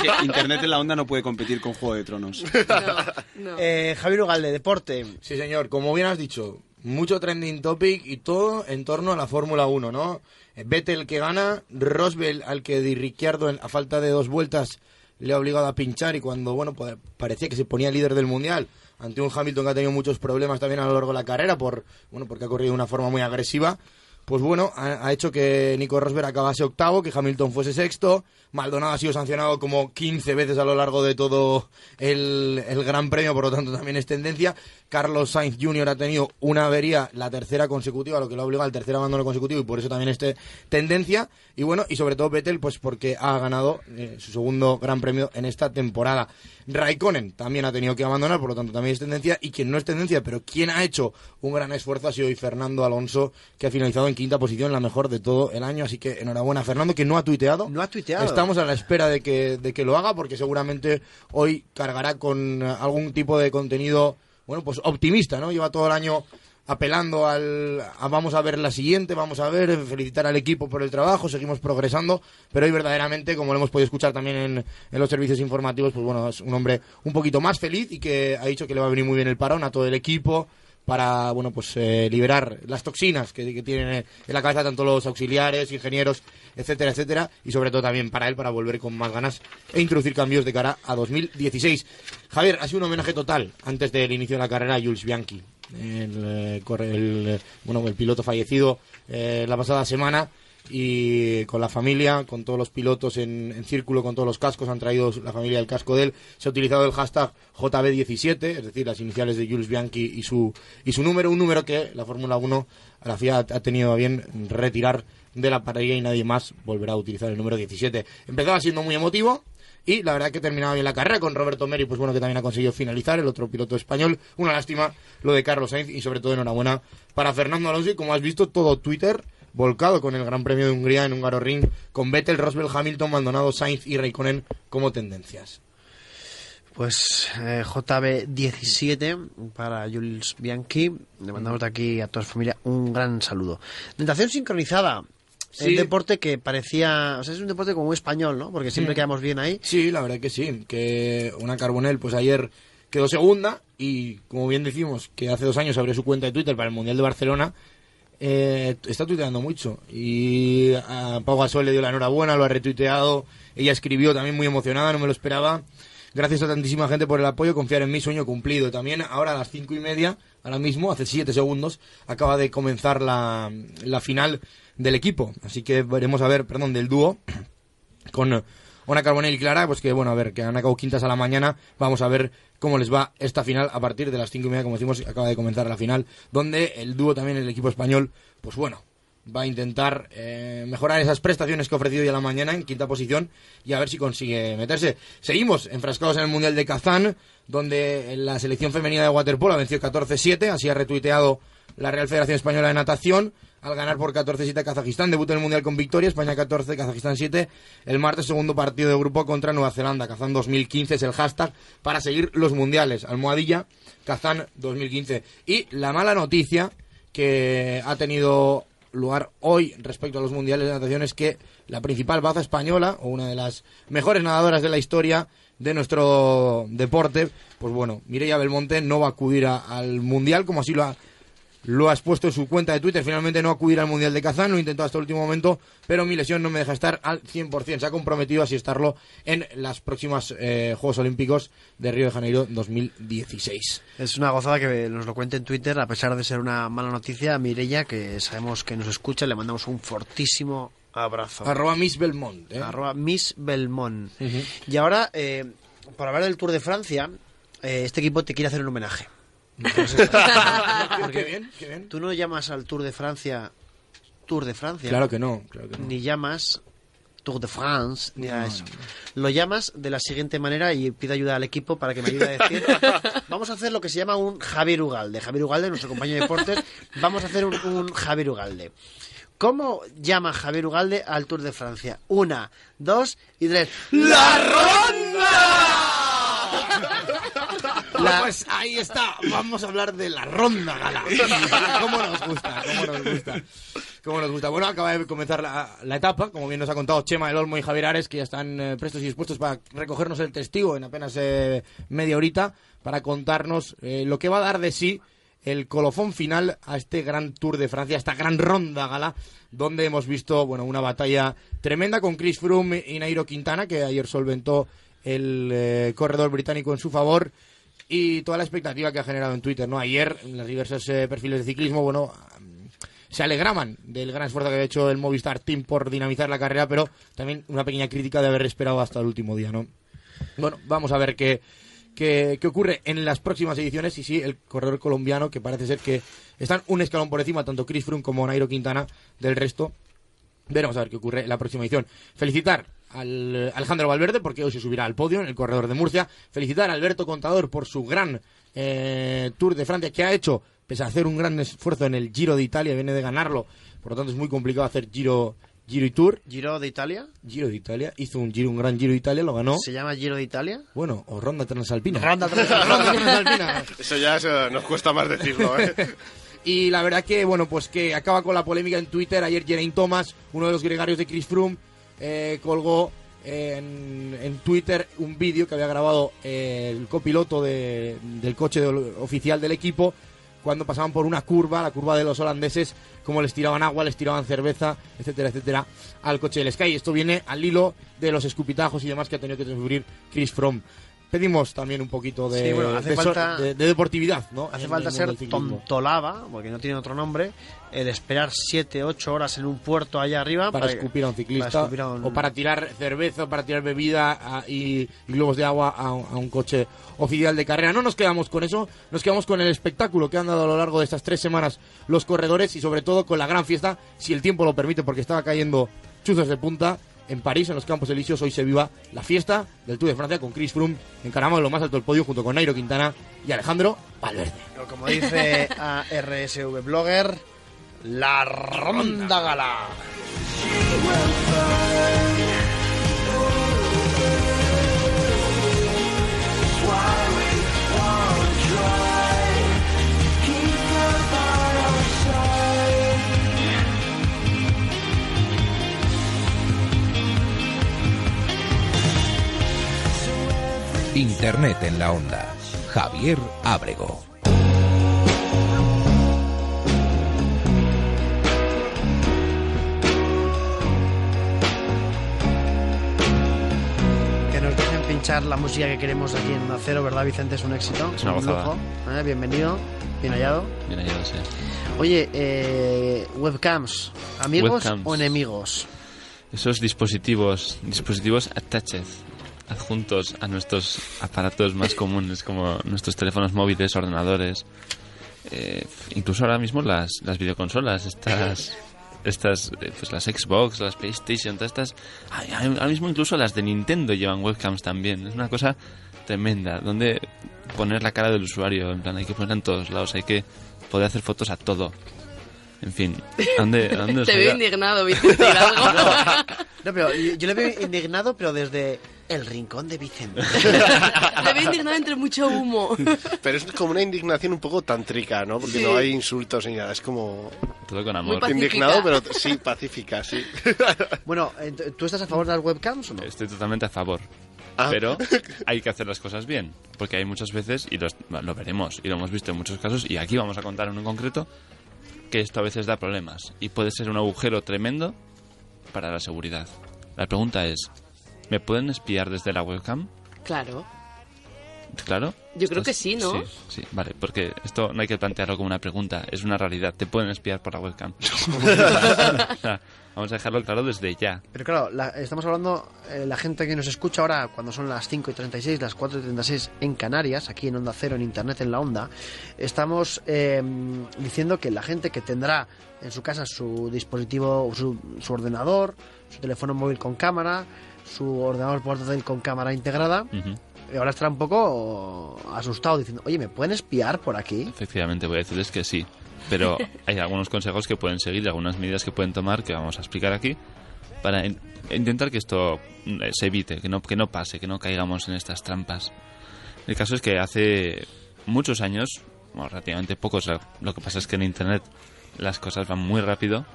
[SPEAKER 2] Que Internet en la onda no puede competir con Juego de Tronos.
[SPEAKER 5] Eh, Javier Ugalde, deporte.
[SPEAKER 31] Sí, señor. Como bien has dicho, mucho trending topic y todo en torno a la Fórmula 1, ¿no? Eh, Vettel que gana, Rosberg al que Di Ricciardo en- a falta de dos vueltas le ha obligado a pinchar y cuando, bueno, pues, parecía que se ponía líder del Mundial ante un Hamilton que ha tenido muchos problemas también a lo largo de la carrera por, bueno, porque ha corrido de una forma muy agresiva. Pues bueno, ha, hecho que Nico Rosberg acabase octavo, que Hamilton fuese sexto. Maldonado ha sido sancionado como 15 veces a lo largo de todo el, el Gran Premio, por lo tanto también es tendencia. Carlos Sainz Jr. ha tenido una avería, la tercera consecutiva, lo que lo ha obligado al tercer abandono consecutivo y por eso también es te- tendencia. Y bueno, y sobre todo Vettel, pues porque ha ganado eh, su segundo Gran Premio en esta temporada. Raikkonen también ha tenido que abandonar, por lo tanto también es tendencia. Y quien no es tendencia, pero quien ha hecho un gran esfuerzo ha sido hoy Fernando Alonso, que ha finalizado en quinta posición, la mejor de todo el año. Así que enhorabuena, Fernando, que no ha tuiteado.
[SPEAKER 5] No ha tuiteado.
[SPEAKER 31] Estamos a la espera de que, de que lo haga, porque seguramente hoy cargará con eh, algún tipo de contenido, bueno, pues optimista, ¿no? Lleva todo el año apelando al a vamos a ver la siguiente, vamos a ver, felicitar al equipo por el trabajo, seguimos progresando, pero hoy verdaderamente, como lo hemos podido escuchar también en, en los servicios informativos, pues bueno, es un hombre un poquito más feliz y que ha dicho que le va a venir muy bien el parón a todo el equipo para bueno pues eh, liberar las toxinas que, tienen en la cabeza tanto los auxiliares, ingenieros, etcétera, etcétera, y sobre todo también para él para volver con más ganas e introducir cambios de cara a 2016. Javier, ha sido un homenaje total antes del inicio de la carrera a Jules Bianchi, el, eh, el, eh, bueno, el piloto fallecido eh, la pasada semana y con la familia, con todos los pilotos en, en círculo, con todos los cascos, han traído la familia el casco de él. Se ha utilizado el hashtag JB17, es decir, las iniciales de Jules Bianchi y su, y su número, un número que la Fórmula 1, a la FIA ha tenido a bien retirar de la parrilla y nadie más volverá a utilizar el número 17. Empezaba siendo muy emotivo, y la verdad que terminaba bien la carrera con Roberto Meri, pues bueno, que también ha conseguido finalizar, el otro piloto español. Una lástima lo de Carlos Sainz y sobre todo enhorabuena para Fernando Alonso y como has visto todo Twitter volcado con el Gran Premio de Hungría en Hungaroring con Vettel, Rosberg, Hamilton, Maldonado, Sainz y Raikkonen como tendencias.
[SPEAKER 5] Pues eh, JB17 para Jules Bianchi. Le mandamos de aquí a toda su familia un gran saludo. Natación sincronizada.
[SPEAKER 31] Sí.
[SPEAKER 5] El deporte que parecía. O sea, es un deporte como muy español, ¿no? Porque siempre
[SPEAKER 31] Mm.
[SPEAKER 5] quedamos bien ahí.
[SPEAKER 31] Sí, la verdad que sí. Que una Carbonell, pues ayer quedó segunda y, como bien decimos, que hace dos años abrió su cuenta de Twitter para el Mundial de Barcelona. Eh, está tuiteando mucho y a Pau Gasol le dio la enhorabuena, lo ha retuiteado. Ella escribió también muy emocionada, no me lo esperaba. Gracias a tantísima gente por el apoyo, confiar en mí, sueño cumplido. También ahora a las cinco y media, ahora mismo, hace siete segundos, acaba de comenzar la, la final del equipo. Así que veremos a ver, perdón, del dúo con Ona Carbonell y Clara, pues que bueno, a ver, que han acabado quintas a la mañana, vamos a ver cómo les va esta final a partir de las cinco y media, como decimos, acaba de comenzar la final, donde el dúo también, el equipo español, pues bueno, va a intentar eh, mejorar esas prestaciones que ha ofrecido hoy a la mañana en quinta posición y a ver si consigue meterse. Seguimos enfrascados en el Mundial de Kazán, donde la selección femenina de waterpolo ha vencido 14-7, así ha retuiteado la Real Federación Española de Natación al ganar por 14-7 a Kazajistán. Debut en el Mundial con victoria, España 14, Kazajistán 7. El martes segundo partido de grupo contra Nueva Zelanda. Kazán 2015 es el hashtag para seguir los mundiales. Almohadilla, Kazán 2015. Y la mala noticia que ha tenido lugar hoy respecto a los mundiales de natación es que la principal baza española, o una de las mejores nadadoras de la historia de nuestro deporte, pues bueno, Mireia Belmonte no va a acudir al mundial como así lo ha lo has puesto en su cuenta de Twitter. Finalmente no acudir al Mundial de Kazán, lo intentó hasta el último momento, pero mi lesión no me deja estar al 100%. Se ha comprometido así estarlo en las próximas eh, Juegos Olímpicos de Río de Janeiro 2016.
[SPEAKER 5] Es una gozada que nos lo cuente en Twitter, a pesar de ser una mala noticia. A Mireia, que sabemos que nos escucha, le mandamos un fortísimo abrazo.
[SPEAKER 31] Arroba Miss Belmont. ¿eh?
[SPEAKER 5] Arroba Miss Belmont. Y ahora, eh, por hablar del Tour de Francia, eh, este equipo te quiere hacer un homenaje. Entonces, porque
[SPEAKER 31] Qué bien, qué bien.
[SPEAKER 5] Tú no llamas al Tour de Francia Tour de Francia.
[SPEAKER 31] Claro que no, claro que no.
[SPEAKER 5] Ni llamas Tour de France, ni nada de eso. Lo llamas de la siguiente manera y pido ayuda al equipo para que me ayude a decir. Vamos a hacer lo que se llama un Javier Ugalde. Javier Ugalde, nuestro compañero de deportes, vamos a hacer un, un Javier Ugalde. ¿Cómo llama Javier Ugalde al Tour de Francia? Una, dos y tres.
[SPEAKER 31] ¡La ronda! Pues ahí está, vamos a hablar de la ronda gala. ¿Cómo nos gusta? ¿Cómo nos gusta? ¿Cómo nos gusta? Bueno, acaba de comenzar la, la etapa, como bien nos ha contado Chema del Olmo y Javier Ares, que ya están eh, prestos y dispuestos para recogernos el testigo en apenas eh, media horita, para contarnos eh, lo que va a dar de sí el colofón final a este gran Tour de Francia, a esta gran ronda gala, donde hemos visto bueno una batalla tremenda con Chris Froome y Nairo Quintana, que ayer solventó el eh, corredor británico en su favor y toda la expectativa que ha generado en Twitter, ¿no? Ayer, en los diversos eh, perfiles de ciclismo, bueno, se alegraban del gran esfuerzo que había hecho el Movistar Team por dinamizar la carrera, pero también una pequeña crítica de haber esperado hasta el último día, ¿no? Bueno, vamos a ver qué, qué, qué ocurre en las próximas ediciones y sí, el corredor colombiano, que parece ser que están un escalón por encima, tanto Chris Froome como Nairo Quintana, del resto. Veremos a ver qué ocurre en la próxima edición. Felicitar al eh, Alejandro Valverde porque hoy se subirá al podio en el corredor de Murcia. Felicitar a Alberto Contador por su gran eh, Tour de Francia que ha hecho, pese a hacer un gran esfuerzo en el Giro de Italia, viene de ganarlo. Por lo tanto, es muy complicado hacer Giro, Giro y Tour.
[SPEAKER 5] ¿Giro de Italia?
[SPEAKER 31] Giro de Italia. Hizo un Giro, un gran Giro de Italia, lo ganó.
[SPEAKER 5] ¿Se llama Giro de Italia?
[SPEAKER 31] Bueno, o Ronda Transalpina.
[SPEAKER 5] Ronda Transalpina.
[SPEAKER 31] Ronda Transalpina.
[SPEAKER 1] Eso ya eso nos cuesta más decirlo, ¿eh?
[SPEAKER 31] Y la verdad que, bueno, pues que acaba con la polémica en Twitter. Ayer Geraint Thomas, uno de los gregarios de Chris Froome, eh, colgó en, en Twitter un vídeo que había grabado eh, el copiloto de- del coche oficial del equipo cuando pasaban por una curva, la curva de los holandeses, como les tiraban agua, les tiraban cerveza, etcétera, etcétera, al coche del Sky. Esto viene al hilo de los escupitajos y demás que ha tenido que sufrir Chris Froome. Pedimos también un poquito de,
[SPEAKER 5] Sí, bueno, hace
[SPEAKER 31] de so-
[SPEAKER 5] falta-
[SPEAKER 31] de- de deportividad, ¿no?
[SPEAKER 5] Hace
[SPEAKER 31] En
[SPEAKER 5] falta ser tontolaba, porque no tiene otro nombre, el esperar 7, 8 horas en un puerto allá arriba
[SPEAKER 31] para escupir a un
[SPEAKER 5] para
[SPEAKER 31] ciclista
[SPEAKER 5] escupir a un-
[SPEAKER 31] o para tirar cerveza, o para tirar bebida a- y, y globos de agua a un coche oficial de carrera. No nos quedamos con eso, nos quedamos con el espectáculo que han dado a lo largo de estas tres semanas los corredores y sobre todo con la gran fiesta, si el tiempo lo permite, porque estaba cayendo chuzos de punta. En París, en los Campos Elíseos, hoy se viva la fiesta del Tour de Francia con Chris Froome encaramos en lo más alto del podio junto con Nairo Quintana y Alejandro Valverde.
[SPEAKER 5] Como dice a RSV Blogger, la ronda gala.
[SPEAKER 3] Internet en la onda. Javier Ábrego.
[SPEAKER 5] Que nos dejen pinchar la música que queremos aquí en Acero, ¿verdad, Vicente? Es un éxito.
[SPEAKER 35] Es una
[SPEAKER 5] un
[SPEAKER 35] gozada.
[SPEAKER 5] lujo. Eh, Bienvenido, bien hallado.
[SPEAKER 35] Bien hallado, sí.
[SPEAKER 5] Oye, eh, webcams, ¿amigos
[SPEAKER 35] Webcams.
[SPEAKER 5] o enemigos?
[SPEAKER 35] Esos dispositivos, dispositivos attached, adjuntos a nuestros aparatos más comunes como nuestros teléfonos móviles, ordenadores, eh, incluso ahora mismo las, las videoconsolas, estas, estas, eh, pues las Xbox, las PlayStation, todas estas, ahora mismo incluso las de Nintendo llevan webcams también. Es una cosa tremenda, donde poner la cara del usuario, en plan hay que ponerla en todos lados, hay que poder hacer fotos a todo. En fin, ¿a dónde, a dónde nos
[SPEAKER 9] Te veo indignado, Vicente Hidalgo.
[SPEAKER 5] No, pero yo, yo le veo indignado, pero desde el rincón de Vicente.
[SPEAKER 9] Te veo indignado entre mucho humo.
[SPEAKER 1] Pero es como una indignación un poco tantrica, ¿no? Porque
[SPEAKER 9] Sí.
[SPEAKER 1] no hay insultos ni nada, es como...
[SPEAKER 35] Todo con
[SPEAKER 9] Muy pacífica.
[SPEAKER 1] Indignado, pero sí, pacífica, sí.
[SPEAKER 5] Bueno, ent- ¿tú estás a favor de las webcams o no?
[SPEAKER 35] Estoy totalmente a favor.
[SPEAKER 1] Ah.
[SPEAKER 35] Pero hay que hacer las cosas bien. Porque hay muchas veces, y los- lo veremos, y lo hemos visto en muchos casos, y aquí vamos a contar uno en concreto, que esto a veces da problemas. Y puede ser un agujero tremendo para la seguridad. La pregunta es, ¿me pueden espiar desde la webcam?
[SPEAKER 9] Claro.
[SPEAKER 35] Claro.
[SPEAKER 9] Yo creo que sí, ¿no?
[SPEAKER 35] Sí, sí, vale, porque esto no hay que plantearlo como una pregunta, es una realidad. Te pueden espiar por la webcam. Vamos a dejarlo claro desde ya.
[SPEAKER 5] Pero claro, la- estamos hablando, eh, la gente que nos escucha ahora, cuando son las 5 y 36, las 4 y 36 en Canarias, aquí en Onda Cero, en Internet, en la Onda, estamos eh, diciendo que la gente que tendrá en su casa su dispositivo, su, su ordenador, su teléfono móvil con cámara, su ordenador portátil con cámara integrada,
[SPEAKER 35] Ujú.
[SPEAKER 5] y ahora estará un poco asustado diciendo, oye, ¿me pueden espiar por aquí?
[SPEAKER 35] Efectivamente, voy a decirles que sí. Pero hay algunos consejos que pueden seguir y algunas medidas que pueden tomar que vamos a explicar aquí para in- intentar que esto mm, se evite, que no, que no pase, que no caigamos en estas trampas. El caso es que hace muchos años, bueno, relativamente pocos, lo que pasa es que en Internet las cosas van muy rápido,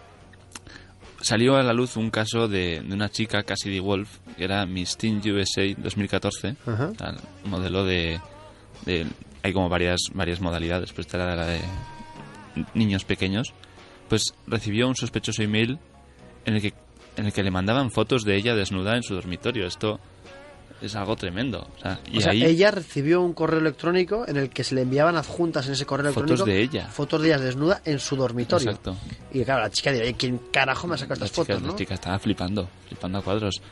[SPEAKER 35] salió a la luz un caso de, de una chica, Cassidy Wolf, que era Miss Teen USA 2014,
[SPEAKER 5] Ajá.
[SPEAKER 35] tal, modelo de, de- Hay como varias, varias modalidades, pero esta era la de niños pequeños. Pues recibió un sospechoso email en el que, en el que le mandaban fotos de ella desnuda en su dormitorio. Esto es algo tremendo. O sea, y
[SPEAKER 5] o sea,
[SPEAKER 35] ahí
[SPEAKER 5] ella recibió un correo electrónico en el que se le enviaban adjuntas en ese correo
[SPEAKER 35] Fotos
[SPEAKER 5] electrónico
[SPEAKER 35] de ella.
[SPEAKER 5] fotos de ella desnuda en su dormitorio.
[SPEAKER 35] Exacto.
[SPEAKER 5] Y claro, la chica dirá, "Oye, ¿quién carajo me ha sacado estas
[SPEAKER 35] chica,
[SPEAKER 5] fotos,
[SPEAKER 35] la
[SPEAKER 5] no?
[SPEAKER 35] chica estaba flipando, flipando a cuadros.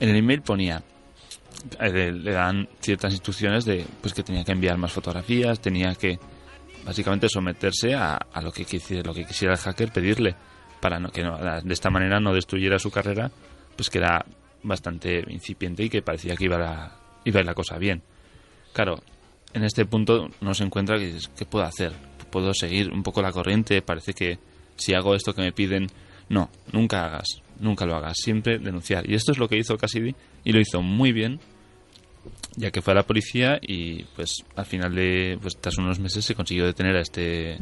[SPEAKER 35] En el email ponía, eh, le, le dan ciertas instrucciones de pues que tenía que enviar más fotografías, tenía que básicamente someterse a, a lo que quisiera, lo que quisiera el hacker pedirle para no, que no- de esta manera no destruyera su carrera, pues que era bastante incipiente y que parecía que iba la, iba la cosa bien. Claro, en este punto no se encuentra que ¿qué puedo hacer? ¿Puedo seguir un poco la corriente? Parece que si hago esto que me piden, no, nunca hagas, nunca lo hagas, siempre denunciar. Y esto es lo que hizo Cassidy y lo hizo muy bien, ya que fue a la policía y pues al final de, pues tras unos meses se consiguió detener a este,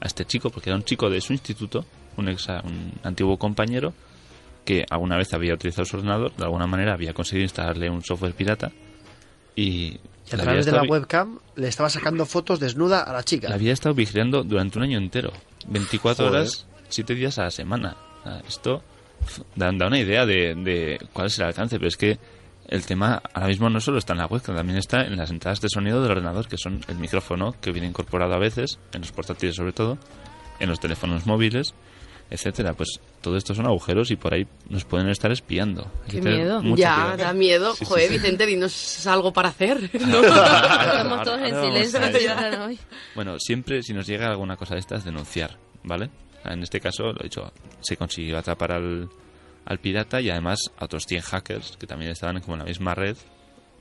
[SPEAKER 35] a este chico, porque era un chico de su instituto, un ex, un antiguo compañero que alguna vez había utilizado su ordenador, de alguna manera había conseguido instalarle un software pirata y,
[SPEAKER 5] Y a través de la webcam le estaba sacando fotos desnuda a la chica.
[SPEAKER 35] la había estado vigilando durante un año entero. 24
[SPEAKER 5] Joder.
[SPEAKER 35] horas, 7 días a la semana. Esto da, da una idea de, de cuál es el alcance, pero es que el tema ahora mismo no solo está en la web, también está en las entradas de sonido del ordenador, que son el micrófono que viene incorporado a veces, en los portátiles sobre todo, en los teléfonos móviles, etcétera. Pues todo esto son agujeros y por ahí nos pueden estar espiando. Hay
[SPEAKER 9] Qué miedo. Ya, da miedo.
[SPEAKER 35] Sí, sí,
[SPEAKER 9] Joder,
[SPEAKER 35] sí.
[SPEAKER 9] Vicente, dinos algo para hacer. ¿no?
[SPEAKER 37] Estamos todos en silencio.
[SPEAKER 35] Bueno, siempre si nos llega alguna cosa de estas, denunciar, ¿vale? En este caso, lo he dicho, se consiguió atrapar al, al pirata y además a otros 100 hackers que también estaban como en la misma red,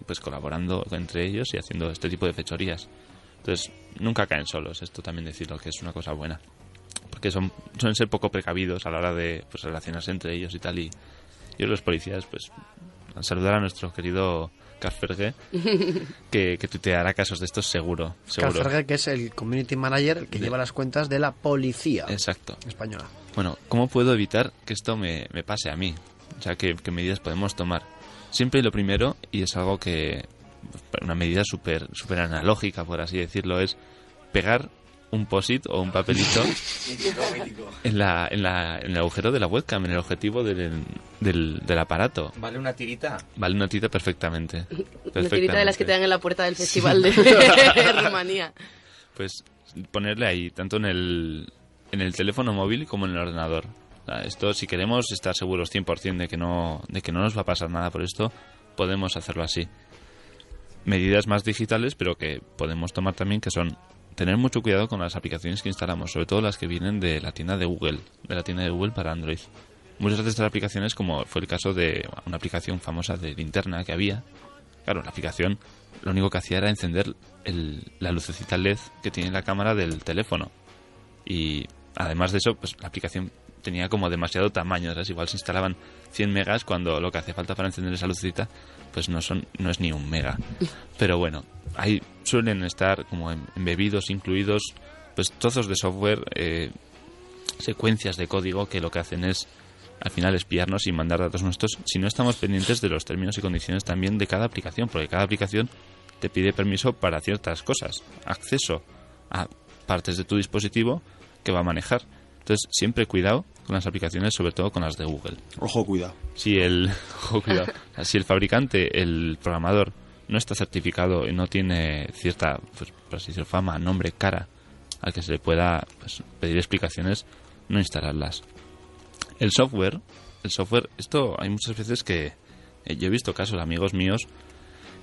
[SPEAKER 35] pues colaborando entre ellos y haciendo este tipo de fechorías. Entonces, nunca caen solos, esto también decirlo que es una cosa buena. Porque son, suelen ser poco precavidos a la hora de pues, relacionarse entre ellos y tal. Y, y los policías, pues, al saludar a nuestro querido Carferge, que, que tuiteará casos de estos seguro. seguro.
[SPEAKER 5] Que es el community manager el que lleva las cuentas de la policía
[SPEAKER 35] Exacto.
[SPEAKER 5] española.
[SPEAKER 35] Bueno, ¿cómo puedo evitar que esto me, me pase a mí? O sea, ¿qué, qué medidas podemos tomar? Siempre lo primero, y es algo que, una medida súper súper analógica, por así decirlo, es pegar un POSIT o un papelito en, la, en, la, en el agujero de la webcam, en el objetivo del, del, del aparato.
[SPEAKER 32] Vale una tirita.
[SPEAKER 35] Vale una tirita perfectamente.
[SPEAKER 9] Una tirita de las que te dan en la puerta del festival de Rumanía.
[SPEAKER 35] pues ponerle ahí, tanto en el, en el teléfono móvil como en el ordenador. Esto, si queremos estar seguros 100% de que, no, de que no nos va a pasar nada por esto, podemos hacerlo así. Medidas más digitales, pero que podemos tomar también, que son tener mucho cuidado con las aplicaciones que instalamos, sobre todo las que vienen de la tienda de Google, de la tienda de Google para Android. Muchas de estas aplicaciones, como fue el caso de una aplicación famosa de linterna que había, claro, la aplicación lo único que hacía era encender el- la lucecita LED que tiene la cámara del teléfono. Y además de eso, pues la aplicación tenía como demasiado tamaño. Igual se instalaban 100 megas cuando lo que hace falta para encender esa lucecita, pues no, son, no es ni un mega. Pero bueno, ahí suelen estar como em- embebidos, incluidos, pues trozos de software, eh, secuencias de código que lo que hacen es al final espiarnos y mandar datos nuestros si no estamos pendientes de los términos y condiciones también de cada aplicación, porque cada aplicación te pide permiso para ciertas cosas, acceso a partes de tu dispositivo que va a manejar. Entonces, siempre cuidado con las aplicaciones, sobre todo con las de Google.
[SPEAKER 1] Ojo, cuidado.
[SPEAKER 35] Si el, ojo, cuidado. si el fabricante, el programador, no está certificado y no tiene cierta, pues, por así decirlo, fama, nombre, cara, al que se le pueda pues, pedir explicaciones, no instalarlas. El software, el software, esto hay muchas veces que eh, yo he visto casos de amigos míos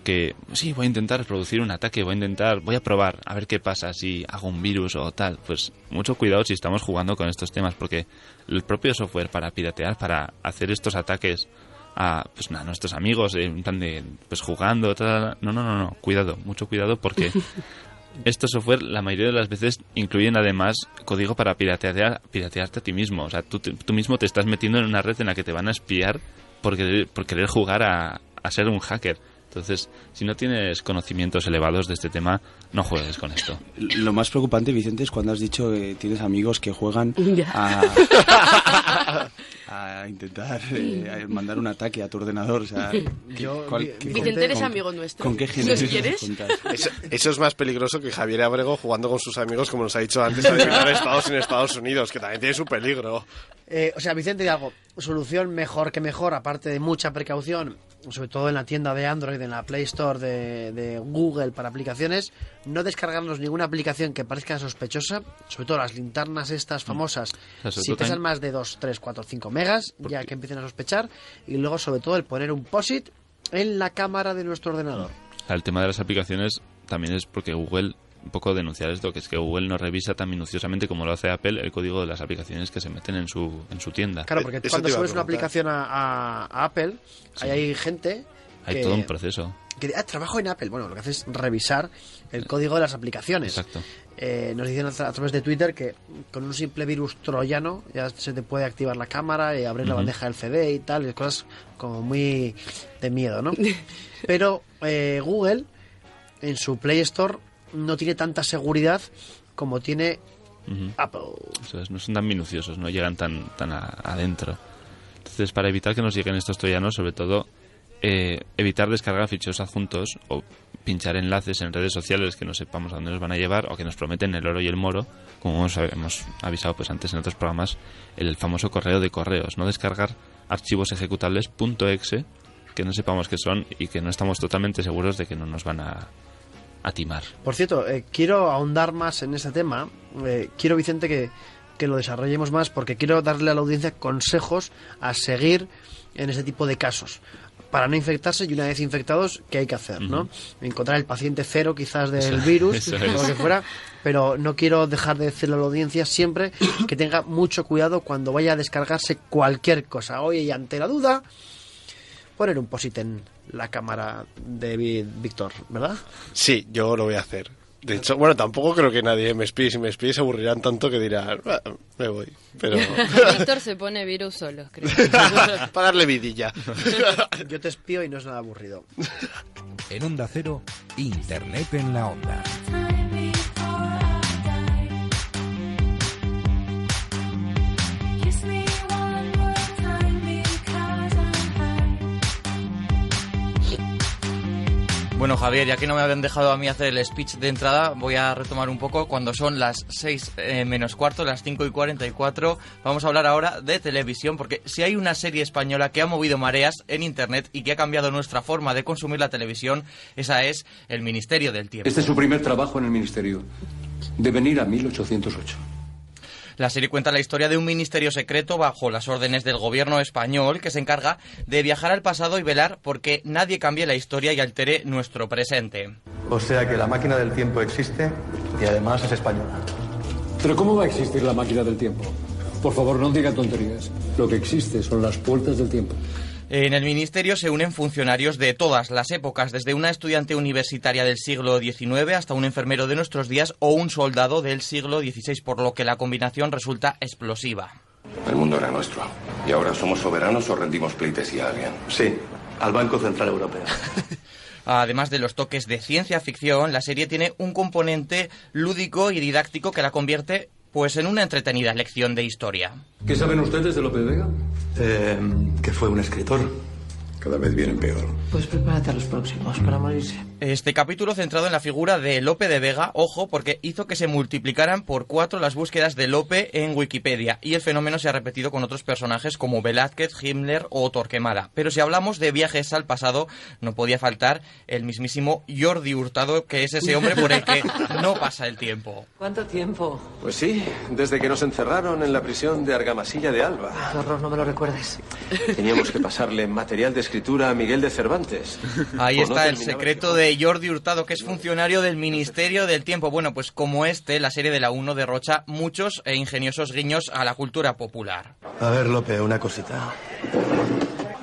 [SPEAKER 35] que sí, voy a intentar reproducir un ataque, voy a intentar, voy a probar a ver qué pasa si hago un virus o tal. Pues mucho cuidado si estamos jugando con estos temas porque el propio software para piratear, para hacer estos ataques a pues a nuestros amigos en plan de pues jugando, tal, no, no, no, no, cuidado, mucho cuidado porque estos software la mayoría de las veces incluyen además código para piratear, piratearte a ti mismo. O sea, tú, tú mismo te estás metiendo en una red en la que te van a espiar por querer, por querer jugar a, a ser un hacker. Entonces, si no tienes conocimientos elevados de este tema, no juegues con esto.
[SPEAKER 2] Lo más preocupante, Vicente, es cuando has dicho que tienes amigos que juegan a, a intentar eh, a mandar un ataque a tu ordenador. O sea,
[SPEAKER 5] Yo,
[SPEAKER 2] ¿cuál- qué-
[SPEAKER 9] Vicente, eres
[SPEAKER 2] con-
[SPEAKER 9] amigo nuestro.
[SPEAKER 2] ¿Con qué
[SPEAKER 9] ¿Nos
[SPEAKER 2] gente
[SPEAKER 9] quieres?
[SPEAKER 1] Eso, eso es más peligroso que Javier Abrego jugando con sus amigos, como nos ha dicho antes, a estados en Estados Unidos, que también tiene su peligro.
[SPEAKER 5] Eh, o sea, Vicente, algo, solución mejor que mejor, aparte de mucha precaución, sobre todo en la tienda de Android, en la Play Store de, de Google para aplicaciones, no descargarnos ninguna aplicación que parezca sospechosa, sobre todo las linternas estas famosas,
[SPEAKER 35] O sea, sobre
[SPEAKER 5] si pesan más de 2, 3, 4, 5 megas, ya que empiecen a sospechar, y luego sobre todo el poner un POSIT en la cámara de nuestro ordenador.
[SPEAKER 35] El tema de las aplicaciones también es porque Google, un poco denunciar esto, que es que Google no revisa tan minuciosamente como lo hace Apple el código de las aplicaciones que se meten en su, en su tienda.
[SPEAKER 5] Claro, porque cuando subes una aplicación a, a- a Apple, ahí hay gente
[SPEAKER 35] Hay
[SPEAKER 5] que,
[SPEAKER 35] todo un proceso.
[SPEAKER 5] que dice, ah, trabajo en Apple. Bueno, lo que hace es revisar el código de las aplicaciones.
[SPEAKER 35] Exacto.
[SPEAKER 5] Eh, nos dicen a, tra- a través de Twitter que con un simple virus troyano ya se te puede activar la cámara y abrir la bandeja del CD y tal, y cosas como muy de miedo, ¿no? Pero eh, Google en su Play Store no tiene tanta seguridad como tiene. Apple.
[SPEAKER 35] Eso es, no son tan minuciosos, no llegan tan, tan a- adentro. Entonces, para evitar que nos lleguen estos troyanos, sobre todo, eh, evitar descargar ficheros adjuntos o pinchar enlaces en redes sociales que no sepamos a dónde nos van a llevar o que nos prometen el oro y el moro, como hemos, hemos avisado pues antes en otros programas, el famoso correo de correos, no descargar archivos ejecutables .exe que no sepamos qué son y que no estamos totalmente seguros de que no nos van a, a timar.
[SPEAKER 5] Por cierto, eh, quiero ahondar más en ese tema. Eh, quiero, Vicente, que, que lo desarrollemos más porque quiero darle a la audiencia consejos a seguir en ese tipo de casos. Para no infectarse y una vez infectados, ¿qué hay que hacer? ¿no? Encontrar el paciente cero quizás del
[SPEAKER 35] Eso-
[SPEAKER 5] virus
[SPEAKER 35] eso
[SPEAKER 5] o
[SPEAKER 35] es.
[SPEAKER 5] lo que fuera, pero no quiero dejar de decirle a la audiencia siempre que tenga mucho cuidado cuando vaya a descargarse cualquier cosa. Oye, y ante la duda, poner un posit en la cámara de Víctor, ¿verdad?
[SPEAKER 1] Sí, yo lo voy a hacer. De hecho, bueno, tampoco creo que nadie me espíe. Si me espíe se aburrirán tanto que dirán, "Ah, me voy. Pero
[SPEAKER 37] Víctor se pone virus solo, creo.
[SPEAKER 1] para darle vidilla.
[SPEAKER 5] Yo te espío y no es nada aburrido.
[SPEAKER 3] En Onda Cero, Internet en la Onda.
[SPEAKER 32] Bueno, Javier, ya que no me habían dejado a mí hacer el speech de entrada, voy a retomar un poco. Cuando son las 6 eh, menos cuarto, las 5 y 44, vamos a hablar ahora de televisión, porque si hay una serie española que ha movido mareas en Internet y que ha cambiado nuestra forma de consumir la televisión, esa es El Ministerio del Tiempo.
[SPEAKER 38] Este es su primer trabajo en el ministerio. De venir a 1808.
[SPEAKER 32] La serie cuenta la historia de un ministerio secreto bajo las órdenes del gobierno español que se encarga de viajar al pasado y velar porque nadie cambie la historia y altere nuestro presente.
[SPEAKER 39] O sea que la máquina del tiempo existe y además es española.
[SPEAKER 38] Pero ¿cómo va a existir la máquina del tiempo? Por favor, no diga tonterías. Lo que existe son las puertas del tiempo.
[SPEAKER 32] En el ministerio se unen funcionarios de todas las épocas, desde una estudiante universitaria del siglo XIX hasta un enfermero de nuestros días o un soldado del siglo XVI, por lo que la combinación resulta explosiva. El mundo era nuestro. ¿Y ahora somos soberanos o rendimos pleitesía a alguien?
[SPEAKER 39] Sí, al Banco Central Europeo.
[SPEAKER 32] Además de los toques de ciencia ficción, la serie tiene un componente lúdico y didáctico que la convierte pues en una entretenida lección de historia.
[SPEAKER 38] ¿Qué saben ustedes de Lope de Vega?
[SPEAKER 39] Eh, que fue un escritor.
[SPEAKER 38] Cada vez vienen peor. Pues prepárate a los próximos para morirse.
[SPEAKER 32] Este capítulo centrado en la figura de Lope de Vega, ojo, porque hizo que se multiplicaran por cuatro las búsquedas de Lope en Wikipedia, y el fenómeno se ha repetido con otros personajes como Velázquez, Himmler o Torquemada. Pero si hablamos de viajes al pasado, no podía faltar el mismísimo Jordi Hurtado, que es ese hombre por el que no pasa el tiempo.
[SPEAKER 40] ¿Cuánto tiempo?
[SPEAKER 41] Pues sí, desde que nos encerraron en la prisión de Argamasilla de Alba.
[SPEAKER 40] Qué horror, no me lo recuerdes.
[SPEAKER 41] Teníamos que pasarle material de escritura a Miguel de Cervantes.
[SPEAKER 32] Ahí
[SPEAKER 41] no
[SPEAKER 32] está el secreto de Jordi Hurtado, que es funcionario del Ministerio del Tiempo. Bueno, pues como este, la serie de la 1 derrocha muchos e ingeniosos guiños a la cultura popular.
[SPEAKER 39] A ver, Lope, una cosita.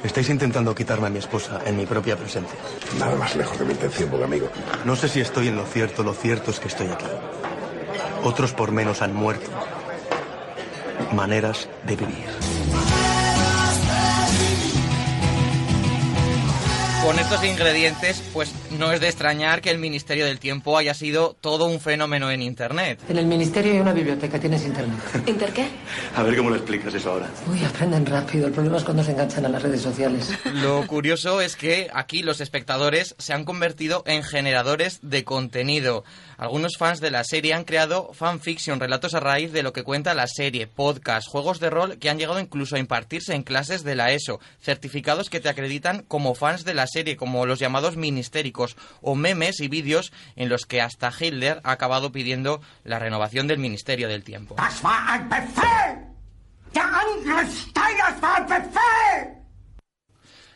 [SPEAKER 39] Estáis intentando quitarme a mi esposa en mi propia presencia.
[SPEAKER 42] Nada más lejos de mi intención, buen amigo.
[SPEAKER 39] No sé si estoy en lo cierto, lo cierto es que estoy aquí. Otros por menos han muerto. Maneras de vivir.
[SPEAKER 32] Con estos ingredientes, pues no es de extrañar que el Ministerio del Tiempo haya sido todo un fenómeno en Internet.
[SPEAKER 40] En el ministerio hay una biblioteca, tienes internet.
[SPEAKER 37] ¿Inter qué?
[SPEAKER 39] A ver cómo lo explicas eso ahora.
[SPEAKER 40] Uy, aprenden rápido. El problema es cuando se enganchan a las redes sociales.
[SPEAKER 32] Lo curioso es que aquí los espectadores se han convertido en generadores de contenido. Algunos fans de la serie han creado fanfiction, relatos a raíz de lo que cuenta la serie, podcast, juegos de rol que han llegado incluso a impartirse en clases de la ESO, certificados que te acreditan como fans de la serie, como los llamados ministéricos, o memes y vídeos en los que hasta Hitler ha acabado pidiendo la renovación del Ministerio del Tiempo.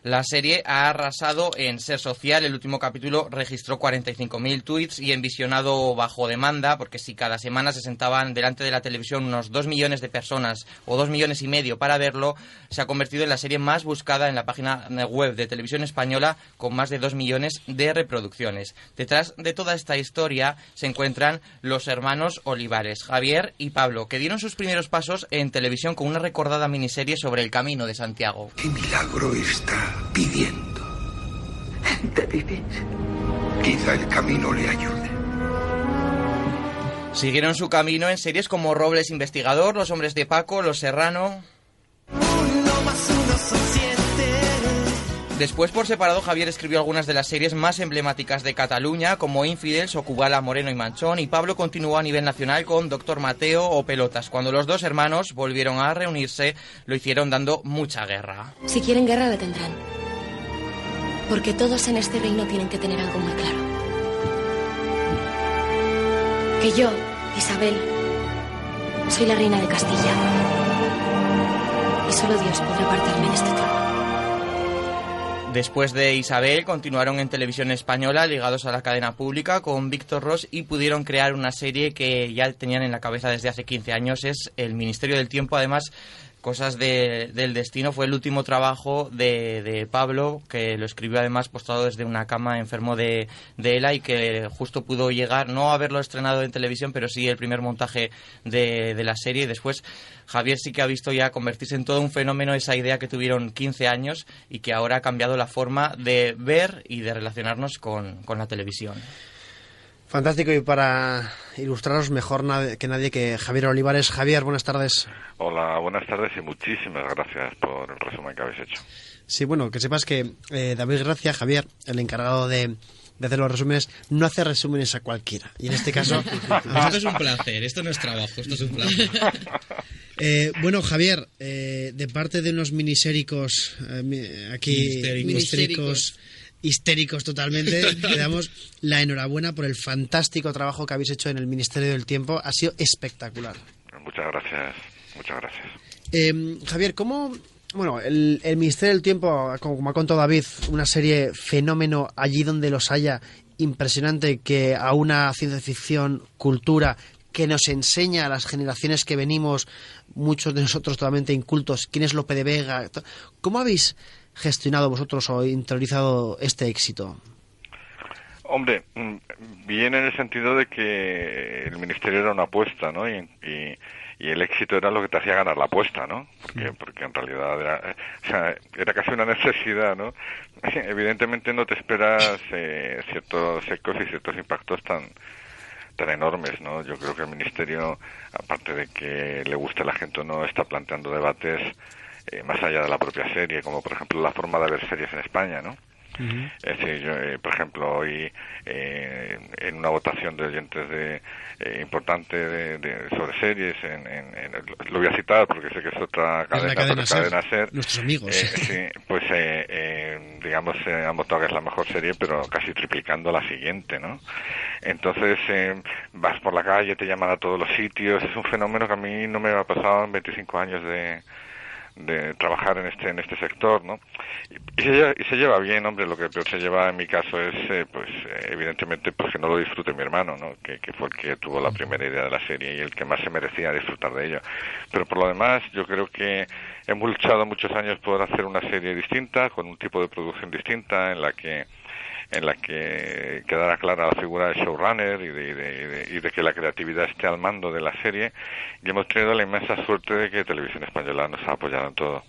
[SPEAKER 32] La serie ha arrasado en ser social. El último capítulo registró 45.000 tweets y en visionado bajo demanda, porque si cada semana se sentaban delante de la televisión unos 2 millones de personas o 2 millones y medio para verlo, se ha convertido en la serie más buscada en la página web de televisión española con más de 2 millones de reproducciones. Detrás de toda esta historia se encuentran los hermanos Olivares, Javier y Pablo, que dieron sus primeros pasos en televisión con una recordada miniserie sobre el Camino de Santiago.
[SPEAKER 42] ¿Qué milagro está pidiendo?
[SPEAKER 40] ¿Te vivir?
[SPEAKER 42] Quizá el camino le ayude.
[SPEAKER 32] Siguieron su camino en series como Robles Investigador, Los Hombres de Paco, Los Serrano. Después, por separado, Javier escribió algunas de las series más emblemáticas de Cataluña, como Infidels o Cubala, Moreno y Manchón, y Pablo continuó a nivel nacional con Doctor Mateo o Pelotas. Cuando los dos hermanos volvieron a reunirse, lo hicieron dando mucha guerra.
[SPEAKER 37] Si quieren guerra la tendrán. Porque todos en este reino tienen que tener algo muy claro. Que yo, Isabel, soy la reina de Castilla. Y solo Dios podrá apartarme en este trono.
[SPEAKER 32] Después de Isabel, continuaron en televisión española ligados a la cadena pública con Víctor Ross y pudieron crear una serie que ya tenían en la cabeza desde hace 15 años. Es El Ministerio del Tiempo. Además, Cosas de- del Destino fue el último trabajo de, de Pablo, que lo escribió además postrado desde una cama enfermo de, de ELA y que justo pudo llegar, no haberlo estrenado en televisión, pero sí el primer montaje de, de la serie. Después Javier sí que ha visto ya convertirse en todo un fenómeno esa idea que tuvieron 15 años y que ahora ha cambiado la forma de ver y de relacionarnos con, con la televisión.
[SPEAKER 5] Fantástico y para ilustraros mejor que nadie que Javier Olivares. Javier, buenas tardes.
[SPEAKER 43] Hola, buenas tardes y muchísimas gracias por el resumen que habéis hecho.
[SPEAKER 5] Sí, bueno, que sepas que eh, David Gracia, Javier, el encargado de, de hacer los resúmenes, no hace resúmenes a cualquiera. Y en este caso...
[SPEAKER 44] Esto es un placer, esto no es trabajo, esto es un placer.
[SPEAKER 5] Eh, bueno, Javier, eh, de parte de unos miniséricos eh, aquí,
[SPEAKER 44] ministéricos
[SPEAKER 5] histéricos totalmente, le damos la enhorabuena por el fantástico trabajo que habéis hecho en el Ministerio del Tiempo. Ha sido espectacular.
[SPEAKER 43] Muchas gracias, muchas gracias.
[SPEAKER 5] Eh, Javier, ¿cómo... Bueno, el, Ministerio del Tiempo, como ha contado David, una serie fenómeno allí donde los haya, impresionante que a una ciencia ficción, cultura, que nos enseña a las generaciones que venimos, muchos de nosotros totalmente incultos, quién es Lope de Vega. ¿Cómo habéis gestionado vosotros o interiorizado este éxito?
[SPEAKER 43] Hombre, mm, bien en el sentido de que el ministerio era una apuesta, ¿no? Y- y el éxito era lo que te hacía ganar la apuesta, ¿no? Porque, porque en realidad era, o sea, era casi una necesidad, ¿no? Evidentemente no te esperas eh, ciertos ecos y ciertos impactos tan tan enormes, ¿no? Yo creo que el ministerio, aparte de que le guste a la gente o no, está planteando debates eh, más allá de la propia serie, como por ejemplo la forma de ver series en España, ¿no? Es decir, yo, eh, por ejemplo, hoy eh, en una votación de oyentes de, eh, importante de, de- sobre series, en, en- en- lo voy a citar porque sé que es otra cadena,
[SPEAKER 5] cadena
[SPEAKER 43] pero
[SPEAKER 5] Ser,
[SPEAKER 43] cadena Ser,
[SPEAKER 5] nuestros amigos.
[SPEAKER 43] sí, pues digamos eh, han votado que es la mejor serie, pero casi triplicando la siguiente, ¿no? Entonces eh, vas por la calle, te llaman a todos los sitios, es un fenómeno que a mí no me ha pasado en 25 años de de trabajar en este en este sector, ¿no? Y, y se, lleva, y se lleva bien, hombre. Lo que peor se lleva en mi caso es, eh, pues, eh, evidentemente, pues que no lo disfrute mi hermano, ¿no? Que, que fue el que tuvo la primera idea de la serie y el que más se merecía disfrutar de ello. Pero por lo demás, yo creo que hemos luchado muchos años por hacer una serie distinta, con un tipo de producción distinta, en la que en la que quedara clara la figura de showrunner y de, y de- y de- y de que la creatividad esté al mando de la serie y hemos tenido la inmensa suerte de que Televisión Española nos ha apoyado en todo.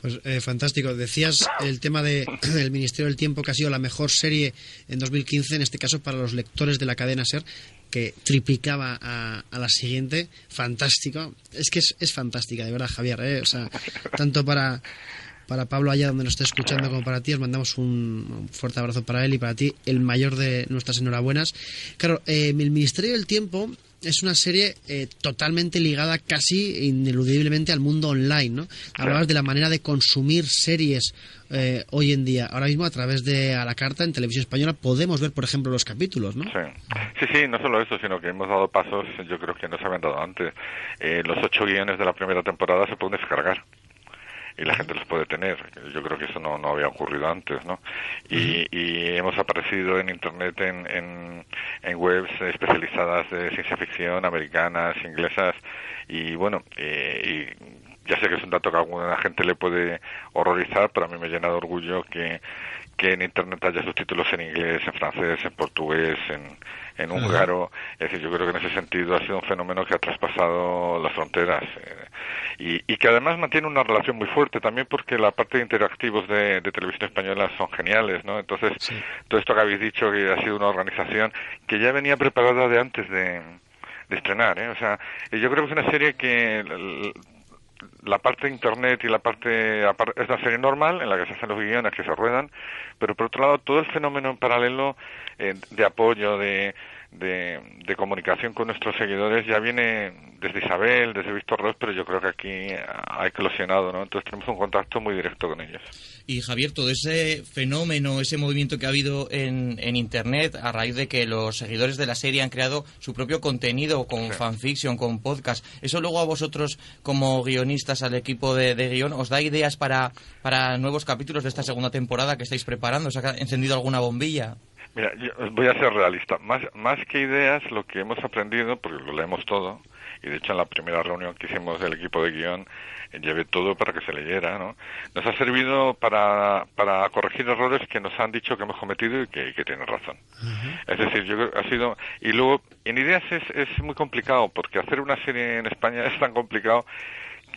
[SPEAKER 5] Pues eh, fantástico. Decías el tema de, del Ministerio del Tiempo que ha sido la mejor serie en 2015, en este caso para los lectores de la cadena Ser, que triplicaba a, a la siguiente. Fantástico. Es que es, es fantástica, de verdad, Javier. ¿eh? O sea, tanto para, para Pablo allá donde nos esté escuchando como para ti, os mandamos un, fuerte abrazo para él y para ti, el mayor de nuestras enhorabuenas. Claro, eh, el Ministerio del Tiempo es una serie eh, totalmente ligada casi ineludiblemente al mundo online, ¿no? Hablabas de la manera de consumir series eh, hoy en día. Ahora mismo a través de a la carta en televisión española podemos ver, por ejemplo, los capítulos, ¿no?
[SPEAKER 43] Sí. sí, sí, no solo eso, sino que hemos dado pasos, yo creo que no se habían dado antes. Eh, los ocho guiones de la primera temporada se pueden descargar y la gente los puede tener. Yo creo que eso no, no había ocurrido antes, ¿no? Y, y hemos aparecido en Internet en, en, en webs especializadas de ciencia ficción, americanas, inglesas, y bueno, eh, y ya sé que es un dato que a alguna gente le puede horrorizar, pero a mí me llena de orgullo que, que en Internet haya subtítulos en inglés, en francés, en portugués, en, en húngaro. Es decir, yo creo que en ese sentido ha sido un fenómeno que ha traspasado las fronteras eh, y, y que además mantiene una relación muy fuerte también porque la parte de interactivos de, de televisión española son geniales, ¿no? Entonces, todo esto que habéis dicho que ha sido una organización que ya venía preparada de antes de, de estrenar, ¿eh? O sea, yo creo que es una serie que la parte de internet y la parte es una serie normal en la que se hacen los guiones que se ruedan pero por otro lado todo el fenómeno en paralelo eh, de apoyo de, de, de comunicación con nuestros seguidores ya viene desde Isabel desde Víctor Ross pero yo creo que aquí ha eclosionado no entonces tenemos un contacto muy directo con ellos
[SPEAKER 32] Y Javier, todo ese fenómeno, ese movimiento que ha habido en, en Internet a raíz de que los seguidores de la serie han creado su propio contenido con fanfiction, con podcast, ¿eso luego a vosotros como guionistas, al equipo de, de guion, os da ideas para, para nuevos capítulos de esta segunda temporada que estáis preparando? ¿Os ha encendido alguna bombilla?
[SPEAKER 43] Mira, yo voy a ser realista. Más, más que ideas, lo que hemos aprendido, porque lo leemos todo, y de hecho en la primera reunión que hicimos del equipo de guion, eh, llevé todo para que se leyera, ¿no? Nos ha servido para, para corregir errores que nos han dicho que hemos cometido y que, que tienen razón. Es decir, yo creo que ha sido... Y luego, en ideas es, es muy complicado, porque hacer una serie en España es tan complicado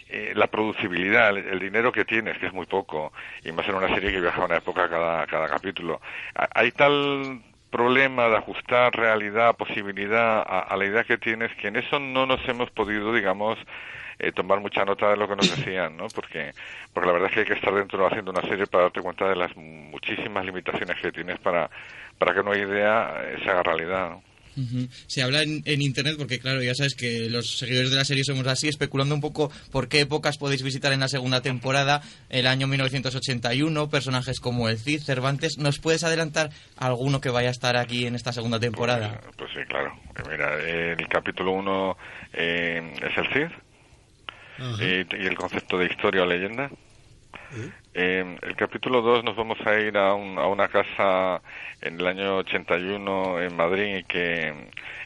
[SPEAKER 43] eh, la producibilidad, el, el dinero que tienes, que es muy poco, y más en una serie que viaja a una época cada, cada capítulo. Ha- Hay tal problema de ajustar realidad, posibilidad a, a la idea que tienes, que en eso no nos hemos podido, digamos, eh, tomar mucha nota de lo que nos decían, ¿no? Porque, porque la verdad es que hay que estar dentro haciendo una serie para darte cuenta de las muchísimas limitaciones que tienes para, para que una idea se haga realidad, ¿no?
[SPEAKER 32] Se habla en, en internet porque, claro, ya sabes que los seguidores de la serie somos así, especulando un poco por qué épocas podéis visitar en la segunda temporada, el año 1981, personajes como el Cid, Cervantes. ¿Nos puedes adelantar alguno que vaya a estar aquí en esta segunda temporada?
[SPEAKER 43] Pues sí, claro. Eh, Mira, el capítulo 1 eh, es el Cid y, y el concepto de historia o leyenda. Eh, el capítulo 2 nos vamos a ir a, un- a una casa en el año 81 en Madrid que,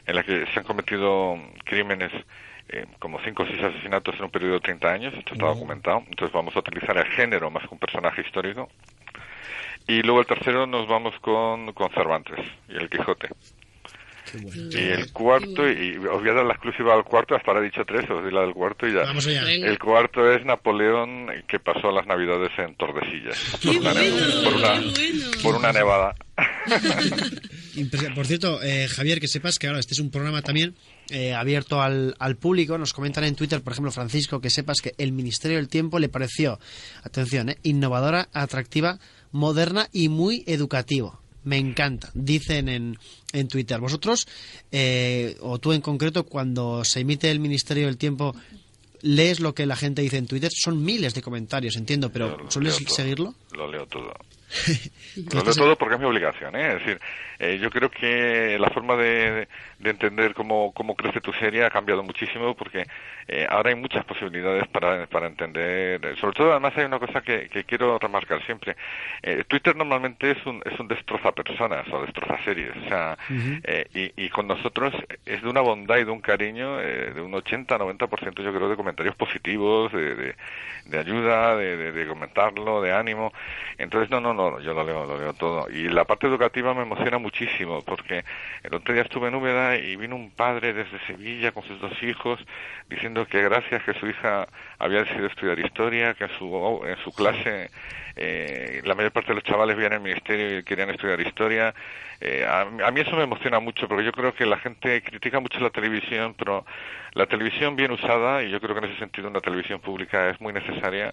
[SPEAKER 43] en la que se han cometido crímenes eh, como 5 o 6 asesinatos en un periodo de 30 años. Esto está documentado. Entonces vamos a utilizar el género más que un personaje histórico. Y luego el tercero nos vamos con, con Cervantes y el Quijote. Y el cuarto, y os voy a dar la exclusiva al cuarto, hasta ahora he dicho tres, os doy la del cuarto y ya.
[SPEAKER 5] Vamos allá.
[SPEAKER 43] El cuarto es Napoleón, que pasó las navidades en Tordesillas. por, una, por, una, por una nevada.
[SPEAKER 5] Por cierto, eh, Javier, que sepas que ahora este es un programa también eh, abierto al, al público. Nos comentan en Twitter, por ejemplo, Francisco, que sepas que el Ministerio del Tiempo le pareció, atención, eh, innovadora, atractiva, moderna y muy educativo. Me encanta, dicen en, en Twitter. Vosotros, eh, o tú en concreto, cuando se emite el Ministerio del Tiempo, lees lo que la gente dice en Twitter. Son miles de comentarios, entiendo, pero
[SPEAKER 43] Yo
[SPEAKER 5] ¿sueles
[SPEAKER 43] leo todo.
[SPEAKER 5] seguirlo?
[SPEAKER 43] Lo leo todo. Leo todo porque es mi obligación, ¿eh? Es decir, eh, yo creo que la forma de, de entender cómo, cómo crece tu serie ha cambiado muchísimo porque eh, ahora hay muchas posibilidades para, para entender. Sobre todo, además, hay una cosa que, que quiero remarcar siempre. Eh, Twitter normalmente es un, es un destroza personas o destroza series. O sea, y, y con nosotros es de una bondad y de un cariño eh, de un 80-90% yo creo de comentarios positivos, de, de, de ayuda, de, de, de comentarlo, de ánimo. Entonces, no, no, no, yo lo leo, lo leo todo. Y la parte educativa me emociona muchísimo porque el otro día estuve en Úbeda y vino un padre desde Sevilla con sus dos hijos diciendo que gracias que su hija había decidido estudiar historia, que en su, en su clase eh, la mayor parte de los chavales vivían en el ministerio y querían estudiar historia. Eh, a, a mí eso me emociona mucho porque yo creo que la gente critica mucho la televisión, pero la televisión bien usada, y yo creo que en ese sentido una televisión pública es muy necesaria,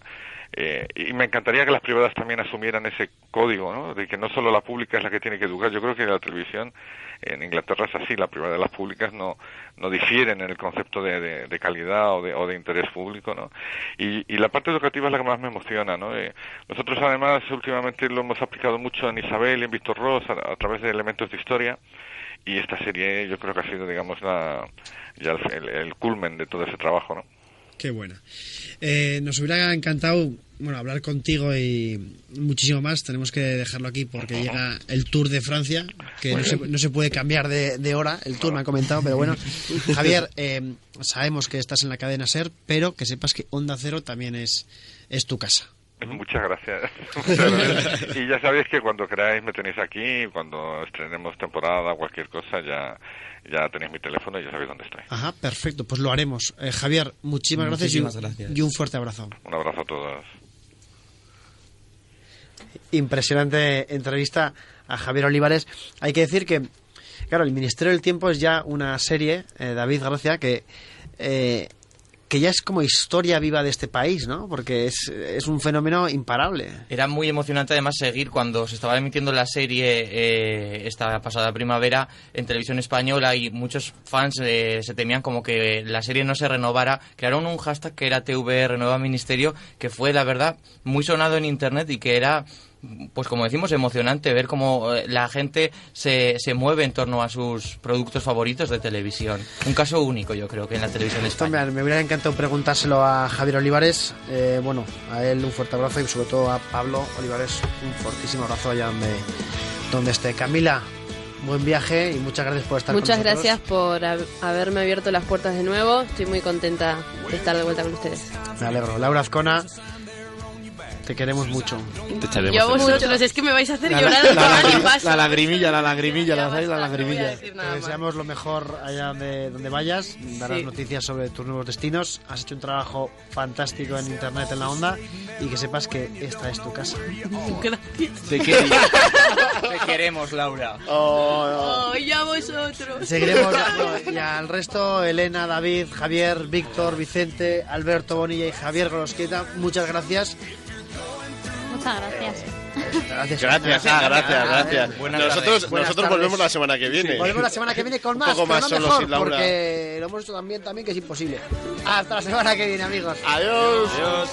[SPEAKER 43] eh, y me encantaría que las privadas también asumieran ese código, ¿no? De que no solo la pública es la que tiene que educar. Yo creo que la televisión en Inglaterra es así, la privada de las públicas no, no difieren en el concepto de, de, calidad o de, o de interés público, ¿no? Y, y la parte educativa es la que más me emociona, ¿no? Eh, nosotros además últimamente lo hemos aplicado mucho en Isabel y en Víctor Ross a, través de elementos de historia y esta serie yo creo que ha sido, digamos, la, ya el, el, el culmen de todo ese trabajo, ¿no?
[SPEAKER 5] Qué buena. Eh, nos hubiera encantado bueno, hablar contigo y muchísimo más. Tenemos que dejarlo aquí porque llega el Tour de Francia, que no se, no se puede cambiar de, de hora. El Tour me ha comentado, pero bueno. Javier, eh, sabemos que estás en la cadena SER, pero que sepas que Onda Cero también es, es tu casa.
[SPEAKER 43] Muchas gracias. Muchas gracias. Y ya sabéis que cuando queráis me tenéis aquí, cuando estrenemos temporada, cualquier cosa, ya, ya tenéis mi teléfono y ya sabéis dónde estoy.
[SPEAKER 5] Ajá, perfecto, pues lo haremos. Eh, Javier, muchísimas,
[SPEAKER 43] Muchísimas
[SPEAKER 5] gracias, y un-
[SPEAKER 43] gracias.
[SPEAKER 5] y un fuerte abrazo.
[SPEAKER 43] Un abrazo a todos.
[SPEAKER 5] Impresionante entrevista a Javier Olivares. Hay que decir que, claro, el Ministerio del Tiempo es ya una serie, eh, David Gracia, que, eh, que ya es como historia viva de este país, ¿no? Porque es, es un fenómeno imparable.
[SPEAKER 32] Era muy emocionante además seguir cuando se estaba emitiendo la serie eh, esta pasada primavera en televisión española y muchos fans eh, se temían como que la serie no se renovara. Crearon un hashtag que era TV Renueva Ministerio que fue la verdad muy sonado en internet y que era pues como decimos, emocionante ver cómo eh, la gente se, se mueve en torno a sus productos favoritos de televisión. Un caso único, yo creo, que en la televisión
[SPEAKER 5] Esto
[SPEAKER 32] española.
[SPEAKER 5] me, me hubiera encantado preguntárselo a Javier Olivares. Eh, bueno, a él un fuerte abrazo y sobre todo a Pablo Olivares un fortísimo abrazo allá donde, donde esté. Camila, buen viaje y muchas gracias por estar
[SPEAKER 45] Muchas
[SPEAKER 5] con nosotros.
[SPEAKER 45] gracias por hab- haberme abierto las puertas de nuevo. Estoy muy contenta de estar de vuelta con ustedes.
[SPEAKER 5] Me alegro. Laura Azcona, te queremos mucho.
[SPEAKER 35] Te
[SPEAKER 9] Yo a vosotros, es que me vais a hacer
[SPEAKER 5] La-
[SPEAKER 9] llorar
[SPEAKER 5] la- la- la-. La lagrimilla, la lagrimilla, la,
[SPEAKER 9] no
[SPEAKER 5] lagrimilla. Te deseamos lo mejor allá donde, donde vayas, darás
[SPEAKER 9] Sí.
[SPEAKER 5] noticias sobre tus nuevos destinos. Has hecho un trabajo fantástico en internet, en la onda, y que sepas que esta es tu casa.
[SPEAKER 9] Gracias.
[SPEAKER 32] Te, Te queremos, Laura.
[SPEAKER 9] Oh, y a vosotros.
[SPEAKER 5] Seguiremos y al resto, Elena, David, Javier, Víctor, Vicente, Alberto Bonilla y Javier Gorosqueta, muchas gracias.
[SPEAKER 46] Muchas gracias.
[SPEAKER 5] Gracias,
[SPEAKER 1] Gracias, ah, gracias, gracias.
[SPEAKER 5] Buenas
[SPEAKER 1] nosotros.
[SPEAKER 5] Buenas
[SPEAKER 1] nosotros
[SPEAKER 5] tardes.
[SPEAKER 1] volvemos la semana que viene.
[SPEAKER 5] Sí, volvemos la semana que viene con
[SPEAKER 1] Un
[SPEAKER 5] más,
[SPEAKER 1] poco
[SPEAKER 5] pero
[SPEAKER 1] más
[SPEAKER 5] no
[SPEAKER 1] solo
[SPEAKER 5] mejor,
[SPEAKER 1] sin Laura.
[SPEAKER 5] porque lo hemos hecho también, también que es imposible. Hasta la semana que viene, amigos.
[SPEAKER 1] Adiós.
[SPEAKER 5] Adiós.